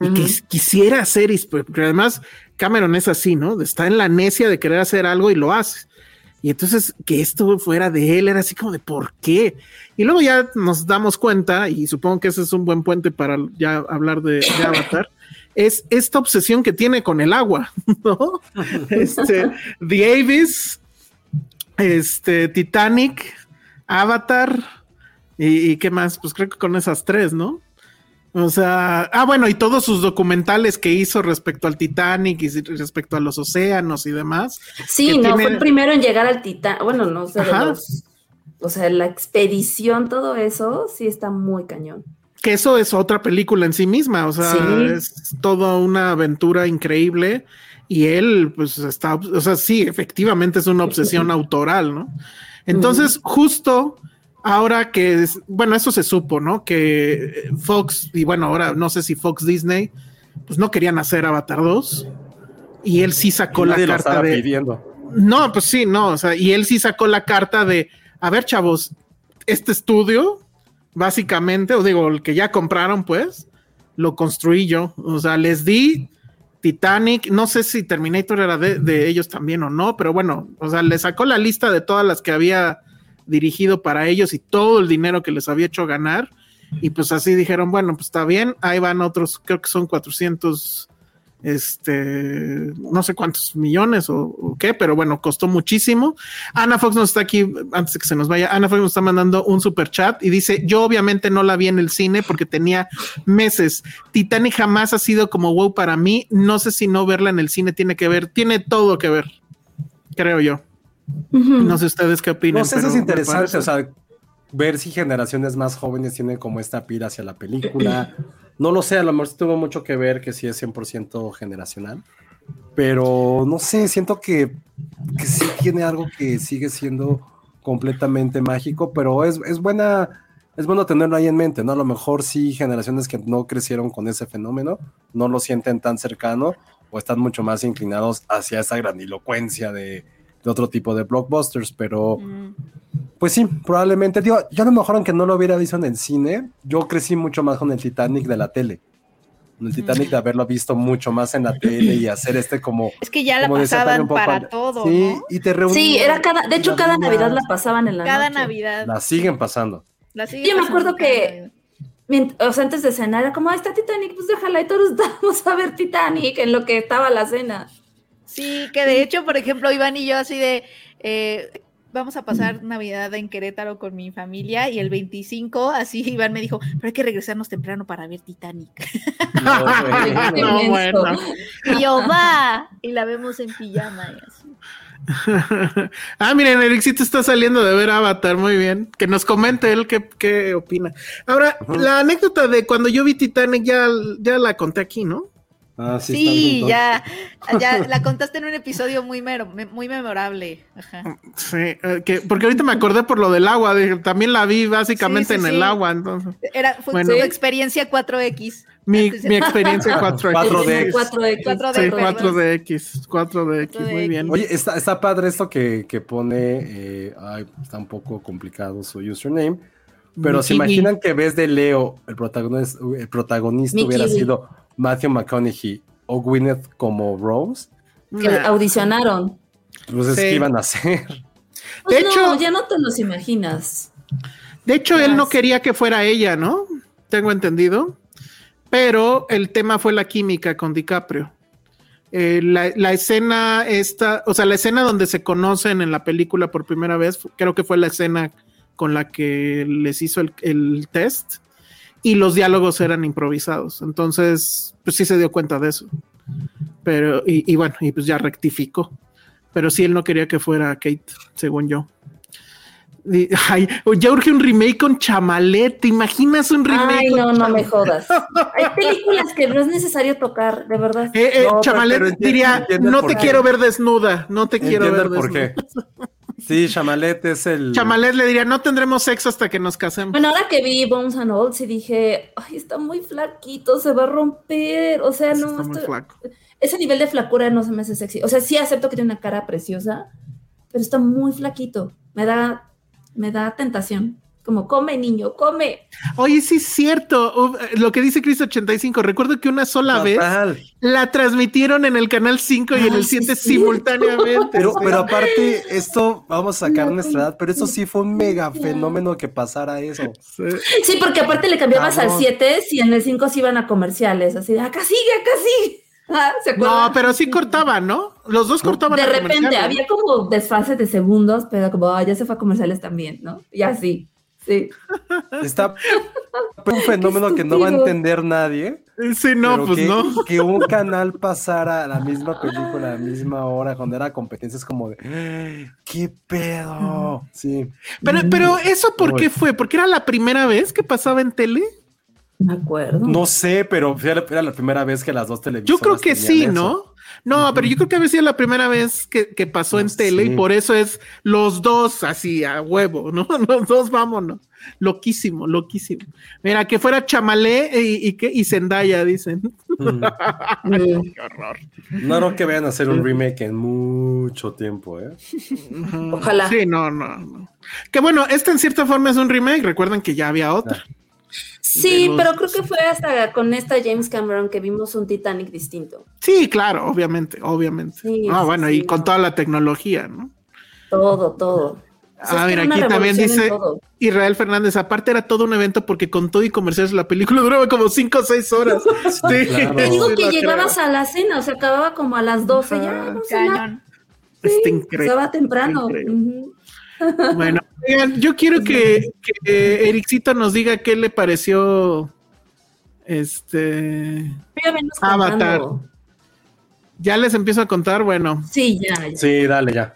Y que quisiera hacer, y- porque además Cameron es así, ¿no? Está en la necia de querer hacer algo y lo hace. Y entonces que esto fuera de él era así como de ¿por qué? Y luego ya nos damos cuenta, y supongo que ese es un buen puente para ya hablar de, de Avatar, es esta obsesión que tiene con el agua, ¿no? Este, The Abyss, este, Titanic, Avatar, y, y qué más, pues creo que con esas tres, ¿no? O sea, ah, bueno, y todos sus documentales que hizo respecto al Titanic y respecto a los océanos y demás. Sí, no, fue el primero en llegar al Titanic. Bueno, no, o sea, o sea, la expedición, todo eso, sí está muy cañón. Que eso es otra película en sí misma, o sea, es toda una aventura increíble y él, pues está, o sea, sí, efectivamente es una obsesión autoral, ¿no? Entonces, justo ahora que, bueno, eso se supo, ¿no? Que Fox, y bueno, ahora no sé si Fox Disney, pues no querían hacer Avatar 2. Y él sí sacó la carta de. Pidiendo. No, pues sí, no, o sea, y él sí sacó la carta de, a ver, chavos, este estudio, básicamente, o digo, el que ya compraron, pues, lo construí yo. O sea, les di Titanic, no sé si Terminator era de, de ellos también o no, pero bueno, o sea, le sacó la lista de todas las que había dirigido para ellos y todo el dinero que les había hecho ganar. Y pues así dijeron, bueno, pues está bien, ahí van otros, creo que son 400, este, no sé cuántos millones o, qué, pero bueno, costó muchísimo. Ana Fox nos está aquí, antes de que se nos vaya, Ana Fox nos está mandando un super chat y dice, yo obviamente no la vi en el cine porque tenía meses. Titanic jamás ha sido como wow para mí, no sé si no verla en el cine tiene que ver, tiene todo que ver, creo yo. No sé ustedes qué opinan. No sé, es interesante, o sea, ver si generaciones más jóvenes tienen como esta pira hacia la película. No lo sé, a lo mejor tuvo mucho que ver que sí es 100% generacional, pero no sé, siento que, que, sí tiene algo que sigue siendo completamente mágico, pero es, es buena, es bueno tenerlo ahí en mente, ¿no? A lo mejor sí generaciones que no crecieron con ese fenómeno, no lo sienten tan cercano o están mucho más inclinados hacia esa grandilocuencia de de otro tipo de blockbusters, pero mm. pues sí, probablemente, digo, yo a lo mejor aunque no lo hubiera visto en el cine, yo crecí mucho más con el Titanic de la tele. El Titanic de haberlo visto mucho más en la tele y hacer este como... Es que ya la pasaban para todo, Sí, y te Sí, era cada, de hecho cada Navidad la pasaban en la Cada Navidad. La siguen pasando. yo me acuerdo que o sea, antes de cenar era como, está Titanic, pues déjala y todos vamos a ver Titanic en lo que estaba la cena. Sí, que de hecho, por ejemplo, Iván y yo así de, eh, vamos a pasar Navidad en Querétaro con mi familia y el 25, así Iván me dijo, pero hay que regresarnos temprano para ver Titanic. No, bueno. Y yo, va, y la vemos en pijama y así. ah, miren, Ericito está saliendo de ver Avatar, muy bien. Que nos comente él qué, qué opina. Ahora, la anécdota de cuando yo vi Titanic ya, ya la conté aquí, ¿no? Ah, sí, ya, ya la contaste en un episodio muy, muy memorable. Sí, eh, que, porque ahorita me acordé por lo del agua, también la vi básicamente en el agua, entonces. Era, fue tu experiencia 4X. Mi, mi experiencia 4X. 4DX. 4DX. 4DX. Sí, 4DX. 4DX, muy bien. Oye, está, está padre esto que, que pone, eh, ay, está un poco complicado su username, pero se imaginan que ves de Leo, el protagonista, el protagonista hubiera sido Matthew McConaughey o Gwyneth como Rose. Que audicionaron. Pues es que iban a hacer. Pues de hecho, ya no te los imaginas. De hecho, él no quería que fuera ella, ¿no? Tengo entendido. Pero el tema fue la química con DiCaprio. Eh, la, escena esta, o sea, la escena donde se conocen en la película por primera vez, creo que fue la escena con la que les hizo el, el test y los diálogos eran improvisados. Entonces, pues sí se dio cuenta de eso. Pero, y, bueno, y pues ya rectificó. Pero sí, él no quería que fuera Kate, según yo. ay, ya urge un remake con Chamalet. ¿Te imaginas un remake? Ay, no, no me jodas. Hay películas que no es necesario tocar, de verdad. Eh, eh, Chamalet diría: No te quiero ver desnuda, no te quiero ver desnuda. por qué. Sí, Chamalet es el. Chamalet le diría, no tendremos sexo hasta que nos casemos. Bueno, ahora que vi Bones and Olds y dije, ay, está muy flaquito, se va a romper. O sea, no. Está muy flaco. Ese nivel de flacura no se me hace sexy. O sea, sí acepto que tiene una cara preciosa, pero está muy flaquito. Me da, me da tentación como come niño, come. Oye, sí es cierto, lo que dice Chris 85, recuerdo que una sola vez la transmitieron en el canal 5 y en el 7 simultáneamente. Pero, pero aparte, esto, vamos a sacar nuestra edad, pero eso sí fue un mega fenómeno que pasara eso. Sí, porque aparte le cambiabas al 7 y en el 5 se iban a comerciales, así de acá sigue, acá sigue. Ah, no, pero sí cortaban, ¿no? Los dos cortaban. De repente había como desfases de segundos, pero como ya se fue a comerciales también, ¿no? Y así. Sí. Está un fenómeno que no va a entender nadie. Sí, no, pues que, no. que un canal pasara la misma película a la misma hora cuando era competencia es como de "Ah, ¿qué pedo? Sí. Pero, pero eso ¿por Uy. qué fue? ¿Porque era la primera vez que pasaba en tele? Me acuerdo. No sé, pero era la primera vez que las dos Yo televisoras. creo que sí, eso. ¿no? No, pero yo creo que había sido la primera vez que, que pasó en No tele y por eso es los dos así a huevo, ¿no? Los dos vámonos. Loquísimo, loquísimo. Mira, que fuera Chamalé y, y, que- y Zendaya, dicen. Mm. Qué horror. No creo que vayan a hacer un remake en mucho tiempo, ¿eh? Ojalá. Sí, no, no, no. Que bueno, este en cierta forma es un remake. Recuerden que ya había otra. Sí, los- pero creo que fue hasta con esta James Cameron que vimos un Titanic distinto. Sí, claro, obviamente, obviamente. Sí, ah, bueno, sí, y con no. toda la tecnología, ¿no? Todo, todo. O sea, Ah, mira, aquí también dice. Israel Fernández. Aparte, era todo un evento porque con todo y comerciales la película duraba como 5 o 6 horas. Sí, claro. Te digo que llegabas a la cena, o sea, acababa como a las 12 ya. Ajá. vamos a cenar. Cañón. Está increíble. Estaba temprano. increíble. Bueno, oigan, yo quiero que, que Ericito nos diga qué le pareció este. Avatar. contando. Ya les empiezo a contar. Bueno, Sí, ya. ya. Sí, dale, ya.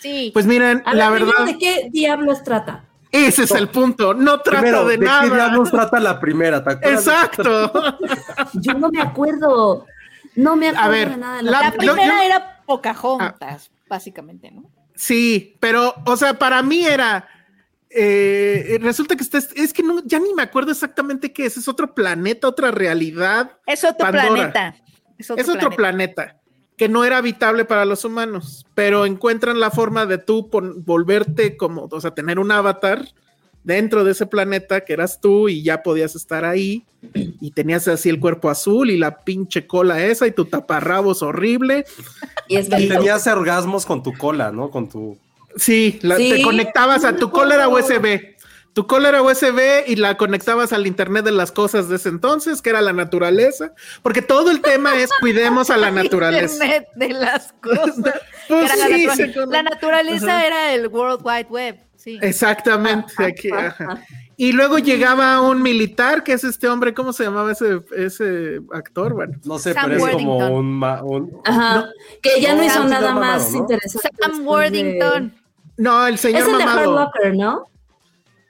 Sí. pues miren, A la ver, verdad, ¿de qué diablos trata? ese es el punto. No trata Primero, de, ¿de, qué nada. diablos trata la primera? ¿Te Exacto. Yo no me acuerdo. No me acuerdo ver, de nada de la- la, Lo- primera yo- era Pocahontas, básicamente, ¿no? Sí, pero, o sea, para mí era. eh, resulta que está, es que no, ya ni me acuerdo exactamente qué es. Es otro planeta, otra realidad. Es otro Pandora. planeta. Es otro, es otro planeta. que no era habitable para los humanos, pero encuentran la forma de tú volverte como, o sea, tener un avatar dentro de ese planeta que eras tú y ya podías estar ahí y tenías así el cuerpo azul y la pinche cola esa y tu taparrabos horrible. Y es Y que tenías orgasmos con tu cola, ¿no? Con tu. Sí, la- Sí. te conectabas a tu cola era USB. Tu cola era USB y la conectabas al Internet de las cosas de ese entonces, que era la naturaleza, porque todo el tema es cuidemos a la naturaleza. Internet de las cosas. Pues Era la, sí, se la naturaleza era el World Wide Web. Sí. Exactamente. aquí, ajá. Y luego llegaba un militar, que es este hombre, ¿cómo se llamaba ese, ese actor? Bueno, No sé, Sam pero es como un. ma- un- Ajá, que ya no, No, hizo nada más mamado, ¿no? interesante. Sam Worthington. no, el De... señor Es el de Hurt mamado Locker, ¿no?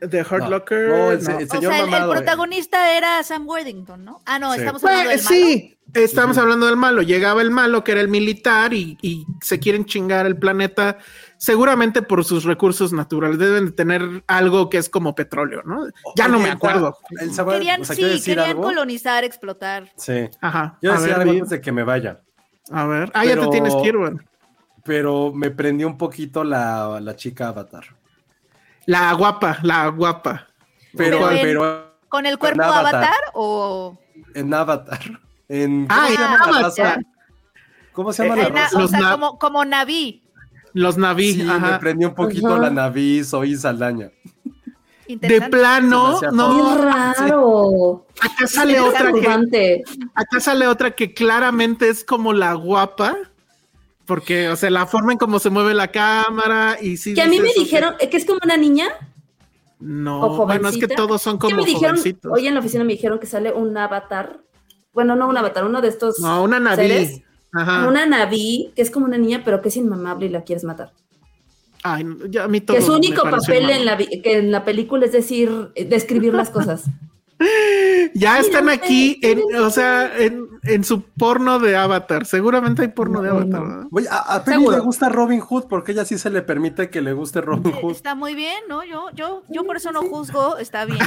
de No, Locker. no, el el O sea, el, el mamado. eh. protagonista era Sam Worthington, ¿no? Ah, no, Sí. estamos hablando Pues, del malo. sí, estamos hablando del malo. Llegaba el malo, que era el militar, y, y se quieren chingar el planeta, seguramente por sus recursos naturales. Deben de tener algo que es como petróleo, ¿no? Ya no me acuerdo. el sabor- Querían, o sea, sí, decir querían algo. colonizar, explotar. Sí. Ajá. Yo a decía ver, algo antes de que me vaya, a ver. Ah, ya te tienes que ir, bueno. pero me prendió un poquito la, la chica Avatar. La guapa, la guapa. Pero, Pero en- pero ¿Con el cuerpo Avatar. avatar o...? en Avatar. En, Ah, ¿Cómo se en llama la Avatar. raza? ¿Cómo se llama la en na- raza? o sea, como, como Naví. Los Naví. Sí, me prendió un poquito Ajá. la Naví, soy Saldaña. De plano, no. Qué raro. Acá sale otra que, acá sale otra que claramente es como la guapa, porque, o sea, la forma en cómo se mueve la cámara y sí. Que a mí me dijeron que es como una niña No, o jovencita. bueno, es que todos son como me dijeron, jovencitos. hoy en la oficina me dijeron que sale un avatar. Bueno, no un avatar, uno de estos. no, una seres. Ajá. Una Naví, que es como una niña, pero que es inmamable y la quieres matar. Ay, ya a mí todo Que su único papel en la, que en la película es decir, describir las cosas. Ya están aquí, en, o sea, en, en su porno de Avatar. Seguramente hay porno de Avatar, no. Oye, a, a Penny le gusta Robin Hood porque ella sí se le permite que le guste Robin Hood. Está muy bien, ¿no? Yo, yo, yo por eso no juzgo, está bien.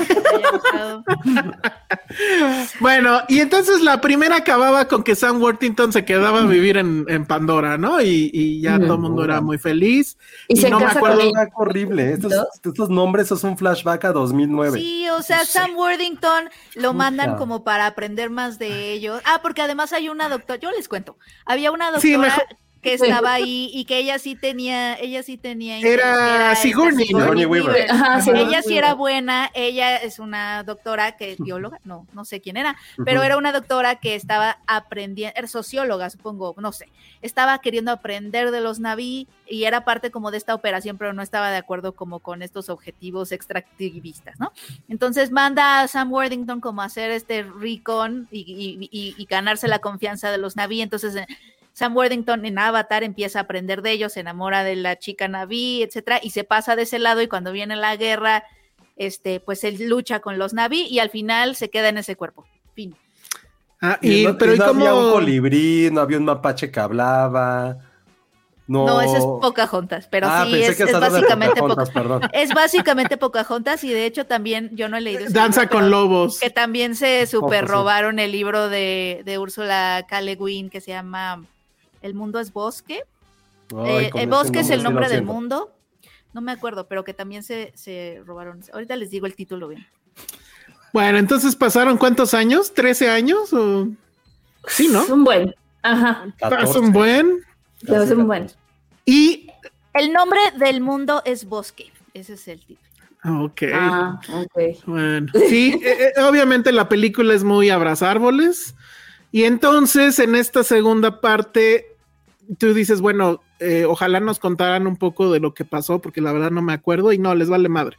Bueno, y entonces la primera acababa con que Sam Worthington se quedaba a vivir en, en Pandora, ¿no? Y, y ya todo el mundo era muy feliz. Y se no me acuerdo. horrible. Estos nombres eso es un flashback a 2009. Sí, o sea, Sam Worthington lo mandan como para aprender más de ellos. Ah, porque además hay una doctora, yo les cuento, había una Sí, doctora mejor- que estaba ahí y que ella sí tenía, ella sí tenía. Era esta Sigourney, Weaver. Ajá, sí, ella sí Weaver. era buena, ella es una doctora que bióloga, no, no sé quién era, pero era una doctora que estaba aprendiendo, era socióloga, supongo, no sé, estaba queriendo aprender de los Naví y era parte como de esta operación, pero no estaba de acuerdo como con estos objetivos extractivistas, ¿no? Entonces manda a Sam Worthington como a hacer este recon y, y- y- y ganarse la confianza de los Naví, entonces eh, Sam Worthington en Avatar empieza a aprender de ellos, se enamora de la chica Naví, etcétera, y se pasa de ese lado y cuando viene la guerra, este, pues él lucha con los Naví y al final se queda en ese cuerpo. Fin. Ah, Y, y, no, pero y ¿y no había un colibrí, no había un mapache que hablaba. No, No, ese es Pocahontas, pero ah, sí es, es básicamente Pocahontas, Poca- perdón. es básicamente Pocahontas y de hecho también yo no he leído Danza libro, con lobos. que también se super robaron el libro de, de Úrsula K. Le Guin que se llama El mundo es bosque. Ay, Eh, el bosque es el nombre del mundo. No me acuerdo, pero que también se, se robaron. Ahorita les digo el título bien. Bueno, entonces pasaron cuántos años? ¿13 años? O... Sí, ¿no? Es un buen. Ajá. Es 14. un buen. Un. Y. El nombre del mundo es bosque. Ese es el título. Ok. Ah, ok. Bueno, sí, eh, eh, obviamente la película es muy abrazar árboles. Y entonces en esta segunda parte, tú dices, bueno, eh, ojalá nos contaran un poco de lo que pasó, porque la verdad no me acuerdo y no, les vale madre.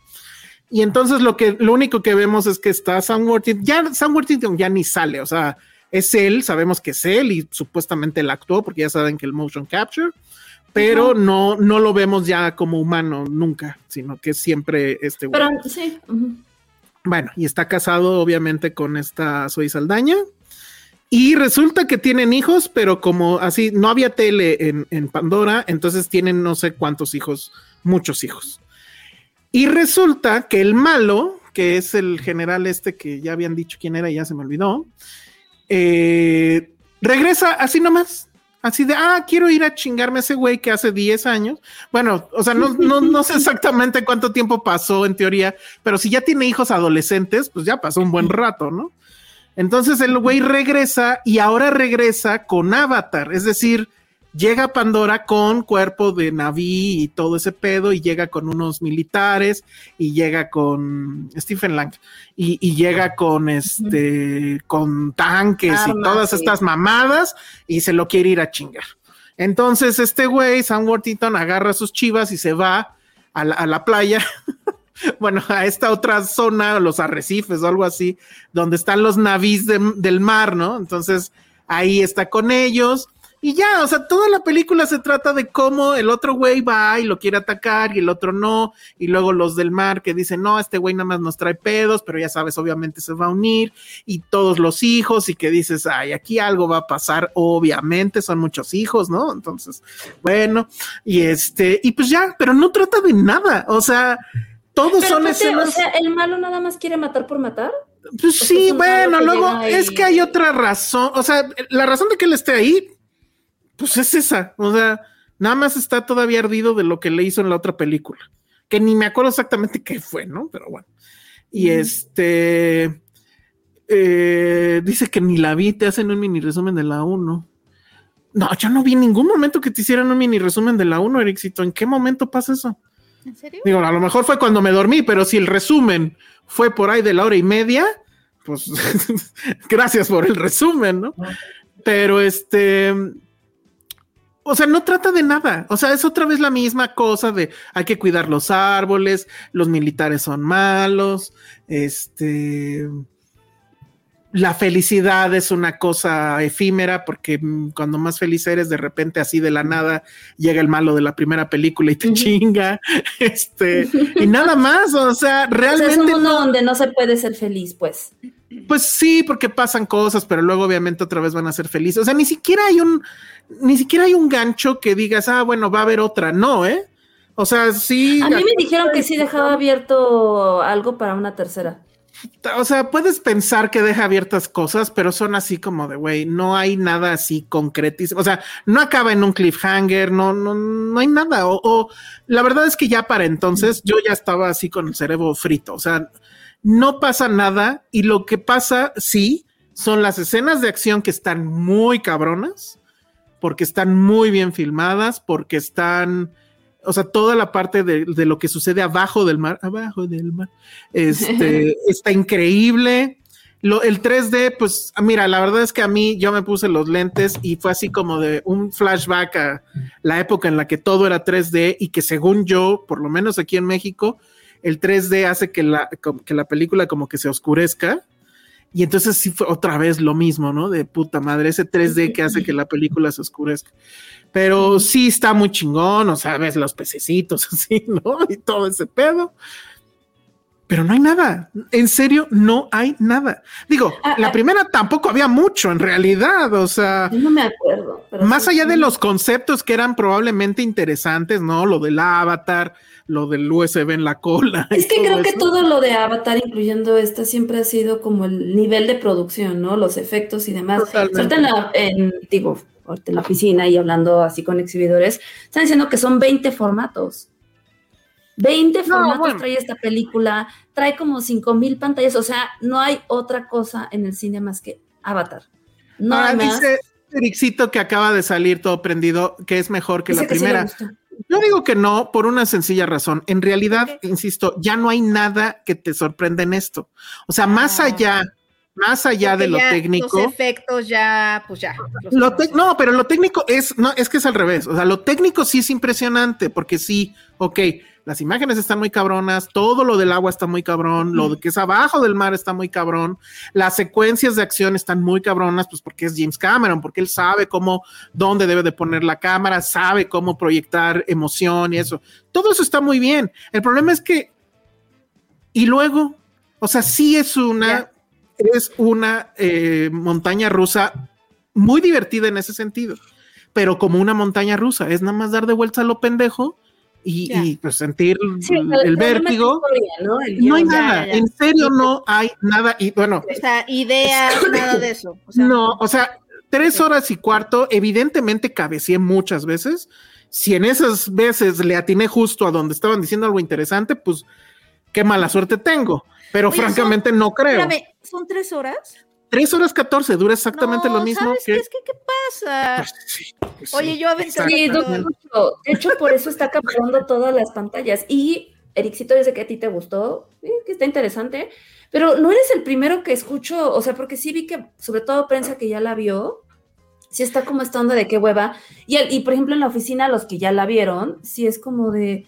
Y entonces lo que lo único que vemos es que está Sam Worthington, ya Sam Worthington ya ni sale, o sea, es él, sabemos que es él y supuestamente él actuó, porque ya saben que el motion capture, pero no, no lo vemos ya como humano nunca, sino que es siempre este. Pero sí. ujú. Bueno, y está casado obviamente con esta Zoe Saldaña. Y resulta que tienen hijos, pero como así no había tele en, Pandora, entonces tienen no sé cuántos hijos, muchos hijos. Y resulta que el malo, que es el general este que ya habían dicho quién era y ya se me olvidó, eh, regresa así nomás. Así de, ah, quiero ir a chingarme a ese güey que hace 10 años. Bueno, o sea, no, no, no sé exactamente cuánto tiempo pasó en teoría, pero si ya tiene hijos adolescentes, pues ya pasó un buen rato, ¿no? Entonces el güey regresa y ahora regresa con Avatar, es decir, llega Pandora con cuerpo de Naví y todo ese pedo y llega con unos militares y llega con Stephen Lang y, y llega con este con tanques y todas sí. estas mamadas y se lo quiere ir a chingar. Entonces este güey, Sam Worthington, agarra sus chivas y se va a la, a la playa bueno, a esta otra zona, los arrecifes o algo así, donde están los navíes de- del mar, ¿no? Entonces ahí está con ellos. Y ya, o sea, toda la película se trata de cómo el otro güey va y lo quiere atacar y el otro no. Y luego los del mar que dicen, no, este güey nada más nos trae pedos, pero ya sabes, obviamente se va a unir. Y todos los hijos y que dices, ay, aquí algo va a pasar, obviamente, son muchos hijos, ¿no? Entonces, bueno, y este, y pues ya, pero no trata de nada. O sea, todos Pero son escenas. o sea, el malo nada más quiere matar por matar. Pues sí, bueno, luego es que hay otra razón. O sea, la razón de que él esté ahí, pues es esa. O sea, nada más está todavía ardido de lo que le hizo en la otra película. Que ni me acuerdo exactamente qué fue, ¿no? Pero bueno. Y este. eh, dice que ni la vi, te hacen un mini resumen de la 1. No, yo no vi en ningún momento que te hicieran un mini resumen de la 1, Ericito. ¿En qué momento pasa eso? ¿En serio? Digo, a lo mejor fue cuando me dormí, pero si el resumen fue por ahí de la hora y media, pues gracias por el resumen, ¿no? Pero este, o sea, no trata de nada. O sea, es otra vez la misma cosa de hay que cuidar los árboles, los militares son malos, este, la felicidad es una cosa efímera porque cuando más feliz eres, de repente así de la nada llega el malo de la primera película y te chinga, este, y nada más. O sea, sea, es realmente un mundo no- donde no se puede ser feliz, pues. pues sí, porque pasan cosas, pero luego obviamente otra vez van a ser felices. O sea, ni siquiera hay un, ni siquiera hay un gancho que digas, ah, bueno, va a haber otra. No, ¿eh? O sea, sí. A mí me dijeron que sí dejaba abierto algo para una tercera. O sea, puedes pensar que deja abiertas cosas, pero son así como de, güey, no hay nada así concretísimo. O sea, no acaba en un cliffhanger, no, no, no hay nada. O, o la verdad es que ya para entonces yo ya estaba así con el cerebro frito. O sea, no pasa nada y lo que pasa, sí, son las escenas de acción que están muy cabronas, porque están muy bien filmadas, porque están, o sea, toda la parte de, de lo que sucede abajo del mar, abajo del mar, este, está increíble. Lo, el 3D, pues mira, la verdad es que a mí yo me puse los lentes y fue así como de un flashback a la época en la que todo era 3D y que según yo, por lo menos aquí en México, el 3D hace que la, que la película como que se oscurezca. Y entonces sí fue otra vez lo mismo, ¿no? De puta madre, ese 3D que hace que la película se oscurezca. Pero sí está muy chingón, o sea, ves los pececitos así, ¿no? Y todo ese pedo pero no hay nada. En serio, no hay nada. Digo, Ah, la ah. primera tampoco había mucho en realidad, o sea, Yo no me acuerdo. pero más sí, allá de los conceptos que eran probablemente interesantes, ¿no? Lo del avatar, lo del USB en la cola. Es que creo que todo lo de Avatar, incluyendo esta, siempre ha sido como el nivel de producción, ¿no? Los efectos y demás. Ahorita en la, en, digo, ahorita en la oficina y hablando así con exhibidores, están diciendo que son 20 formatos. 20 No, formatos bueno. trae esta película, trae como 5000 pantallas, o sea, no hay otra cosa en el cine más que Avatar. No Ahora hay más. dice Ericito que acaba de salir todo prendido, que es mejor que Dice la que sí primera. gustó. Yo digo que no, por una sencilla razón. En realidad, insisto, ya no hay nada que te sorprenda en esto. O sea, más Ah. allá, más allá de lo técnico. Los efectos ya, pues ya. Lo no, pero lo técnico es, no, es que es al revés. O sea, lo técnico sí es impresionante, porque sí, ok, las imágenes están muy cabronas, todo lo del agua está muy cabrón, lo que es abajo del mar está muy cabrón, las secuencias de acción están muy cabronas, pues porque es James Cameron, porque él sabe cómo, dónde debe de poner la cámara, sabe cómo proyectar emoción y eso. Todo eso está muy bien. El problema es que, y luego, o sea, sí es una, es una eh, montaña rusa muy divertida en ese sentido, pero como una montaña rusa, es nada más dar de vuelta a lo pendejo y, Ya. y, pues sentir Sí, el, el vértigo. historia, ¿no? El No hay nada, ya, ya. en serio no hay nada. Y bueno, O sea, ideas, nada de eso. O sea, no, o sea, tres horas y cuarto, evidentemente cabeceé muchas veces. Si en esas veces le atiné justo a donde estaban diciendo algo interesante, pues qué mala suerte tengo. Pero Oye, francamente no creo. Espérame, ¿son tres horas? Tres horas catorce, dura exactamente No, lo mismo ¿sabes que. qué? Es que, ¿qué pasa? Pues sí, pues Oye, sí, yo aventé exacto. Sí, mucho. De hecho, por eso está capturando todas las pantallas. Y Ericito, yo sé que a ti te gustó, que está interesante, pero no eres el primero que escucho, o sea, porque sí vi que, sobre todo prensa que ya la vio, sí está como esta onda de qué hueva. Y, el- y por ejemplo, en la oficina, los que ya la vieron, sí es como de.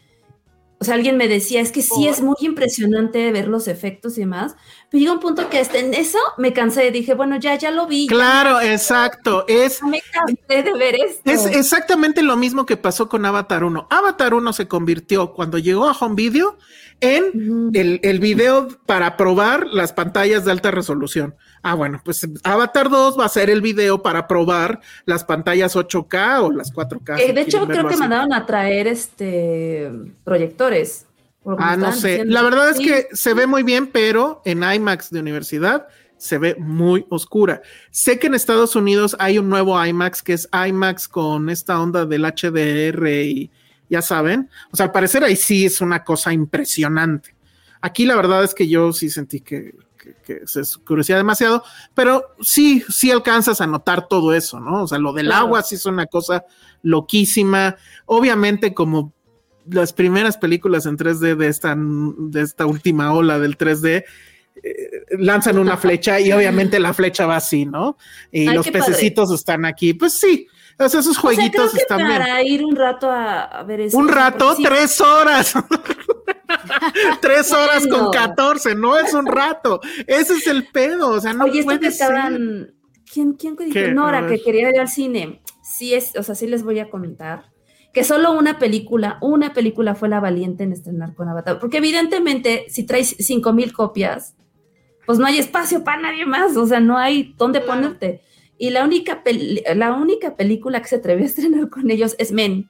O sea, alguien me decía, es que sí es muy impresionante ver los efectos y demás. Pero llega un punto que en eso me cansé. Dije, bueno, ya, ya lo vi. ya Claro, exacto. Es, me cansé de ver esto. es exactamente lo mismo que pasó con Avatar 1. Avatar 1 se convirtió cuando llegó a Home Video en el, el video para probar las pantallas de alta resolución. Ah, bueno, pues Avatar 2 va a ser el video para probar las pantallas 8K o las 4K. Eh, si de hecho, creo que así. mandaron a traer este proyectores. Ah, no sé. diciendo. La verdad es Sí. que se ve muy bien, pero en IMAX de universidad se ve muy oscura. Sé que en Estados Unidos hay un nuevo IMAX que es IMAX con esta onda del HDR y ya saben. O sea, al parecer ahí sí es una cosa impresionante. Aquí la verdad es que yo sí sentí que, que- que se oscurecía demasiado, pero sí, sí alcanzas a notar todo eso, ¿no? O sea, lo del Claro. agua sí es una cosa loquísima. Obviamente, como las primeras películas en 3D de esta, de esta última ola del 3D, eh, lanzan una flecha y obviamente la flecha va así, ¿no? Y Ay, los padre. pececitos están aquí. Pues sí, o sea, esos O sea, creo jueguitos están bien. para ir un rato a, a ver eso. Un rato, sí, tres horas. tres horas con Bueno. 14, no es un rato. Ese es el pedo. O sea, no Oye, esto puede que ser. estaban. ¿Quién, quién dijo? Nora, que quería ir al cine. Sí, es, o sea, sí les voy a comentar que solo una película, una película fue la valiente en estrenar con Avatar. Porque evidentemente, si traes cinco mil copias, pues no hay espacio para nadie más. O sea, no hay dónde Claro. ponerte. Y la única, la única película que se atrevió a estrenar con ellos es Men.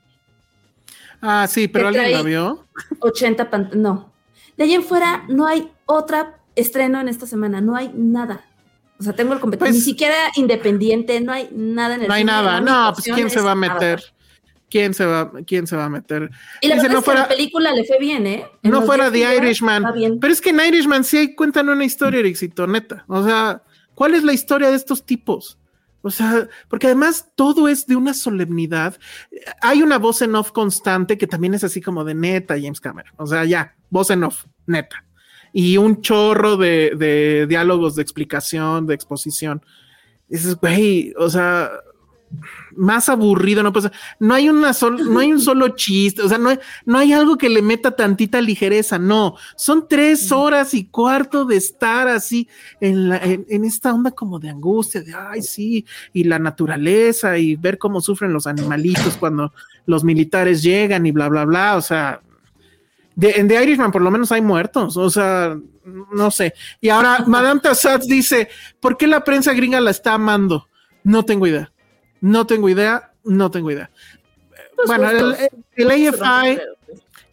Ah, sí, pero alguien la vio. 80 pant- no. De ahí en fuera no hay otra estreno en esta semana, no hay nada. O sea, tengo el competidor, Pues- ni siquiera independiente, no hay nada en el No hay nada. No, pues quién se va a meter. Avatar. ¿Quién se va, quién se va a meter? Y la Dice, no es que fuera- la película le fue bien, ¿eh? En no fuera lleva, Irishman. Pero es que en Irishman sí cuentan una historia, Ericito, neta. O sea, ¿cuál es la historia de estos tipos? O sea, porque además todo es de una solemnidad. Hay una voz en off constante que también es así como de neta, James Cameron. O sea, ya, voz en off, neta. Y un chorro de, de diálogos de explicación, de exposición. Dices, güey, o sea, más aburrido, no pasa. No hay una no hay un solo chiste, o sea, no hay, no hay algo que le meta tantita ligereza, no. Son tres horas y cuarto de estar así en, la, en, esta onda como de angustia, de ay, sí, y la naturaleza y ver cómo sufren los animalitos cuando los militares llegan y bla, bla, bla. O sea, en The Irishman por lo menos hay muertos, o sea, no sé. Y ahora Madame Tassat dice, ¿por qué la prensa gringa la está amando? No tengo idea. No tengo idea, no tengo idea. Bueno, el, AFI.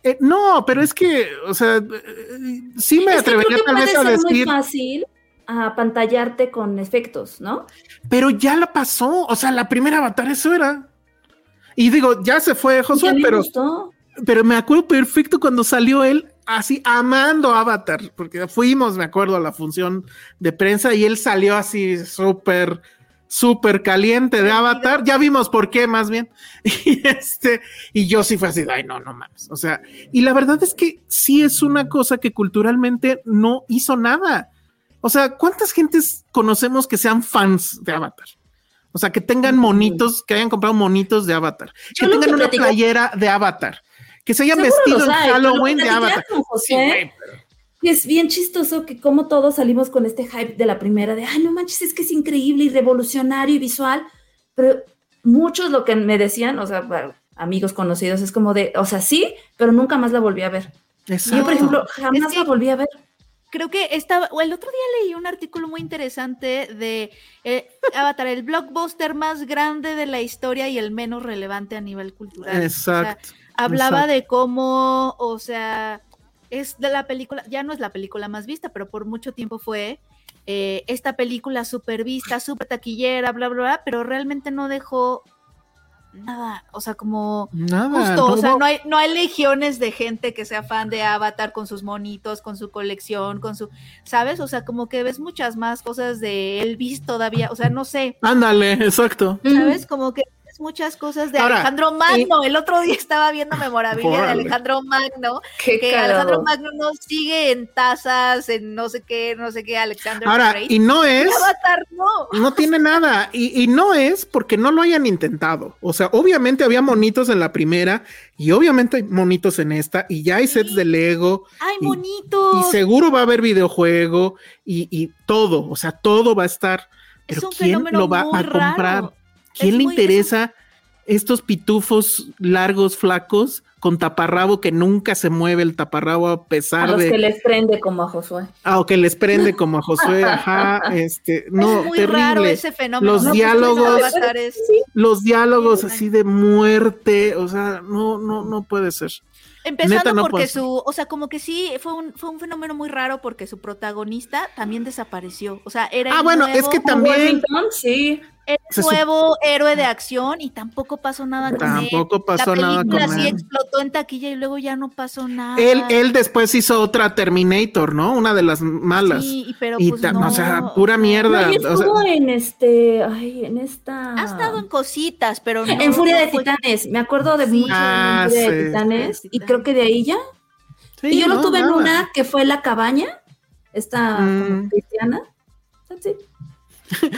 Eh, no, pero es que, o sea, eh, sí me atrevería tal vez a decir. muy fácil a pantallarte con efectos, ¿no? Pero ya la pasó, o sea, la primera avatar eso era. Y digo, ya se fue Josué, pero. Pero me acuerdo perfecto cuando salió él así amando Avatar, porque fuimos, me acuerdo, a la función de prensa y él salió así súper súper caliente de Avatar. Ya vimos por qué, más bien. Y este, y yo sí fue así, ay, no, no mames. O sea, y la verdad es que sí es una cosa que culturalmente no hizo nada. O sea, ¿cuántas gentes conocemos que sean fans de Avatar? O sea, que tengan monitos, que hayan comprado monitos de Avatar, que tengan una playera de Avatar, que se hayan vestido en Halloween de Avatar. Sí, es bien chistoso que como todos salimos con este hype de la primera, de, ay, no manches, es que es increíble y revolucionario y visual, pero muchos lo que me decían, o sea, amigos conocidos, es como de, o sea, sí, pero nunca más la volví a ver. Yo, por ejemplo, jamás la volví a ver. Creo que estaba, o el otro día leí un artículo muy interesante de eh, Avatar, el blockbuster más grande de la historia y el menos relevante a nivel cultural. Exacto. hablaba de cómo, o sea, es de la película, ya no es la película más vista, pero por mucho tiempo fue eh, esta película súper vista, súper taquillera, bla, bla, bla, pero realmente no dejó nada, o sea, como nada, justo, o sea, no hay, no hay legiones de gente que sea fan de Avatar con sus monitos, con su colección, con su, ¿sabes? O sea, como que ves muchas más cosas de Elvis todavía, o sea, no sé. Ándale, exacto. ¿Sabes? Como que muchas cosas de Alejandro Magno. El otro día estaba viendo memorabilia de Alejandro Magno, que Alejandro Magno no sigue en tazas, en no sé qué, no sé qué, Alexander. Ahora, y no es. no. tiene nada. Y, y no es porque no lo hayan intentado. O sea, obviamente había monitos en la primera y obviamente hay monitos en esta y ya hay sets de Lego. Hay monitos. Y seguro va a haber videojuego y, y todo. O sea, todo va a estar. Pero ¿quién lo va a comprar? ¿Quién le interesa estos pitufos largos, flacos, con taparrabo que nunca se mueve el taparrabo a pesar a los de. que les prende como a Josué. Ah, o que les prende como a Josué, ajá, este, no, es muy terrible. Raro ese fenómeno. Los diálogos, los diálogos así de muerte, o sea, no, no, no puede ser. Empezando porque su, o sea, como que sí, fue un, fue un fenómeno muy raro porque su protagonista también desapareció. O sea, era. Ah, bueno, es que también. Sí. Era nuevo héroe de acción y tampoco pasó nada con él. Tampoco pasó nada con él. sí explotó en taquilla y luego ya no pasó nada. Él, él después hizo otra Terminator, ¿no? Una de las malas. Sí, pero pues no. O sea, pura mierda. No, estuvo en este, ay, en esta. Ha estado en cositas, pero no. En Furia de Titanes, me acuerdo de mucho ah, en Furia de Titanes y creo que de ahí ya. y yo lo tuve en una que fue La Cabaña, esta mm. cristiana.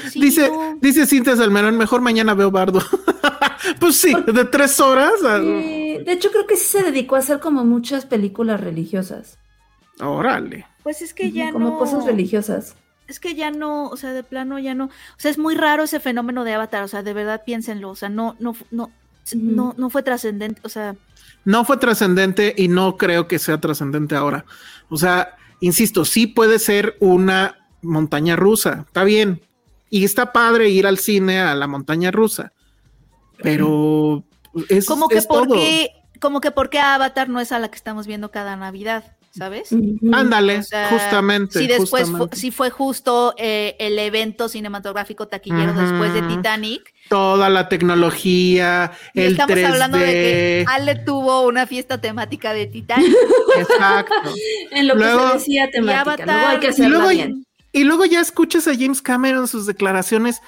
Sí dice, dice Cintia Salmerón, mejor mañana veo Bardo. pues sí, de tres horas. de hecho, creo que sí se dedicó a hacer como muchas películas religiosas. Órale. Pues es que ya como cosas religiosas. Es que ya no, o sea, de plano ya no. O sea, es muy raro ese fenómeno de Avatar. O sea, de verdad piénsenlo. O sea, no, no, no, no, no fue trascendente. O sea. No fue trascendente y no creo que sea trascendente ahora. O sea, insisto, sí puede ser una montaña rusa. Está bien, y está padre ir al cine a la montaña rusa, pero es, como que es porque, como que porque Avatar no es a la que estamos viendo cada Navidad. ¿Sabes? Ándale, justamente. Si después si fue justo eh, el evento cinematográfico taquillero después de Titanic. Toda la tecnología, el estamos hablando de que Ale tuvo una fiesta temática de Titanic. Exacto. en lo que se decía temática. Luego hay que hacerlo bien. Y luego ya escuchas a James Cameron sus declaraciones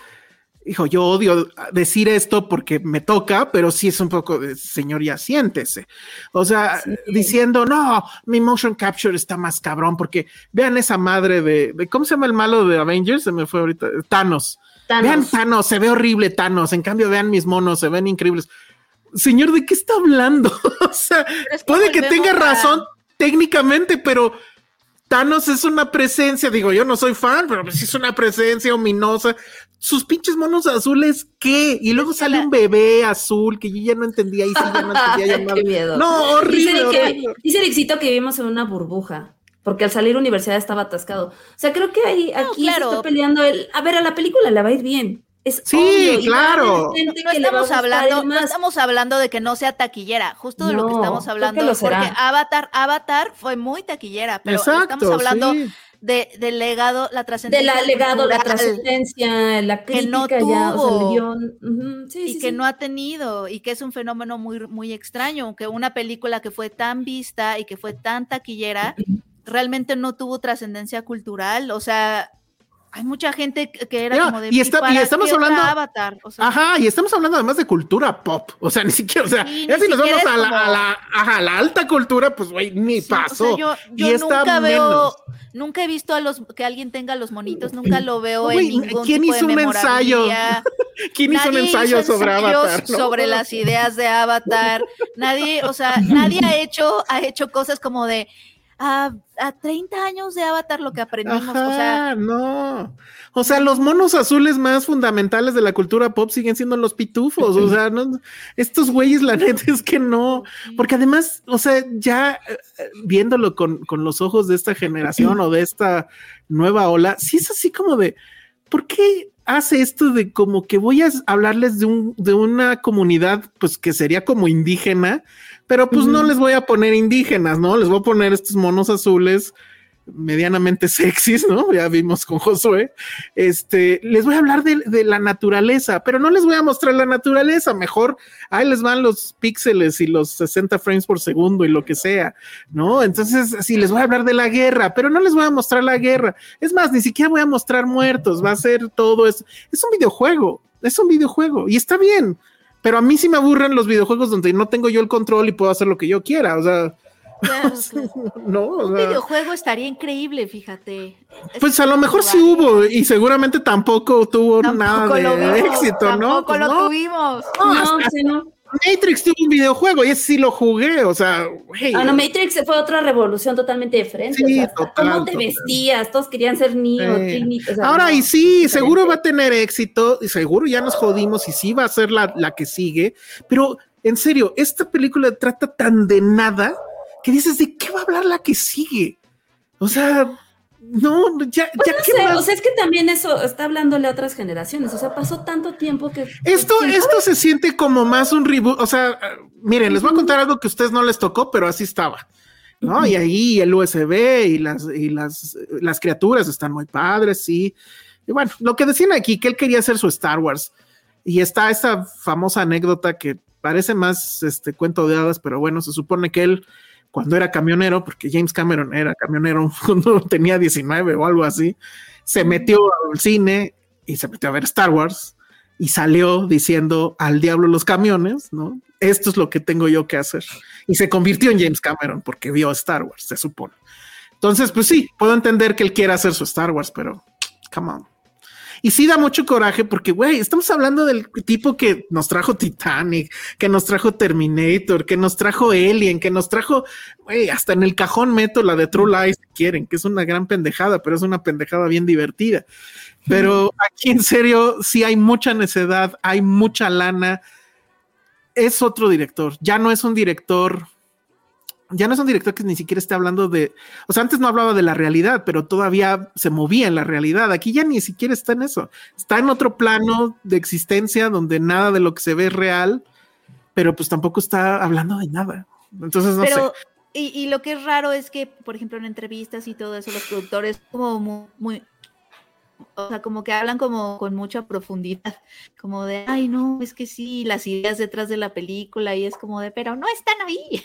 hijo, yo odio decir esto porque me toca, pero sí es un poco de señor, ya siéntese. O sea, diciendo, no, mi motion capture está más cabrón, porque vean esa madre de, de, ¿cómo se llama el malo de Avengers? Se me fue ahorita, Thanos. Thanos. Vean Thanos, se ve horrible Thanos. En cambio, vean mis monos, se ven increíbles. Señor, ¿de qué está hablando? o sea, es que puede que tenga a- razón técnicamente, pero Thanos es una presencia, digo, yo no soy fan, pero sí es una presencia ominosa. Sus pinches monos azules, ¿qué? Y luego sale un bebé azul que yo ya no entendía y sí, ya no entendía. Qué miedo. No, horrible, Dice, dice Ericito que vivimos en una burbuja, porque al salir universidad estaba atascado. O sea, creo que ahí, aquí claro. se está peleando el. A ver, a la película le va a ir bien. Es Sí, obvio, claro. No que estamos hablando, no estamos hablando de que no sea taquillera, justo de lo que No, estamos hablando, que lo será. porque Avatar, Avatar fue muy taquillera, pero Exacto, estamos hablando sí. de, del legado, la De trascendencia la legado, la trascendencia, la que no crítica ya, o sea, tuvo. el guion. Ujú, sí, y sí, que sí. no ha tenido y que es un fenómeno muy muy extraño, que una película que fue tan vista y que fue tan taquillera realmente no tuvo trascendencia cultural, o sea, hay mucha gente que era como de y está- y estamos hablando- Avatar, o sea, Ajá, y estamos hablando además de cultura pop. O sea, ni siquiera, o sea, Sí, ya si nos vamos a la, como- a la, ajá, a la alta cultura, pues güey, ni Sí, o sea, pasó. yo y yo nunca veo, menos. nunca he visto a los que alguien tenga los monitos, nunca lo veo Güey, en ningún ¿quién tipo hizo de un ensayo? ¿Quién hizo un ensayo hizo sobre Avatar? no? sobre las ideas de Avatar. Nadie, o sea, nadie ha hecho, ha hecho cosas como de a, a 30 años de Avatar lo que aprendimos. Ajá, O sea, no. O sea, los monos azules más fundamentales de la cultura pop siguen siendo los pitufos. O sea, no, estos güeyes, la neta es que no. Porque además, o sea, ya eh, eh, viéndolo con, con los ojos de esta generación o de esta nueva ola, sí es así como de, ¿por qué hace esto de como que voy a hablarles de, un, de una comunidad, pues que sería como indígena, pero pues no les voy a poner indígenas, ¿no? Les voy a poner estos monos azules medianamente sexys, ¿no? Ya vimos con Josué. Este, les voy a hablar de, de la naturaleza, pero no les voy a mostrar la naturaleza. Mejor ahí les van los píxeles y los 60 frames por segundo y lo que sea, ¿no? Entonces, sí, les voy a hablar de la guerra, pero no les voy a mostrar la guerra. Es más, ni siquiera voy a mostrar muertos, va a ser todo eso. Es un videojuego, es un videojuego y está bien. Pero a mí sí me aburren los videojuegos donde no tengo yo el control y puedo hacer lo que yo quiera. O sea, claro, claro. no. o un videojuego estaría increíble, fíjate. pues a lo mejor sí hubo y seguramente tampoco tuvo nada de lo vimos, éxito, ¿no? Tampoco Pues lo no. tuvimos. No, No, hasta sí, no. Matrix tuvo un videojuego y ese sí lo jugué, o sea, güey. Ah, no, Matrix fue otra revolución totalmente diferente. Sí, o sea, hasta total, ¿Cómo te total. vestías? Todos querían ser Neo, Sí. Trinity, o sea, Ahora, no, y sí, diferente. seguro va a tener éxito, y seguro ya nos jodimos, y sí va a ser la, la que sigue, pero en serio, esta película trata tan de nada que dices, ¿de qué va a hablar la que sigue? O sea, no, ya, Pues ya no qué sé, más? o sea, es que también eso está hablándole a otras generaciones. O sea, pasó tanto tiempo que. Esto, Sí, esto se siente como más un reboot. O sea, miren, les voy a contar algo que a ustedes no les tocó, pero así estaba. ¿No? Y ahí el USB y las, y las, las criaturas están muy padres, sí. Y bueno, lo que decían aquí, que él quería hacer su Star Wars. Y está esta famosa anécdota que parece más este cuento de hadas, pero bueno, se supone que él, cuando era camionero, porque James Cameron era camionero cuando tenía 19 o algo así, se metió al cine y se metió a ver Star Wars y salió diciendo al diablo los camiones, ¿no? Esto es lo que tengo yo que hacer. Y se convirtió en James Cameron porque vio Star Wars, se supone. Entonces, pues sí, puedo entender que él quiera hacer su Star Wars, pero come on. Y sí da mucho coraje porque, güey, estamos hablando del tipo que nos trajo Titanic, que nos trajo Terminator, que nos trajo Alien, que nos trajo, güey, hasta en el cajón meto la de True Lies si quieren, que es una gran pendejada, pero es una pendejada bien divertida. Pero aquí en serio, sí hay mucha necedad, hay mucha lana. Es otro director, ya no es un director ya no es un director que ni siquiera esté hablando de, o sea, antes no hablaba de la realidad, pero todavía se movía en la realidad. Aquí ya ni siquiera está en eso. Está en otro plano de existencia donde nada de lo que se ve es real, pero pues tampoco está hablando de nada. Entonces, no Pero, sé. y, y lo que es raro es que, por ejemplo, en entrevistas y todo eso, los productores como mu- muy, o sea, como que hablan como con mucha profundidad, como de, ay, no, es que sí, las ideas detrás de la película y es como de, pero no están ahí.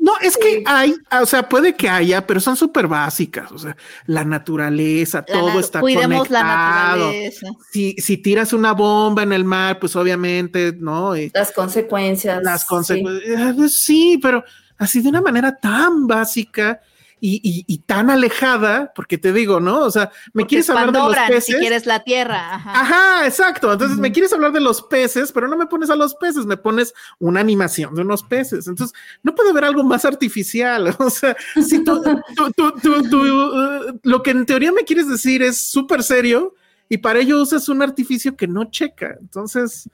No, es que hay, o sea, puede que haya, pero son súper básicas, o sea, la naturaleza, La todo está cuidemos la conectado. naturaleza. Si, si tiras una bomba en el mar, pues obviamente, ¿no? Y Las consecuencias. las sí. consecuencias. Sí, pero así de una manera tan básica y, y- y tan alejada, porque te digo, ¿no? O sea, me Porque quieres hablar de los peces. Si quieres la tierra, ajá. Ajá, exacto. Entonces me quieres hablar de los peces, pero no me pones a los peces, me pones una animación de unos peces. Entonces no puedo ver algo más artificial. O sea, si tú, tú- tú- tú- uh, lo que en teoría me quieres decir es súper serio y para ello usas un artificio que no checa. Entonces,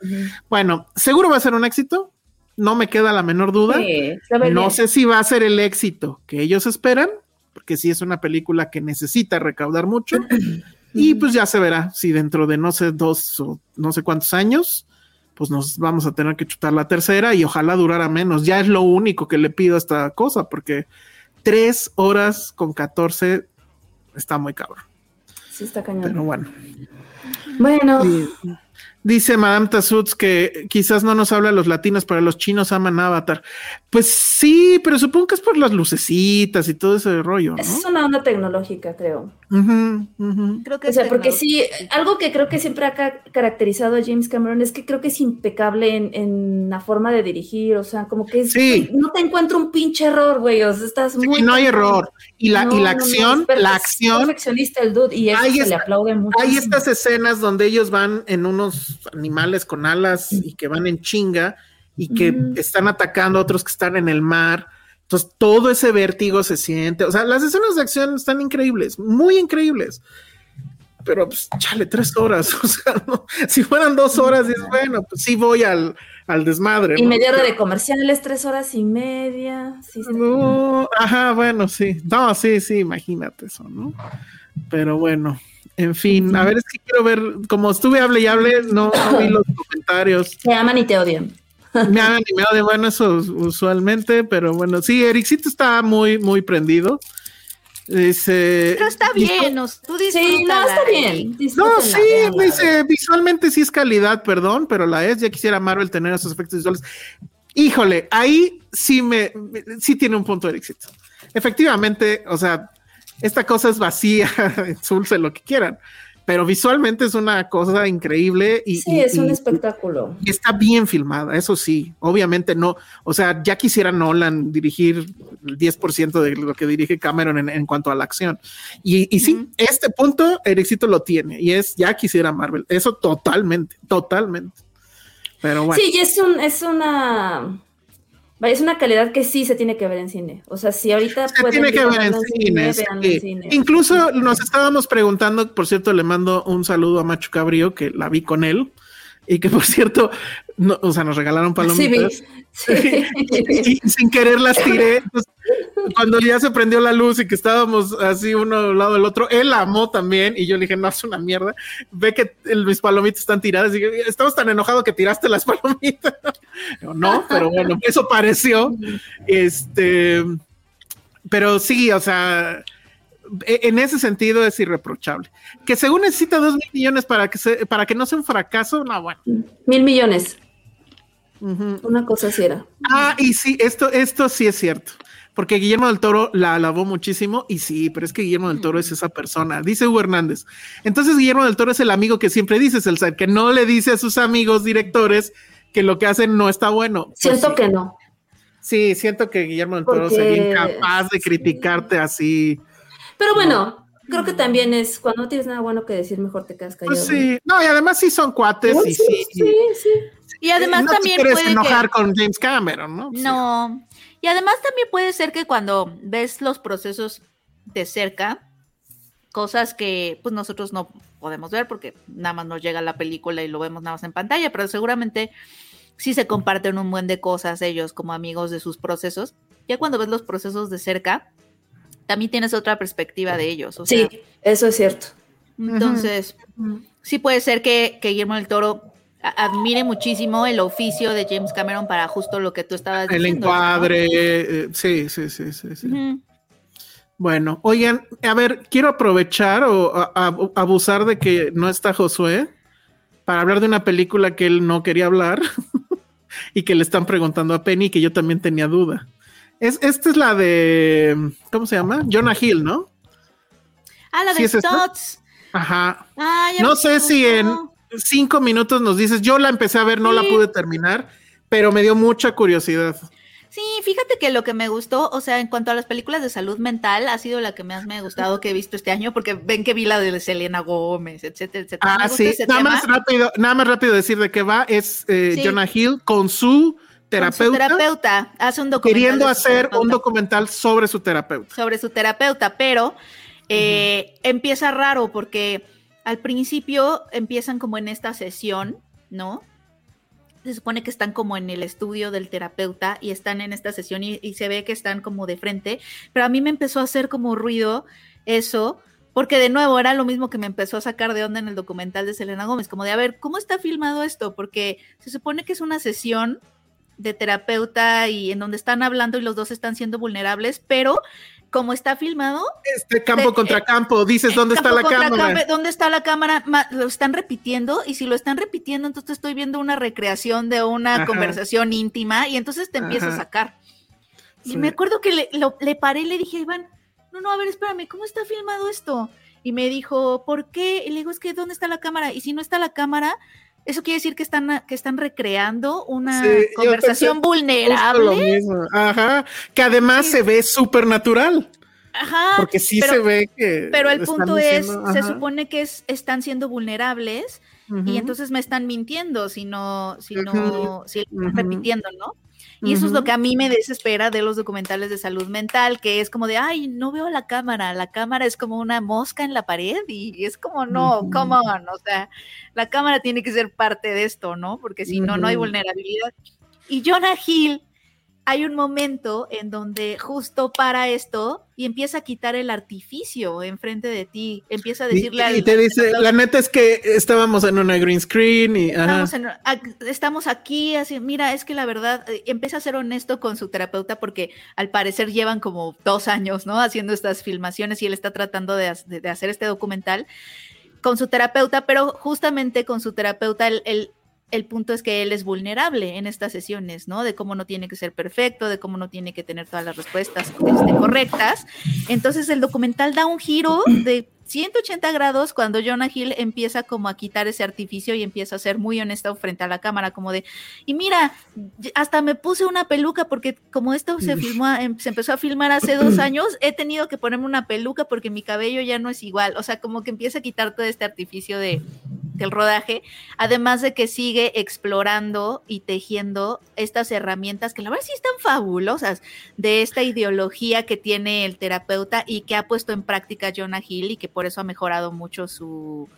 bueno, seguro va a ser un éxito. No me queda la menor duda. Sí, No sé si va a ser el éxito que ellos esperan, porque sí es una película que necesita recaudar mucho. y pues ya se verá si dentro de no sé dos o no sé cuántos años, pues nos vamos a tener que chutar la tercera y ojalá durara menos. Ya es lo único que le pido a esta cosa, porque tres horas con 14 está muy cabrón. Sí, está cañón. Pero bueno. bueno. Dice Madame Tassutz que quizás no nos habla los latinos, pero los chinos aman Avatar. Pues sí, pero supongo que es por las lucecitas y todo ese rollo, ¿no? es una onda tecnológica, creo. Ujú. Creo que O sea, porque sí, algo que creo que siempre ha ca- caracterizado a James Cameron es que creo que es impecable en, en la forma de dirigir, o sea, como que es- Sí. no te encuentro un pinche error, güey, o sea, estás Sí, muy... no hay error. Y la, y No, la no, no, acción, es per- la acción, perfeccionista el dude y eso se le aplaude mucho. hay estas escenas donde ellos van en unos animales con alas y que van en chinga y que están atacando a otros que están en el mar. Entonces, todo ese vértigo se siente. O sea, las escenas de acción están increíbles, muy increíbles. Pero, pues, chale, tres horas. O sea, no, si fueran dos horas, dices, bueno, pues sí voy al, al desmadre. Y ¿no? media hora de comerciales, tres horas y media. Sí. No, ajá, bueno, sí. No, sí, sí, imagínate eso, ¿no? Pero bueno, en fin, a ver, es que quiero ver, como estuve hable y hable, no, no vi los comentarios. Te aman y te odian. Me han animado de bueno, eso usualmente, pero bueno, sí, Ericito está muy, muy prendido. Dice. Pero está bien, o sea, tú Sí, no, está bien. Eric. No, sí, véanla. dice, visualmente sí es calidad, perdón, pero la es. Ya quisiera Marvel tener esos efectos visuales. Híjole, ahí sí me, sí tiene un punto de éxito. Efectivamente, o sea, esta cosa es vacía, dulce, lo que quieran, pero visualmente es una cosa increíble y, Sí, y- es un y- espectáculo. y está bien filmada, eso sí, obviamente no, o sea, ya quisiera Nolan dirigir el 10% de lo que dirige Cameron en, en cuanto a la acción. Y, y sí, este punto el éxito lo tiene y es ya quisiera Marvel, eso totalmente, totalmente. Pero bueno, Sí, y es, un, es una... Es una calidad que sí se tiene que ver en cine. O sea, si ahorita se tiene que ver en cine. sí. Incluso nos estábamos preguntando, por cierto, le mando un saludo a Machu Cabrio, que la vi con él. Y que por cierto, no, o sea, nos regalaron Sí, palomitas. Sí. y sin querer las tiré. Entonces, cuando ya se prendió la luz y que estábamos así uno al lado del otro, él la amó también y yo le dije, no, es una mierda. Ve que el- mis palomitas están tiradas y dije, estamos tan enojados que tiraste las palomitas. Yo, no, pero bueno, eso pareció. Este, pero sí, o sea, e- en ese sentido es irreprochable. Que según necesita dos mil millones para que, se, para que no sea un fracaso, no, bueno. Mil millones. Una cosa así era. Ah, y sí, esto, esto sí es cierto. Porque Guillermo del Toro la alabó muchísimo y sí, pero es que Guillermo del Toro es esa persona, dice Hugo Hernández. Entonces Guillermo del Toro es el amigo que siempre dices, el que no le dice a sus amigos directores que lo que hacen no está bueno. Pues Siento sí. que no. Sí, siento que Guillermo del Toro Porque- sería incapaz de sí. criticarte así. Pero bueno, creo que también es cuando no tienes nada bueno que decir, mejor te quedas callado. Pues sí, no, y además sí son cuates y sí, sí. sí, sí. Y además no te también quieres puede enojar que... con James Cameron, ¿no? No. Y además también puede ser que cuando ves los procesos de cerca, cosas que pues nosotros no podemos ver porque nada más nos llega la película y lo vemos nada más en pantalla, pero seguramente sí se comparten un buen de cosas ellos como amigos de sus procesos. Ya cuando ves los procesos de cerca, también tienes otra perspectiva de ellos. O sea, Sí, eso es cierto. entonces, sí puede ser que, que Guillermo del Toro admire muchísimo el oficio de James Cameron para justo lo que tú estabas El diciendo. ¿no? encuadre, eh, sí, sí, sí, sí. sí. Bueno, oigan, a ver, quiero aprovechar o a- a- abusar de que no está Josué para hablar de una película que él no quería hablar y que le están preguntando a Penny que yo también tenía duda. Es, esta es la de, ¿cómo se llama? Jonah Hill, ¿no? Ah, la ¿Sí de esta? Stutz. Ajá. Ah, No sé si en cinco minutos nos dices, yo la empecé a ver, no la pude terminar, pero me dio mucha curiosidad. Sí, fíjate que lo que me gustó, o sea, en cuanto a las películas de salud mental, ha sido la que más me ha gustado que he visto este año, porque ven que vi la de Selena Gómez, etcétera, etcétera. Ah, sí. Nada tema. más rápido, nada más rápido decir de qué va. Es eh, Sí. Jonah Hill con su Con su terapeuta, terapeuta hace un documental queriendo hacer un terapeuta. documental sobre su terapeuta. sobre su terapeuta, pero eh, empieza raro porque al principio empiezan como en esta sesión, ¿no? Se supone que están como en el estudio del terapeuta y están en esta sesión y, se ve que están como de frente, pero a mí me empezó a hacer como ruido eso, porque de nuevo era lo mismo que me empezó a sacar de onda en el documental de Selena Gómez, como de, a ver, ¿cómo está filmado esto? Porque se supone que es una sesión de terapeuta y en donde están hablando y los dos están siendo vulnerables, pero como está filmado, Este campo De- contra eh, campo, dices, ¿dónde está campo la contra cámara? ¿Dónde está la cámara? Ma- Lo están repitiendo y si lo están repitiendo, entonces estoy viendo una recreación de una Ajá. conversación íntima y entonces te empieza a Ajá. sacar. Y Sí. me acuerdo que le, lo- le paré y le dije a Iván, no, no, a ver, espérame, ¿cómo está filmado esto? Y me dijo, ¿por qué? Y le digo, es que ¿dónde está la cámara? Y si no está la cámara, eso quiere decir que están, que están recreando una Sí, conversación lo vulnerable. mismo. Ajá. Que además Sí. se ve súper natural. Ajá. Porque sí pero- se ve que. Pero el punto es, se supone que es, están siendo vulnerables y entonces me están mintiendo si no, si no, Ujú, si están repitiendo, ¿no? Y eso es lo que a mí me desespera de los documentales de salud mental, que es como de, ay, no veo la cámara, la cámara es como una mosca en la pared y es como, no, Ujú. come on, o sea, la cámara tiene que ser parte de esto, ¿no? Porque si no, no hay vulnerabilidad. Y Jonah Hill, hay un momento en donde justo para esto y empieza a quitar el artificio enfrente de ti, empieza a Y, decirle al- y te dice, la neta es que estábamos en una green screen y. Estamos, en- estamos aquí, así, mira, es que la verdad, eh, empieza a ser honesto con su terapeuta porque al parecer llevan como dos años, ¿no? Haciendo estas filmaciones y él está tratando de, ha- de- de hacer este documental con su terapeuta, pero justamente con su terapeuta el, el- el punto es que él es vulnerable en estas sesiones, ¿no? De cómo no tiene que ser perfecto, de cómo no tiene que tener todas las respuestas este, correctas. Entonces el documental da un giro de 180 grados cuando Jonah Hill empieza como a quitar ese artificio y empieza a ser muy honesto frente a la cámara, como de, y mira, hasta me puse una peluca porque como esto se filmó, em- se empezó a filmar hace dos años, he tenido que ponerme una peluca porque mi cabello ya no es igual, o sea, como que empieza a quitar todo este artificio de del rodaje, además de que sigue explorando y tejiendo estas herramientas que la verdad sí están fabulosas de esta ideología que tiene el terapeuta y que ha puesto en práctica Jonah Hill y que por eso ha mejorado mucho su,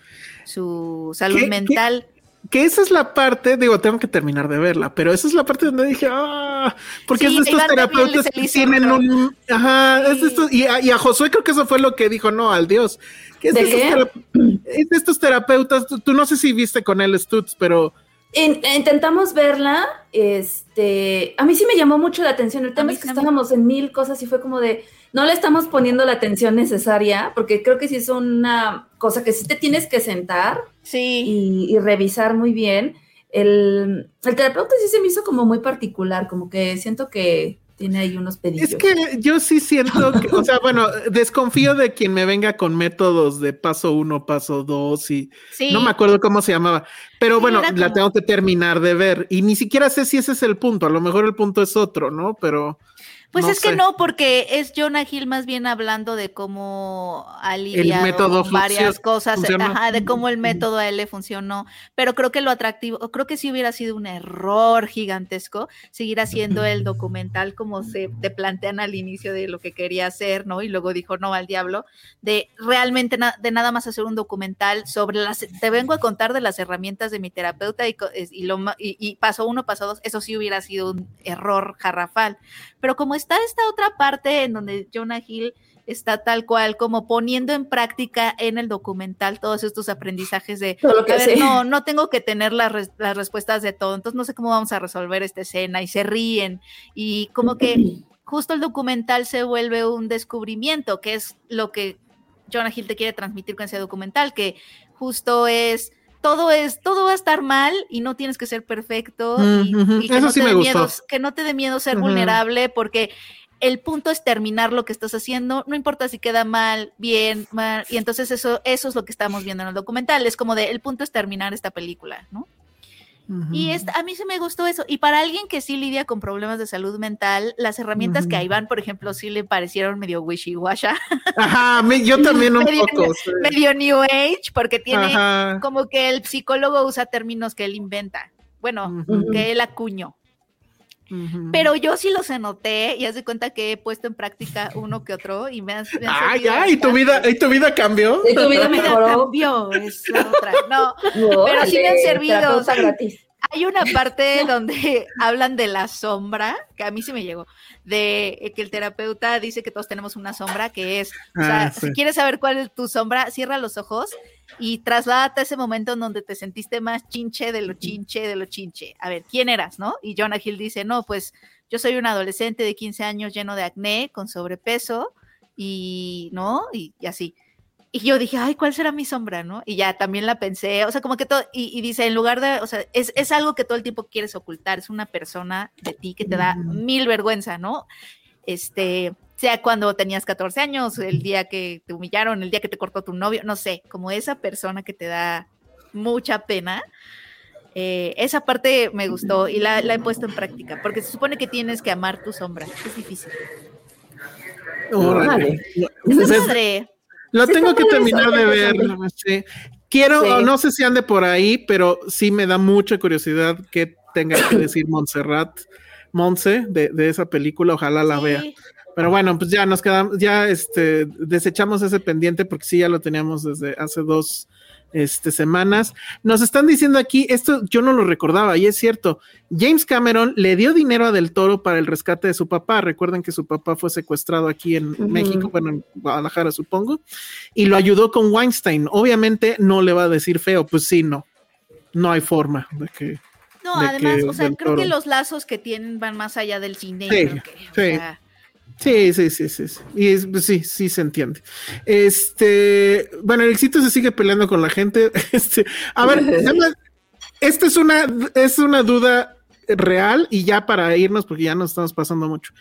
su salud ¿Qué- qué- mental. Que esa es la parte, digo, tengo que terminar de verla, pero esa es la parte donde dije, ah, porque Sí, es de estos terapeutas que tienen un, ajá, es de estos, y a, y a Josué creo que eso fue lo que dijo, no, al Dios, que es de, ¿De esos, qué? terap- es de estos terapeutas, tú, tú no sé si viste con él Stutz, pero In- intentamos verla, este, a mí sí me llamó mucho la atención. El tema es que también. estábamos en mil cosas y fue como de, no le estamos poniendo la atención necesaria, porque creo que sí es una cosa que sí te tienes que sentar Sí. y, y revisar muy bien. El, el terapeuta sí se me hizo como muy particular, como que siento que tiene ahí unos pedillos. es que yo sí siento que, o sea, bueno, desconfío de quien me venga con métodos de paso uno, paso dos y Sí. no me acuerdo cómo se llamaba, pero Sí, bueno, la como- tengo que terminar de ver y ni siquiera sé si ese es el punto, a lo mejor el punto es otro, ¿no? Pero Pues no es que no, porque es Jonah Hill más bien hablando de cómo ha lidiado varias cosas, ajá, de cómo el método a él le funcionó. Pero creo que lo atractivo, creo que sí hubiera sido un error gigantesco seguir haciendo el documental como se te plantean al inicio de lo que quería hacer, ¿no? Y luego dijo no al diablo, de realmente na- de nada más hacer un documental sobre las, te vengo a contar de las herramientas de mi terapeuta y, y, lo, y, y paso uno, paso dos, eso sí hubiera sido un error garrafal. Pero como está esta otra parte en donde Jonah Hill está tal cual, como poniendo en práctica en el documental todos estos aprendizajes de, Todo lo que a ver, no, no tengo que tener las, res- las respuestas de todo, entonces no sé cómo vamos a resolver esta escena y se ríen y como que justo el documental se vuelve un descubrimiento, que es lo que Jonah Hill te quiere transmitir con ese documental, que justo es todo es, todo va a estar mal y no tienes que ser perfecto y, Mm, que, no sí te me dé gustó. miedo, que no te dé miedo ser vulnerable porque el punto es terminar lo que estás haciendo, no importa si queda mal, bien, mal, y entonces eso, eso es lo que estamos viendo en el documental, es como de, el punto es terminar esta película, ¿no? Y esta- a mí se me gustó eso. Y para alguien que sí lidia con problemas de salud mental, las herramientas que ahí van, por ejemplo, sí le parecieron medio wishy-washy, Ajá, me- yo también un Medio- poco. sí. medio new age, porque tiene Ajá. como que el psicólogo usa términos que él inventa. Bueno, que él acuñó. Pero yo sí los anoté y haz de cuenta que he puesto en práctica uno que otro y me han, me servido ya, ¿y tu vida, y tu vida cambió? Y tu vida mejoró. cambió, es la otra. No, pero sí me han servido. gratis. Hay una parte donde hablan de la sombra, que a mí sí me llegó, de que el terapeuta dice que todos tenemos una sombra, que es, o sea, Ah, sí. si quieres saber cuál es tu sombra, cierra los ojos y trasládate a ese momento en donde te sentiste más chinche de lo chinche de lo chinche. A ver, ¿quién eras, no? Y Jonah Hill dice, no, pues yo soy un adolescente de 15 años lleno de acné, con sobrepeso y, ¿no? Y, y así. Y yo dije, ay, ¿cuál será mi sombra, no? Y ya también la pensé, o sea, como que todo, y, y dice, en lugar de, o sea, es, es algo que todo el tiempo quieres ocultar, es una persona de ti que te da mil vergüenza, ¿no? Este, sea cuando tenías 14 años, el día que te humillaron, el día que te cortó tu novio, no sé, como esa persona que te da mucha pena. eh, esa parte me gustó y la, la he puesto en práctica, porque se supone que tienes que amar tu sombra, es difícil. Órale. Es Pues, padre. Lo Sí, tengo que terminar de ver. sí. Quiero, Sí. no sé si ande por ahí, pero sí me da mucha curiosidad que tenga que decir Montserrat, Monse, de, de esa película. Ojalá la vea. Pero bueno, pues ya nos quedamos, ya este, desechamos ese pendiente porque sí ya lo teníamos desde hace dos este, semanas. Nos están diciendo aquí, esto yo no lo recordaba y es cierto, James Cameron le dio dinero a Del Toro para el rescate de su papá. Recuerden que su papá fue secuestrado aquí en. México, bueno, en Guadalajara supongo, y lo ayudó con Weinstein. Obviamente no le va a decir feo, pues sí, no. No hay forma de que... No, de además, que o sea, creo que los lazos que tienen van más allá del cine. Sí, creo que, o sí. sea, Sí, sí, sí, sí. sí. Y es- pues sí, sí se entiende. Este, bueno, el éxito se sigue peleando con la gente. Este, a ver, esta es una, es una duda real y ya para irnos, porque ya nos estamos pasando mucho.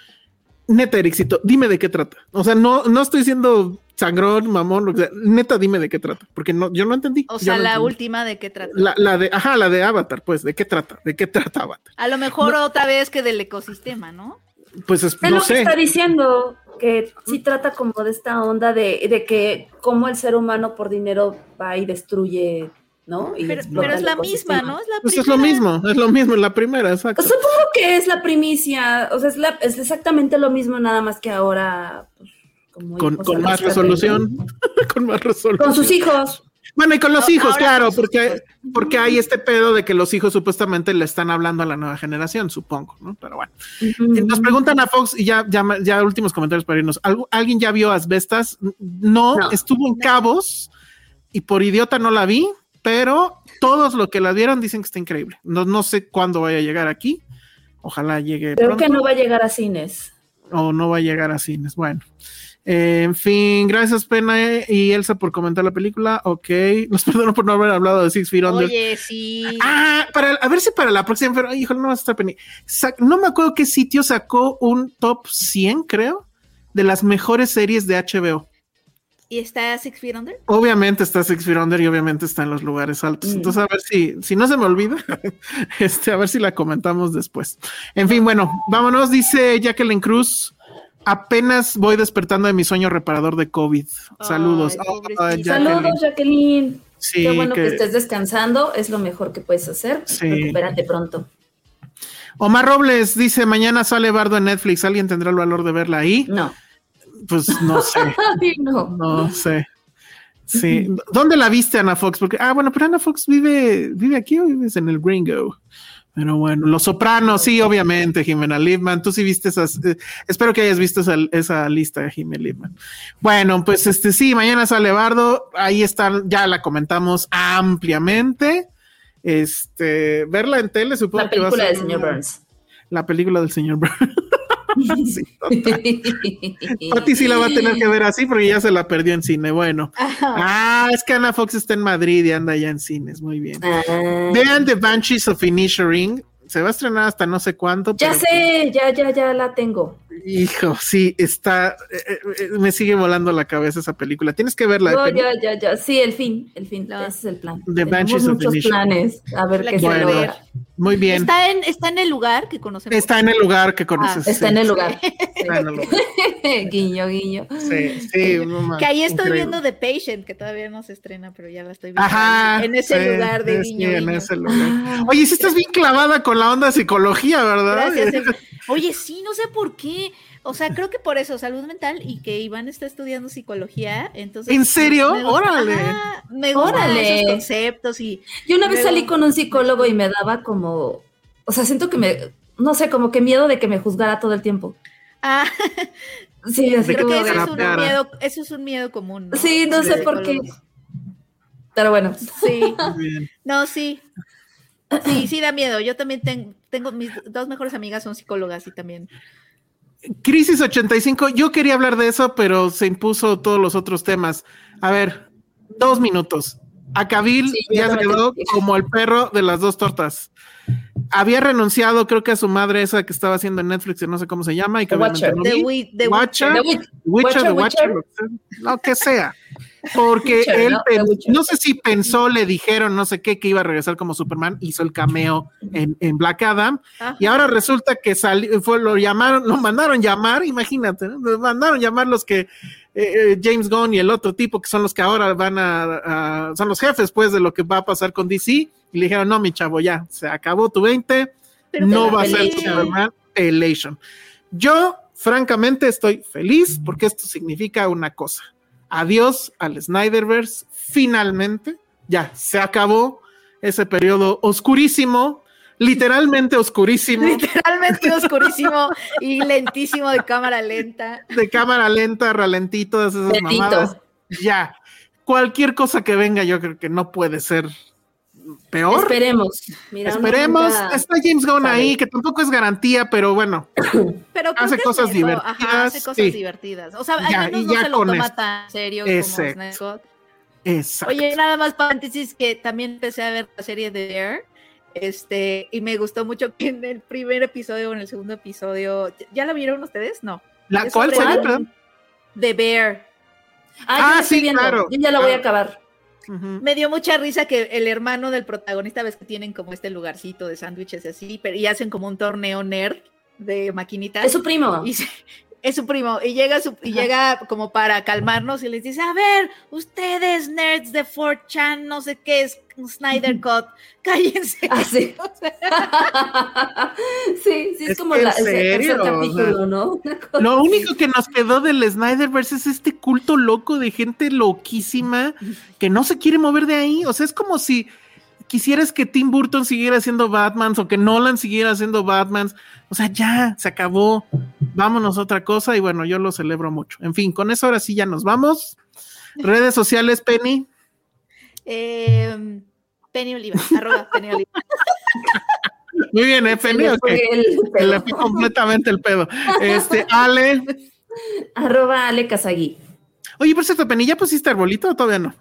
Neta, Ericito, dime de qué trata. O sea, no, no estoy siendo sangrón, mamón, sea. Neta, dime de qué trata, porque no, yo no entendí. o sea no la entendí. última de qué trata. La, la de, ajá, la de Avatar, pues, ¿de qué trata? ¿De qué trata Avatar? A lo mejor otra vez que del ecosistema, ¿no? Pues es- Es no lo que está diciendo, que sí trata como de esta onda de, de que cómo el ser humano por dinero va y destruye, ¿no? Y Pero, es la misma. ¿no? Es la Pues es lo mismo, es lo mismo en la primera, exacto. Supongo que es la primicia, o sea, es, la- es exactamente lo mismo, nada más que ahora pues, como con, con más resolución. con más resolución. Con sus hijos. Bueno, y con los No, hijos, claro, porque, porque hay este pedo de que los hijos supuestamente le están hablando a la nueva generación, supongo, ¿no? Pero bueno. Nos preguntan a Fox, y ya, ya, ya últimos comentarios para irnos. ¿Algu- ¿Alguien ya vio Asbestas? No, No. estuvo en Cabos y por idiota no la vi, pero todos los que la vieron dicen que está increíble. No, no sé cuándo vaya a llegar aquí. Ojalá llegue Creo pronto. que no va a llegar a cines. o no va a llegar a cines. Bueno, en fin, gracias Pena y Elsa por comentar la película. Ok, nos perdono por no haber hablado de Six Feet Under. Oye, sí. Ah, para, a ver si para la próxima, pero híjole, no vas a estar. Sa- No me acuerdo qué sitio sacó un top 100, creo, de las mejores series de HBO. ¿Y está Six Feet Under? Obviamente está Six Feet Under y obviamente está en los lugares altos. Mm. Entonces, a ver si, si no se me olvida, este, a ver si la comentamos después. En fin, bueno, vámonos, dice Jacqueline Cruz. Apenas voy despertando de mi sueño reparador de COVID. Saludos. Oh. Jacqueline. Saludos, Jacqueline. Sí, Qué bueno que... que- estés descansando, es lo mejor que puedes hacer. Sí. Recupérate pronto. Omar Robles dice: Mañana sale Bardo en Netflix. ¿Alguien tendrá el valor de verla ahí? No. Pues no sé. Ay, no. No sé. Sí. ¿Dónde la viste, Ana Fox? Porque, ah, bueno, pero Ana Fox vive, vive aquí o vives en el Gringo. Pero bueno, Los Sopranos, sí, obviamente, Jimena Lipman. Tú sí viste esas. eh, espero que hayas visto esa, esa lista de Jimena Lipman. Bueno, pues este sí, mañana sale Bardo. Ahí están, ya la comentamos ampliamente. Este, verla en tele, supongo La que va a película ser del señor Burns. La película del señor Burns. Sí. Pati sí la va a tener que ver así porque ya se la perdió en cine. Bueno. Ah, es que Ana Fox está en Madrid y anda ya en cines. Muy bien. Ah. Vean The Banshees of Inisherin. Se va a estrenar hasta no sé cuánto. Ya pero- sé, ya, ya, ya la tengo. Hijo, sí, está. eh, eh, me sigue volando la cabeza esa película. Tienes que verla. No, ya, ya, ya. Sí, el fin, el fin. No. Ese es el plan. The Tenemos Banshees of muchos planes. A ver La qué se Bueno, logra. muy bien. Está en, está en el lugar que conocemos. Está en el lugar que conoces. Ah, Está sí. en el lugar. Está en el lugar. guiño, guiño. Sí, sí, manches, Que ahí estoy increíble. viendo The Patient, que todavía no se estrena, pero ya la estoy viendo. Ajá. en ese sí, lugar de sí, guiño. en guiño. ese lugar. Oye, si estás bien clavada con la onda psicología, ¿verdad? Gracias. Oye, sí, no sé por qué. O sea, creo que por eso, salud mental y que Iván está estudiando psicología. Entonces, ¿En serio? me gusta- Órale. Ajá, me gustan esos conceptos y. Yo una vez Luego- salí con un psicólogo y me daba como, o sea, siento que me, no sé, como que miedo de que me juzgara todo el tiempo. Ah, Sí, así creo que como eso es un miedo, eso es un miedo común. ¿no? Sí, no sé por qué. Pero bueno, Sí, no, sí. Sí, sí da miedo. Yo también ten- tengo, mis dos mejores amigas son psicólogas y también. Crisis 85, yo quería hablar de eso, pero se impuso todos los otros temas. A ver, dos minutos. Acabil Sí, ya se quedó como el perro de las dos tortas. Había renunciado, creo que a su madre, esa que estaba haciendo en Netflix, que no sé cómo se llama, y que The Watcher. no The, vi. Wi- The Watcher. The Witch- Witcher, The Watcher, Watcher, Witcher. lo que sea. Porque él, ¿no? sé si pensó, le dijeron, no sé qué, que iba a regresar como Superman, hizo el cameo en, en Black Adam, Ajá. y ahora resulta que salió, fue, lo llamaron, lo mandaron llamar, imagínate, ¿no? lo mandaron llamar los que, eh, eh, James Gunn y el otro tipo, que son los que ahora van a, a- son los jefes, pues, de lo que va a pasar con DC, y le dijeron, no, mi chavo, ya, se acabó tu 20, Pero no va a ser. Superman Elation. Yo, francamente, estoy feliz porque esto significa una cosa. Adiós al Snyderverse, finalmente, ya se acabó ese periodo oscurísimo, literalmente oscurísimo, Literalmente oscurísimo y lentísimo de cámara lenta. de cámara lenta, ralentí, todas esas Lentito. mamadas. Ya, cualquier cosa que venga, yo creo que no puede ser peor. esperemos. Mira, Esperemos, está James Gunn ahí, que tampoco es garantía, pero bueno, Pero Hace cosas divertidas, Ajá, hace cosas sí. divertidas. O sea, Ya, al menos no se lo toma esto. tan serio Exacto. como Cut. exacto. Oye, nada más paréntesis que también empecé a ver la serie de Dare. Este, y me gustó mucho que en el primer episodio o en el segundo episodio, ¿ya la vieron ustedes? No. ¿La cuál serie, perdón? The Bear. Ah, Ah, yo sí, claro. Yo ya la voy Ah. a acabar. Me dio mucha risa que el hermano del protagonista, ves que tienen como este lugarcito de sándwiches y así, pero y hacen como un torneo nerd de maquinitas. Es su primo. y se- es su primo y llega su, y llega como para calmarnos y les dice a ver ustedes nerds de 4chan no sé qué es Snyder Cut cállense Ah, sí. Sí, sí, es, Es como la, el tercer serio, o sea, capítulo, ¿no? Lo único que nos quedó del Snyderverse es este culto loco de gente loquísima que no se quiere mover de ahí. O sea, es como si quisieras que Tim Burton siguiera haciendo Batman o que Nolan siguiera haciendo Batman. O sea, ya se acabó. Vámonos a otra cosa y bueno, yo lo celebro mucho. En fin, con eso ahora sí ya nos vamos. Redes sociales, Penny. Eh, Penny Oliva arroba Penny Oliva Muy bien, ¿eh, Penny? le Ok. fue el le fue completamente el pedo. Este, Ale. Arroba Ale Kazagi. Oye, por cierto, Penny, ¿ya pusiste arbolito o todavía no?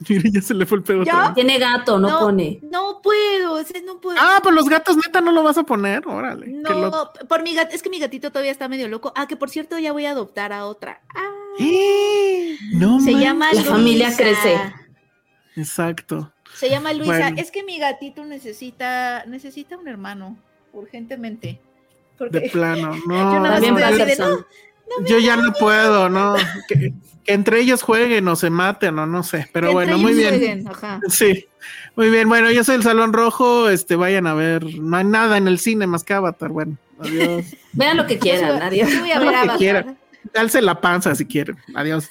Mire, ya se le fue el pedo. ¿Ya? Tiene gato, no, pone. no puedo ese no puedo Ah, pues los gatos neta no lo vas a poner, órale. no por mi gat es que mi gatito todavía está medio loco ah que por cierto ya voy a adoptar a otra ah, ¡Eh! No se manches. llama La familia crece. Exacto. Se llama Luisa. Bueno. Es que mi gatito necesita, necesita un hermano, urgentemente. Porque De plano, Yo no. nada más. Yo ya no puedo, no. Que, que entre ellos jueguen o se maten o no sé. Pero que bueno, entre muy ellos bien. jueguen, ajá. Sí, muy bien. Bueno, yo soy el Salón Rojo. Este, vayan a ver. No hay nada en el cine más que Avatar. Bueno, adiós. Vean lo que quieran, Yo adiós. voy a Lo ver Avatar. quieran. Alce la panza si quieren. Adiós.